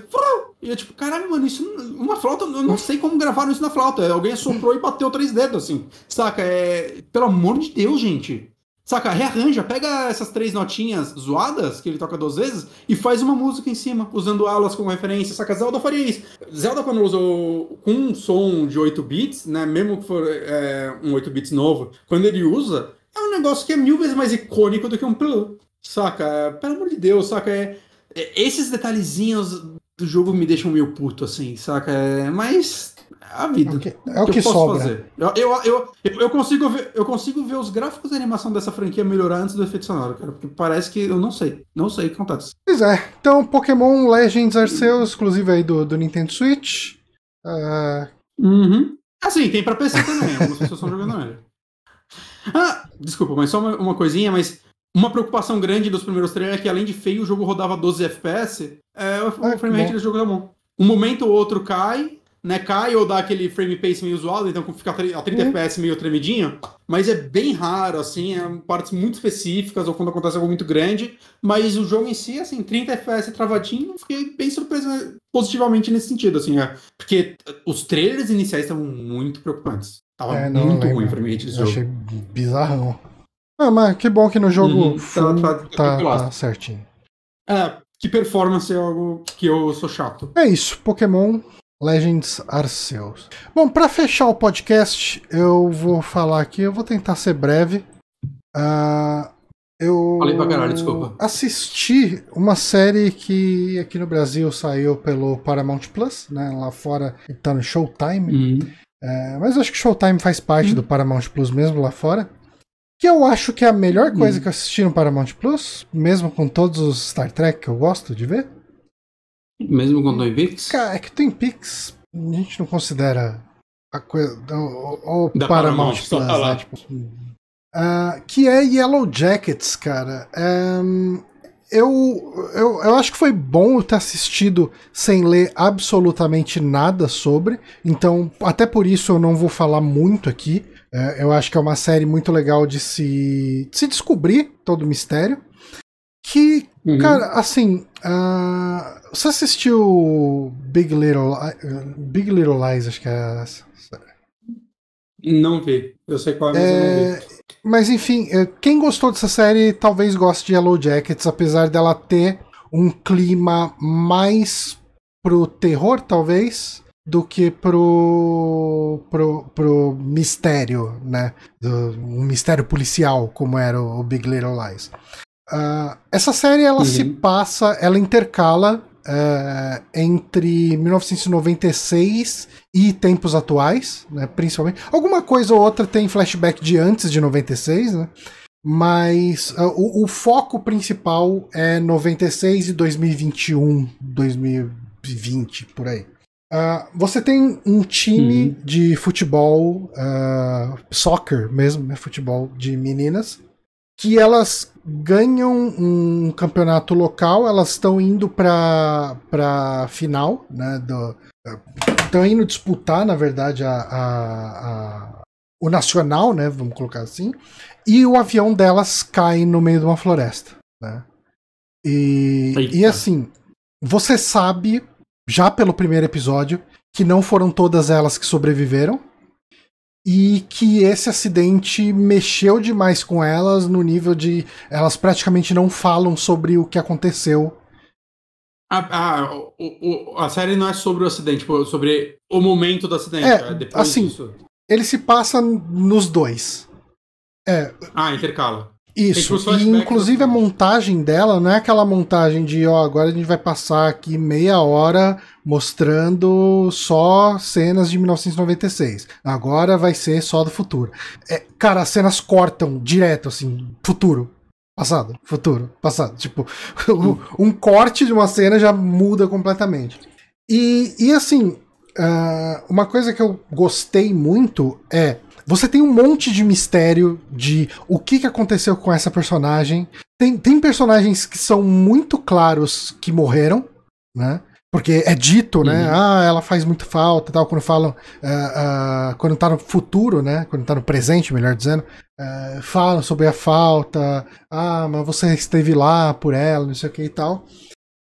E é tipo, caralho, mano, isso. Uma flauta, eu não sei como gravaram isso na flauta. Alguém soprou e bateu três dedos, assim. Saca? É. Pelo amor de Deus, gente. Saca? Rearranja, pega essas três notinhas zoadas que ele toca duas vezes e faz uma música em cima, usando elas como referência. Saca? Zelda faria isso. Zelda, quando usou com um som de 8 bits, né? Mesmo que for é, um 8 bits novo, quando ele usa, é um negócio que é mil vezes mais icônico do que um Plu. Saca? Pelo amor de Deus, saca? É, esses detalhezinhos do jogo me deixam meio puto, assim, saca? É, mas a vida. Okay. É o que, que sobra. Eu, eu, eu, eu, consigo ver, eu consigo ver os gráficos da animação dessa franquia melhorar antes do efeito sonoro, cara. Porque parece que eu não sei. Não sei o que acontece. Pois é. Então, Pokémon Legends Arceus, exclusivo aí do, do Nintendo Switch. Uh... Uhum. Ah, sim, tem pra PC também. Algumas pessoas estão jogando ele. Ah, desculpa, mas só uma, uma coisinha, mas uma preocupação grande dos primeiros trailers é que além de feio, o jogo rodava 12 FPS. É, o ah, frame rate do jogo tá bom. Um momento ou outro cai, né, cai ou dá aquele frame pace meio zoado, então fica a 30 uhum. FPS meio tremidinho, mas é bem raro, assim, é partes muito específicas ou quando acontece algo muito grande, mas o jogo em si, assim, 30 FPS travadinho, fiquei bem surpreso positivamente nesse sentido, assim, é, porque os trailers iniciais estavam muito preocupantes. Tava é, não, muito ruim o frame rate desse jogo. Achei bizarrão. Ah, mas que bom que no jogo uhum, tá, tá, tá, tá certinho. É, que performance é algo que eu sou chato. É isso, Pokémon Legends Arceus. Bom, para fechar o podcast, eu vou falar aqui, eu vou tentar ser breve. Uh, eu Falei pra caralho, desculpa. assisti uma série que aqui no Brasil saiu pelo Paramount Plus, né? Lá fora tá no Showtime. Uhum. É, mas eu acho que Showtime faz parte uhum. do Paramount Plus mesmo lá fora. Que eu acho que é a melhor coisa uhum. que eu assisti no Paramount Plus, mesmo com todos os Star Trek que eu gosto de ver. Mesmo com Twin Peaks? Cara, é que Twin Peaks a gente não considera a coisa. O, o Paramount Plus, né? Tipo, uh, que é Yellow Jackets, cara. Um, eu, eu, eu acho que foi bom eu ter assistido sem ler absolutamente nada sobre, então até por isso eu não vou falar muito aqui. Uh, eu acho que é uma série muito legal de se, de se descobrir todo o mistério. Que, uhum. cara, assim, uh, você assistiu Big Little, Big Little Lies, acho que é essa? Não vi. Eu sei qual é, mas é, eu não vi. Mas enfim, é, quem gostou dessa série talvez goste de Yellow Jackets, apesar dela ter um clima mais pro terror, talvez, do que pro, pro, pro mistério, né? Do, um mistério policial, como era o, o Big Little Lies. Uh, essa série ela uhum. se passa, ela intercala uh, entre 1996 e tempos atuais, né, principalmente. Alguma coisa ou outra tem flashback de antes de 96, né? Mas uh, o, o, foco principal é 96 e 2021, 2020, por aí. Uh, você tem um time uhum. de futebol, uh, soccer mesmo, né, futebol de meninas, que elas ganham um campeonato local, elas estão indo para para final, né, estão indo disputar, na verdade, a, a, a, o nacional, né, vamos colocar assim, e o avião delas cai no meio de uma floresta, né? E, e assim, você sabe, já pelo primeiro episódio, que não foram todas elas que sobreviveram, e que esse acidente mexeu demais com elas no nível de elas praticamente não falam sobre o que aconteceu. A, o, o, a série não é sobre o acidente, tipo, sobre o momento do acidente. É, é assim, disso. ele se passa nos dois. É. Ah, intercala. Isso, e inclusive a montagem dela não é aquela montagem de, ó, agora a gente vai passar aqui meia hora mostrando só cenas de 1996. Agora vai ser só do futuro. É, cara, as cenas cortam direto, assim, futuro. Passado, futuro, passado. Tipo, um corte de uma cena já muda completamente. E, e assim, uh, uma coisa que eu gostei muito é você tem um monte de mistério de o que, que aconteceu com essa personagem. Tem, tem personagens que são muito claros que morreram, né? Porque é dito, né? Uhum. Ah, ela faz muito falta tal. Quando falam. Uh, uh, quando tá no futuro, né? Quando tá no presente, melhor dizendo. Uh, falam sobre a falta. Ah, mas você esteve lá por ela, não sei o que e tal.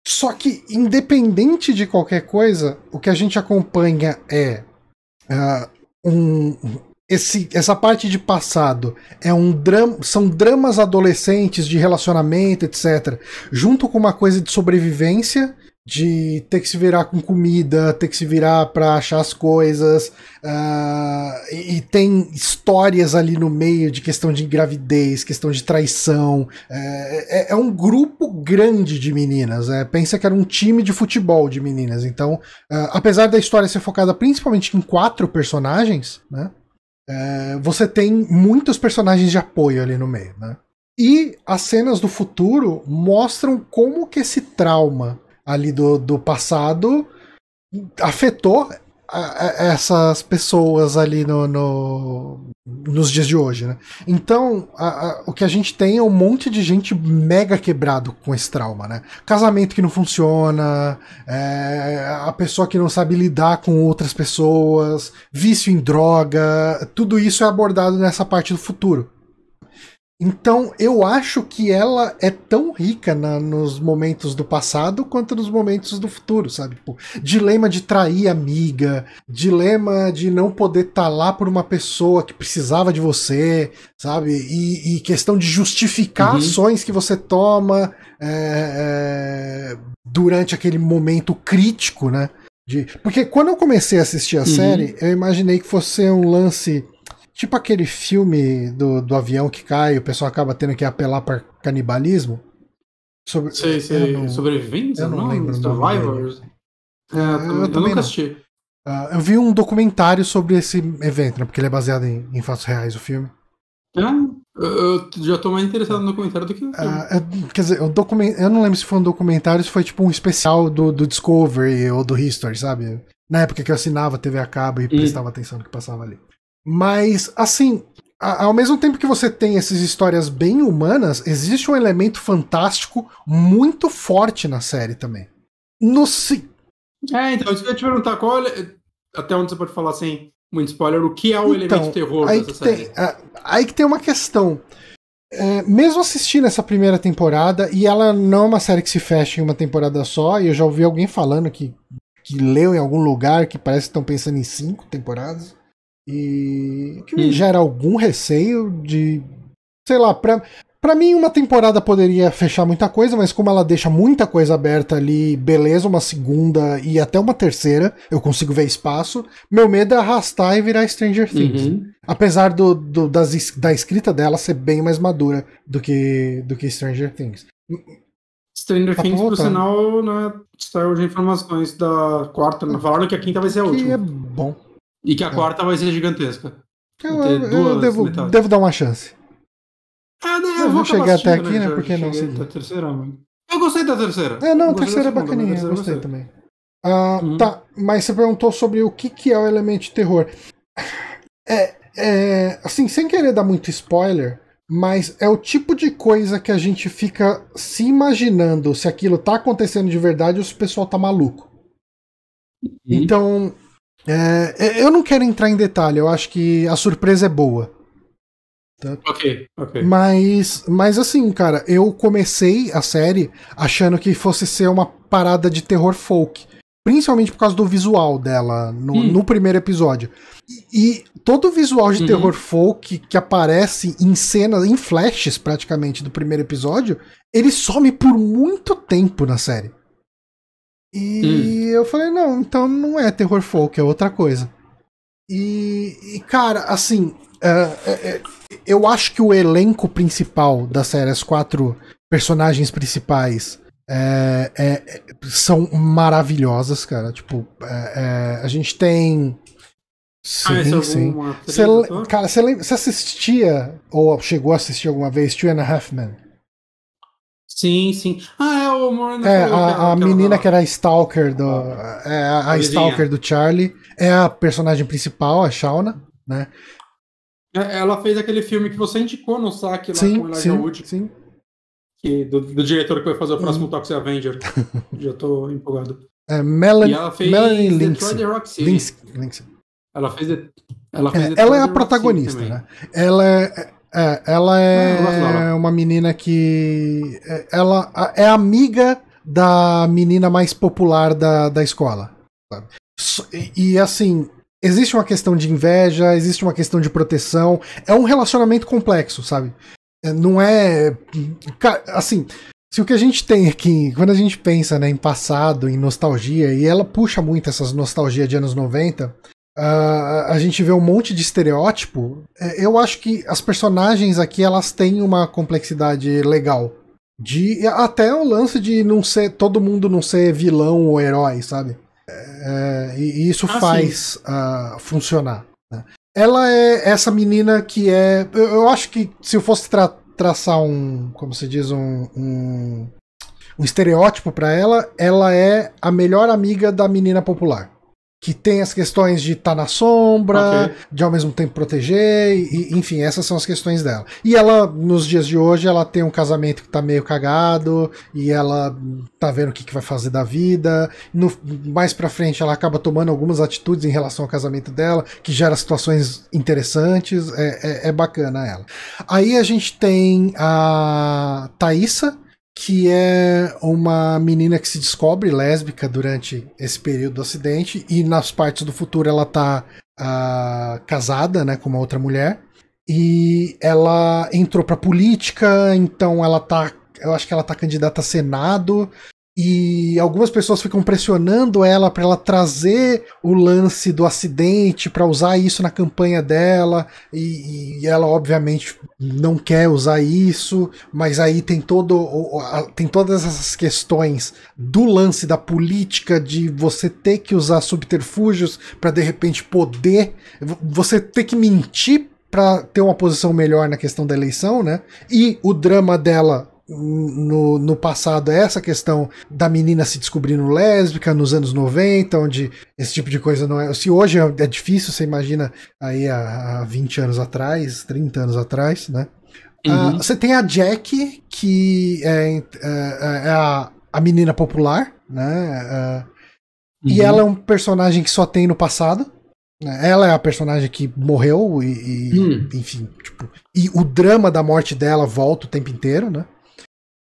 Só que, independente de qualquer coisa, o que a gente acompanha é um, esse, essa parte de passado é um drama, são dramas adolescentes de relacionamento, etc. Junto com uma coisa de sobrevivência, de ter que se virar com comida, ter que se virar para achar as coisas, uh, e, e, tem histórias ali no meio de questão de gravidez, questão de traição. É, é, é um grupo grande de meninas. É, pensa que era um time de futebol de meninas. Então, uh, apesar da história ser focada principalmente em quatro personagens, né? É, você tem muitos personagens de apoio ali no meio, né? E as cenas do futuro mostram como que esse trauma ali do, do passado afetou essas pessoas ali no, no, nos dias de hoje, né? Então, a, a, o que a gente tem é um monte de gente mega quebrado com esse trauma, né? Casamento que não funciona, é, a pessoa que não sabe lidar com outras pessoas, vício em droga, tudo isso é abordado nessa parte do futuro. Então eu acho que ela é tão rica na, nos momentos do passado quanto nos momentos do futuro, sabe? Tipo, dilema de trair amiga, dilema de não poder estar tá lá por uma pessoa que precisava de você, sabe? E, e questão de justificar uhum. ações que você toma é, é, durante aquele momento crítico, né? De, porque quando eu comecei a assistir a uhum. série, eu imaginei que fosse um lance Tipo aquele filme do, do avião que cai, o pessoal acaba tendo que apelar para canibalismo. Sobre, sei, sei. Não, Sobreviventes? Eu não, não lembro. Survivors? É, eu, eu, eu nunca assisti. Uh, eu vi um documentário sobre esse evento, né? Porque ele é baseado em, em fatos reais, o filme. Ah, eu já tô mais interessado no documentário do que no. Uh, quer dizer, o document... eu não lembro se foi um documentário, se foi tipo um especial do, do Discovery ou do History, sabe? Na época que eu assinava TV a cabo e hum. prestava atenção no que passava ali. Mas, assim, ao mesmo tempo que você tem essas histórias bem humanas, existe um elemento fantástico muito forte na série também. No si... É, então, isso que eu ia te perguntar, qual é... até onde você pode falar sem muito spoiler, o que é o então, elemento terror aí dessa série? Tem, é, aí que tem uma questão. É, mesmo assistindo essa primeira temporada, e ela não é uma série que se fecha em uma temporada só, e eu já ouvi alguém falando que, que leu em algum lugar que parece que estão pensando em cinco temporadas. E que me gera algum receio de. Sei lá, pra, Para mim, uma temporada poderia fechar muita coisa, mas como ela deixa muita coisa aberta ali, beleza, uma segunda e até uma terceira, eu consigo ver espaço. Meu medo é arrastar e virar Stranger Things. Uhum. Apesar do, do das, da escrita dela ser bem mais madura do que, do que Stranger Things. Stranger tá Things, por sinal, né, saiu de informações da quarta. Falaram que a quinta vai ser a última. Que é bom. E que a é. quarta vai ser gigantesca. Eu, eu, devo, devo, dar uma chance. Ah, né, eu, eu vou chegar até aqui, né? né porque não sei. Da terceira, mano. Eu gostei da terceira. É, não, a terceira é bacaninha, eu gostei também. Ah, uhum. Tá, mas você perguntou sobre o que, que é o elemento de terror. É, é, assim, sem querer dar muito spoiler, mas é o tipo de coisa que a gente fica se imaginando se aquilo tá acontecendo de verdade ou se o pessoal tá maluco. Uhum. Então, é, é, eu não quero entrar em detalhe, eu acho que a surpresa é boa. Tá? Ok, ok. Mas, mas assim, cara, eu comecei a série achando que fosse ser uma parada de terror folk. Principalmente por causa do visual dela no, hum. no primeiro episódio. E, e, todo o visual de uhum. terror folk que aparece em cenas, em flashes praticamente do primeiro episódio, ele some por muito tempo na série. E hum. eu falei, não, então não é terror folk, é outra coisa. E, e cara, assim, uh, uh, eu acho que o elenco principal da série, as quatro personagens principais, é, é, são maravilhosas, cara. Tipo, é, a gente tem. Sim, ah, sim. Cê, cara, você assistia ou chegou a assistir alguma vez Two and a Half Men? Sim, sim. Ah, é o Moreno. É, a, a menina que era a Stalker do. É, a, a Stalker do Charlie. É a personagem principal, a Shauna, né? É, ela fez aquele filme que você indicou no saque lá sim, com Elijah sim, Wood. Sim. Que, do, do, diretor que vai fazer o próximo uhum. Toxic Avenger. Já tô empolgado. É, Melanie, e ela fez Melanie Lindsay. Ela fez. Ela, fez é, ela é a protagonista, né? Ela é, é ela é uma menina que. É, ela é amiga da menina mais popular da, da escola. E, e assim, existe uma questão de inveja, existe uma questão de proteção. É um relacionamento complexo, sabe? É, não é. Assim, se o que a gente tem aqui, quando a gente pensa né, em passado, em nostalgia, e ela puxa muito essas nostalgias de anos 90, Uh, a gente vê um monte de estereótipo. É, eu acho que as personagens aqui elas têm uma complexidade legal. De até o lance de não ser todo mundo não ser vilão ou herói, sabe? É, e isso ah, faz uh, funcionar. Né? Ela é essa menina que é. Eu, eu acho que se eu fosse tra traçar um. Como se diz? Um. um, um estereótipo para ela, ela é a melhor amiga da menina popular que tem as questões de estar tá na sombra, okay. de ao mesmo tempo proteger, e, enfim, essas são as questões dela. E ela, nos dias de hoje, ela tem um casamento que tá meio cagado, e ela tá vendo o que, que vai fazer da vida. No, mais pra frente, ela acaba tomando algumas atitudes em relação ao casamento dela, que gera situações interessantes, é, é, é bacana ela. Aí a gente tem a Thaisa, que é uma menina que se descobre lésbica durante esse período do acidente e nas partes do futuro ela tá uh, casada, né, com uma outra mulher. E ela entrou pra política, então ela tá eu acho que ela tá candidata a Senado e algumas pessoas ficam pressionando ela para ela trazer o lance do acidente para usar isso na campanha dela e, e, ela obviamente não quer usar isso mas aí tem todo tem todas essas questões do lance da política de você ter que usar subterfúgios para de repente poder você ter que mentir para ter uma posição melhor na questão da eleição, né? E o drama dela no, no passado é essa questão da menina se descobrindo lésbica nos anos 90, onde esse tipo de coisa não é. Se hoje é, é difícil, você imagina aí há, há 20 anos atrás, 30 anos atrás, né? Uhum. Uh, você tem a Jack, que é, é, é a, a menina popular, né? Uh, uhum. E ela é um personagem que só tem no passado. Né? Ela é a personagem que morreu e, e hum. enfim, tipo, e o drama da morte dela volta o tempo inteiro, né?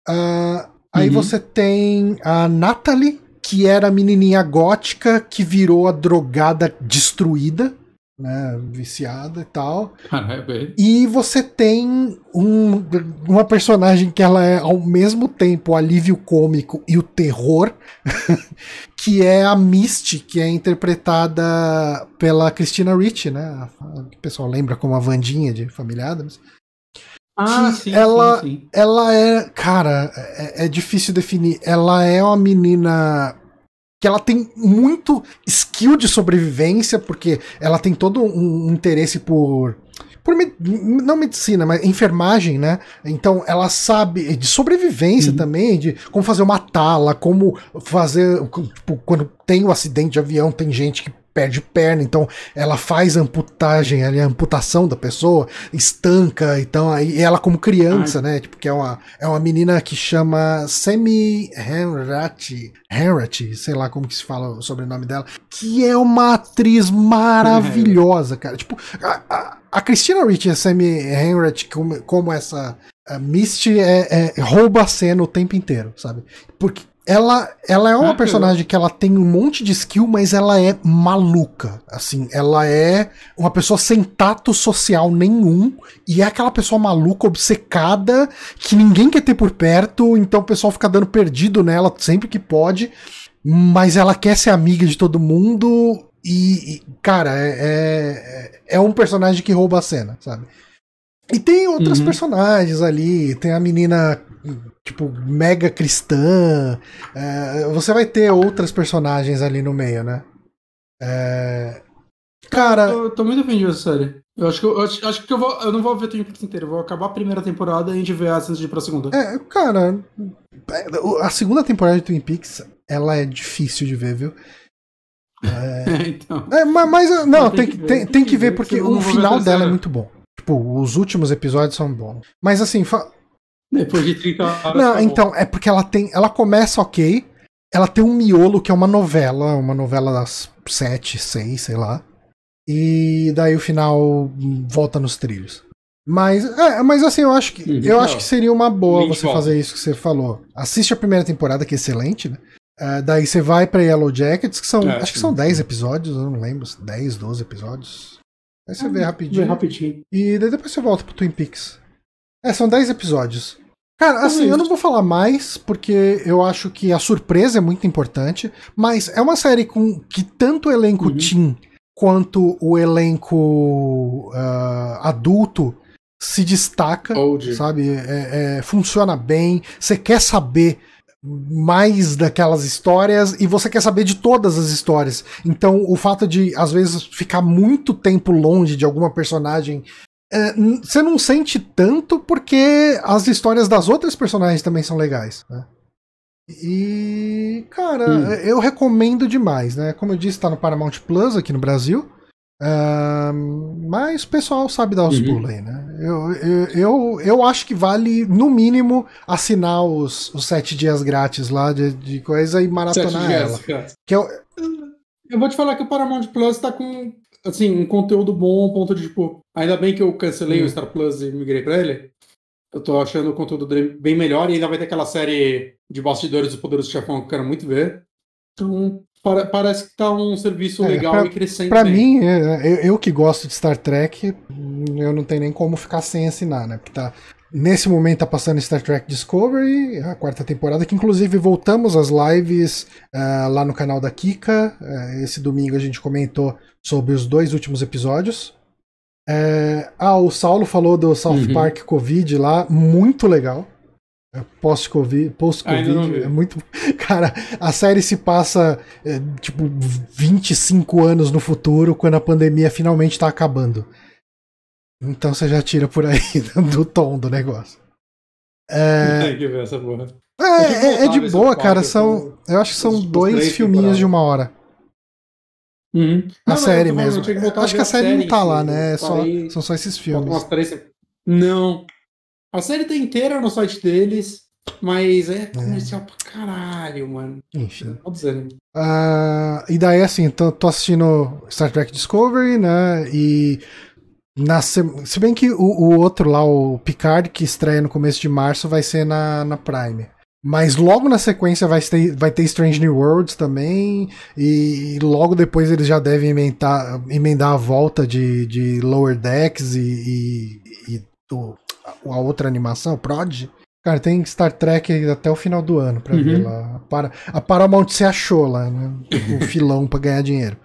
Uh, aí uhum. você tem a Natalie, que era a menininha gótica que virou a drogada destruída. né, viciada e tal. E você tem um, uma personagem que ela é ao mesmo tempo o alívio cômico e o terror, que é a Misty, que é interpretada pela Christina Ricci, né? O pessoal lembra como a Vandinha de Família Adams. Ah, sim, ela, sim, sim. ela é, cara, é, é difícil definir. Ela é uma menina que ela tem muito skill de sobrevivência, porque ela tem todo um interesse por. Por me- não medicina, mas enfermagem, né? Então ela sabe de sobrevivência Uhum. também, de como fazer uma tala, como fazer. Tipo, quando tem o acidente de avião, tem gente que perde perna, então ela faz amputagem ali, a amputação da pessoa, estanca, então aí ela como criança, né? Tipo, que é uma, é uma menina que chama Semi Henrati, Henrati, sei lá como que se fala o sobrenome dela, que é uma atriz maravilhosa, cara. Tipo, a, a, a Christina Ricci e a Semi Henrati, como, como essa a Misty é, é- rouba a cena o tempo inteiro, sabe? Porque ela, ela é uma Ah, personagem que ela tem um monte de skill, mas ela é maluca. Assim, ela é uma pessoa sem tato social nenhum. E é aquela pessoa maluca, obcecada, que ninguém quer ter por perto. Então o pessoal fica dando perdido nela sempre que pode. Mas ela quer ser amiga de todo mundo. E, cara, é, é, é um personagem que rouba a cena, sabe? E tem outros Uhum. personagens ali. Tem a menina, tipo, mega cristã. é, você vai ter outras personagens ali no meio, né? É, cara, Eu tô muito ofendido essa série. Eu acho que eu, acho, acho que eu, vou, eu não vou ver Twin Peaks inteiro. Eu vou acabar a primeira temporada e a gente vê essa antes de ir pra segunda. é, cara, é, a segunda temporada de Twin Peaks, ela é difícil de ver, viu? então. É, ma- mas, não, tem, que, tem, tem que ver porque o ver a final dela é muito bom. Tipo, os últimos episódios são bons. Mas assim, fa- Depois de 30 horas. Não, bom. então, é porque ela tem. Ela começa ok. Ela tem um miolo que é uma novela, uma novela das sete, seis, sei lá. E daí o final volta nos trilhos. Mas, é, mas assim, eu acho que Uhum. eu acho que seria uma boa Lynch você volta. fazer isso que você falou. Assiste a primeira temporada, que é excelente, né? É, daí você vai pra Yellow Jackets, que são. É, acho que sim. são 10 episódios, eu não lembro. 10, 12 episódios. Aí você vê rapidinho. Vê rapidinho. E daí depois você volta pro Twin Peaks. É, são 10 episódios. Cara, Tudo assim, eu não vou falar mais, porque eu acho que a surpresa é muito importante, mas é uma série com que tanto o elenco Uhum. teen quanto o elenco ah, adulto se destaca, Old. sabe? É- é, funciona bem, você quer saber mais daquelas histórias e você quer saber de todas as histórias. Então, o fato de, às vezes, ficar muito tempo longe de alguma personagem. É, você não sente tanto porque as histórias das outras personagens também são legais. Né? E, cara, Hum. eu recomendo demais, né? Como eu disse, tá no Paramount Plus aqui no Brasil. Ahn, mas o pessoal sabe dar os Uhum. pulos aí, né? Eu, eu, eu, eu acho que vale, no mínimo, assinar os, os sete dias grátis lá de, de coisa e Sete maratonar dias, ela. Que eu, Eu vou te falar que o Paramount Plus tá com, assim, um conteúdo bom, ao ponto de, tipo, ainda bem que eu cancelei Hum. o Star Plus e migrei pra ele. Eu tô achando o conteúdo dele bem melhor e ainda vai ter aquela série de bastidores do Poderoso Chefão que eu quero muito ver. Então, para- parece que tá um serviço É, legal pra- e crescendo Pra bem. mim, é, eu, eu que gosto de Star Trek, hum, eu não tenho nem como ficar sem assinar, né? Porque tá, nesse momento tá passando Star Trek Discovery, a quarta temporada, que inclusive voltamos às lives ah, lá no canal da Kika. Ah, esse domingo a gente comentou sobre os dois últimos episódios. É, ah, o Saulo falou do South Uhum. Park Covid lá, muito legal. Não post-Covid, vi. é muito. Cara, a série se passa é, tipo 25 anos no futuro, quando a pandemia finalmente tá acabando. Então você já tira por aí do tom do negócio. É, Tem que ver essa porra. é, é- é de boa, cara. São, assim, eu acho que são dois filminhos de uma hora. Uhum. A Não, série falando, mesmo. que Acho que a ver série não em tá lá, né? É só, parei- são só esses filmes. Não. A série tá inteira no site deles, mas é comercial pra caralho, mano. Enfim. Né? Ah, e daí, assim, tô, tô assistindo Star Trek Discovery, né? E. Na se... se bem que o, o outro lá, o Picard, que estreia no começo de março, vai ser na, na Prime. Mas logo na sequência vai ter, vai ter Strange New Worlds também. E, logo depois eles já devem emendar, emendar a volta de, de Lower Decks e, e, e o, a outra animação, Prod. Cara, tem Star Trek até o final do ano pra uhum. ver lá. A, Paramount se achou lá, né? O filão pra ganhar dinheiro.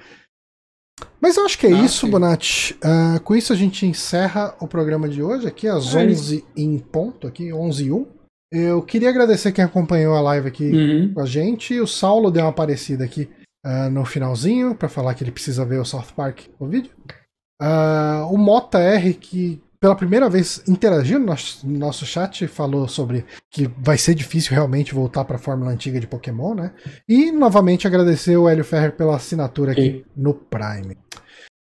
Mas eu acho que é ah, isso, sim. Bonatti. Uh, com isso a gente encerra o programa de hoje aqui às é 11 em ponto, aqui 11 e 1. Eu queria agradecer quem acompanhou a live aqui uhum. com a gente. O Saulo deu uma aparecida aqui uh, no finalzinho para falar que ele precisa ver o South Park o vídeo. Uh, o Mota R, que pela primeira vez interagiu no nosso, no nosso chat, falou sobre que vai ser difícil realmente voltar para a fórmula antiga de Pokémon, né? E novamente agradecer o Hélio Ferrer pela assinatura aqui Sim. no Prime.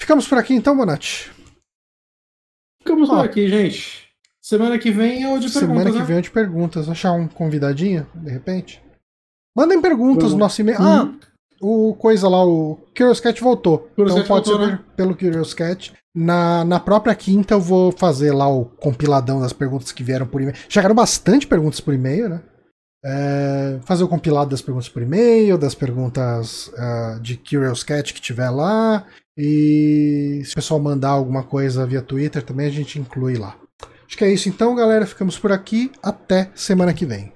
Ficamos por aqui então, Bonatti? Ficamos Ó, por aqui, gente. Semana que vem é o de perguntas. Semana que né? vem é o de perguntas. Achar um convidadinho, de repente. Mandem perguntas no nosso e-mail. Uhum. Ah, o coisa lá, o Curious Cat voltou. Curious então Cat pode voltou, ser né? pelo Curious Cat. Na, na própria quinta eu vou fazer lá o compiladão das perguntas que vieram por e-mail. Chegaram bastante perguntas por e-mail, né? É, fazer o compilado das perguntas por e-mail, das perguntas uh, de Curious Cat que tiver lá. E se o pessoal mandar alguma coisa via Twitter também, a gente inclui lá. Acho que é isso então, galera. Ficamos por aqui. Até semana que vem.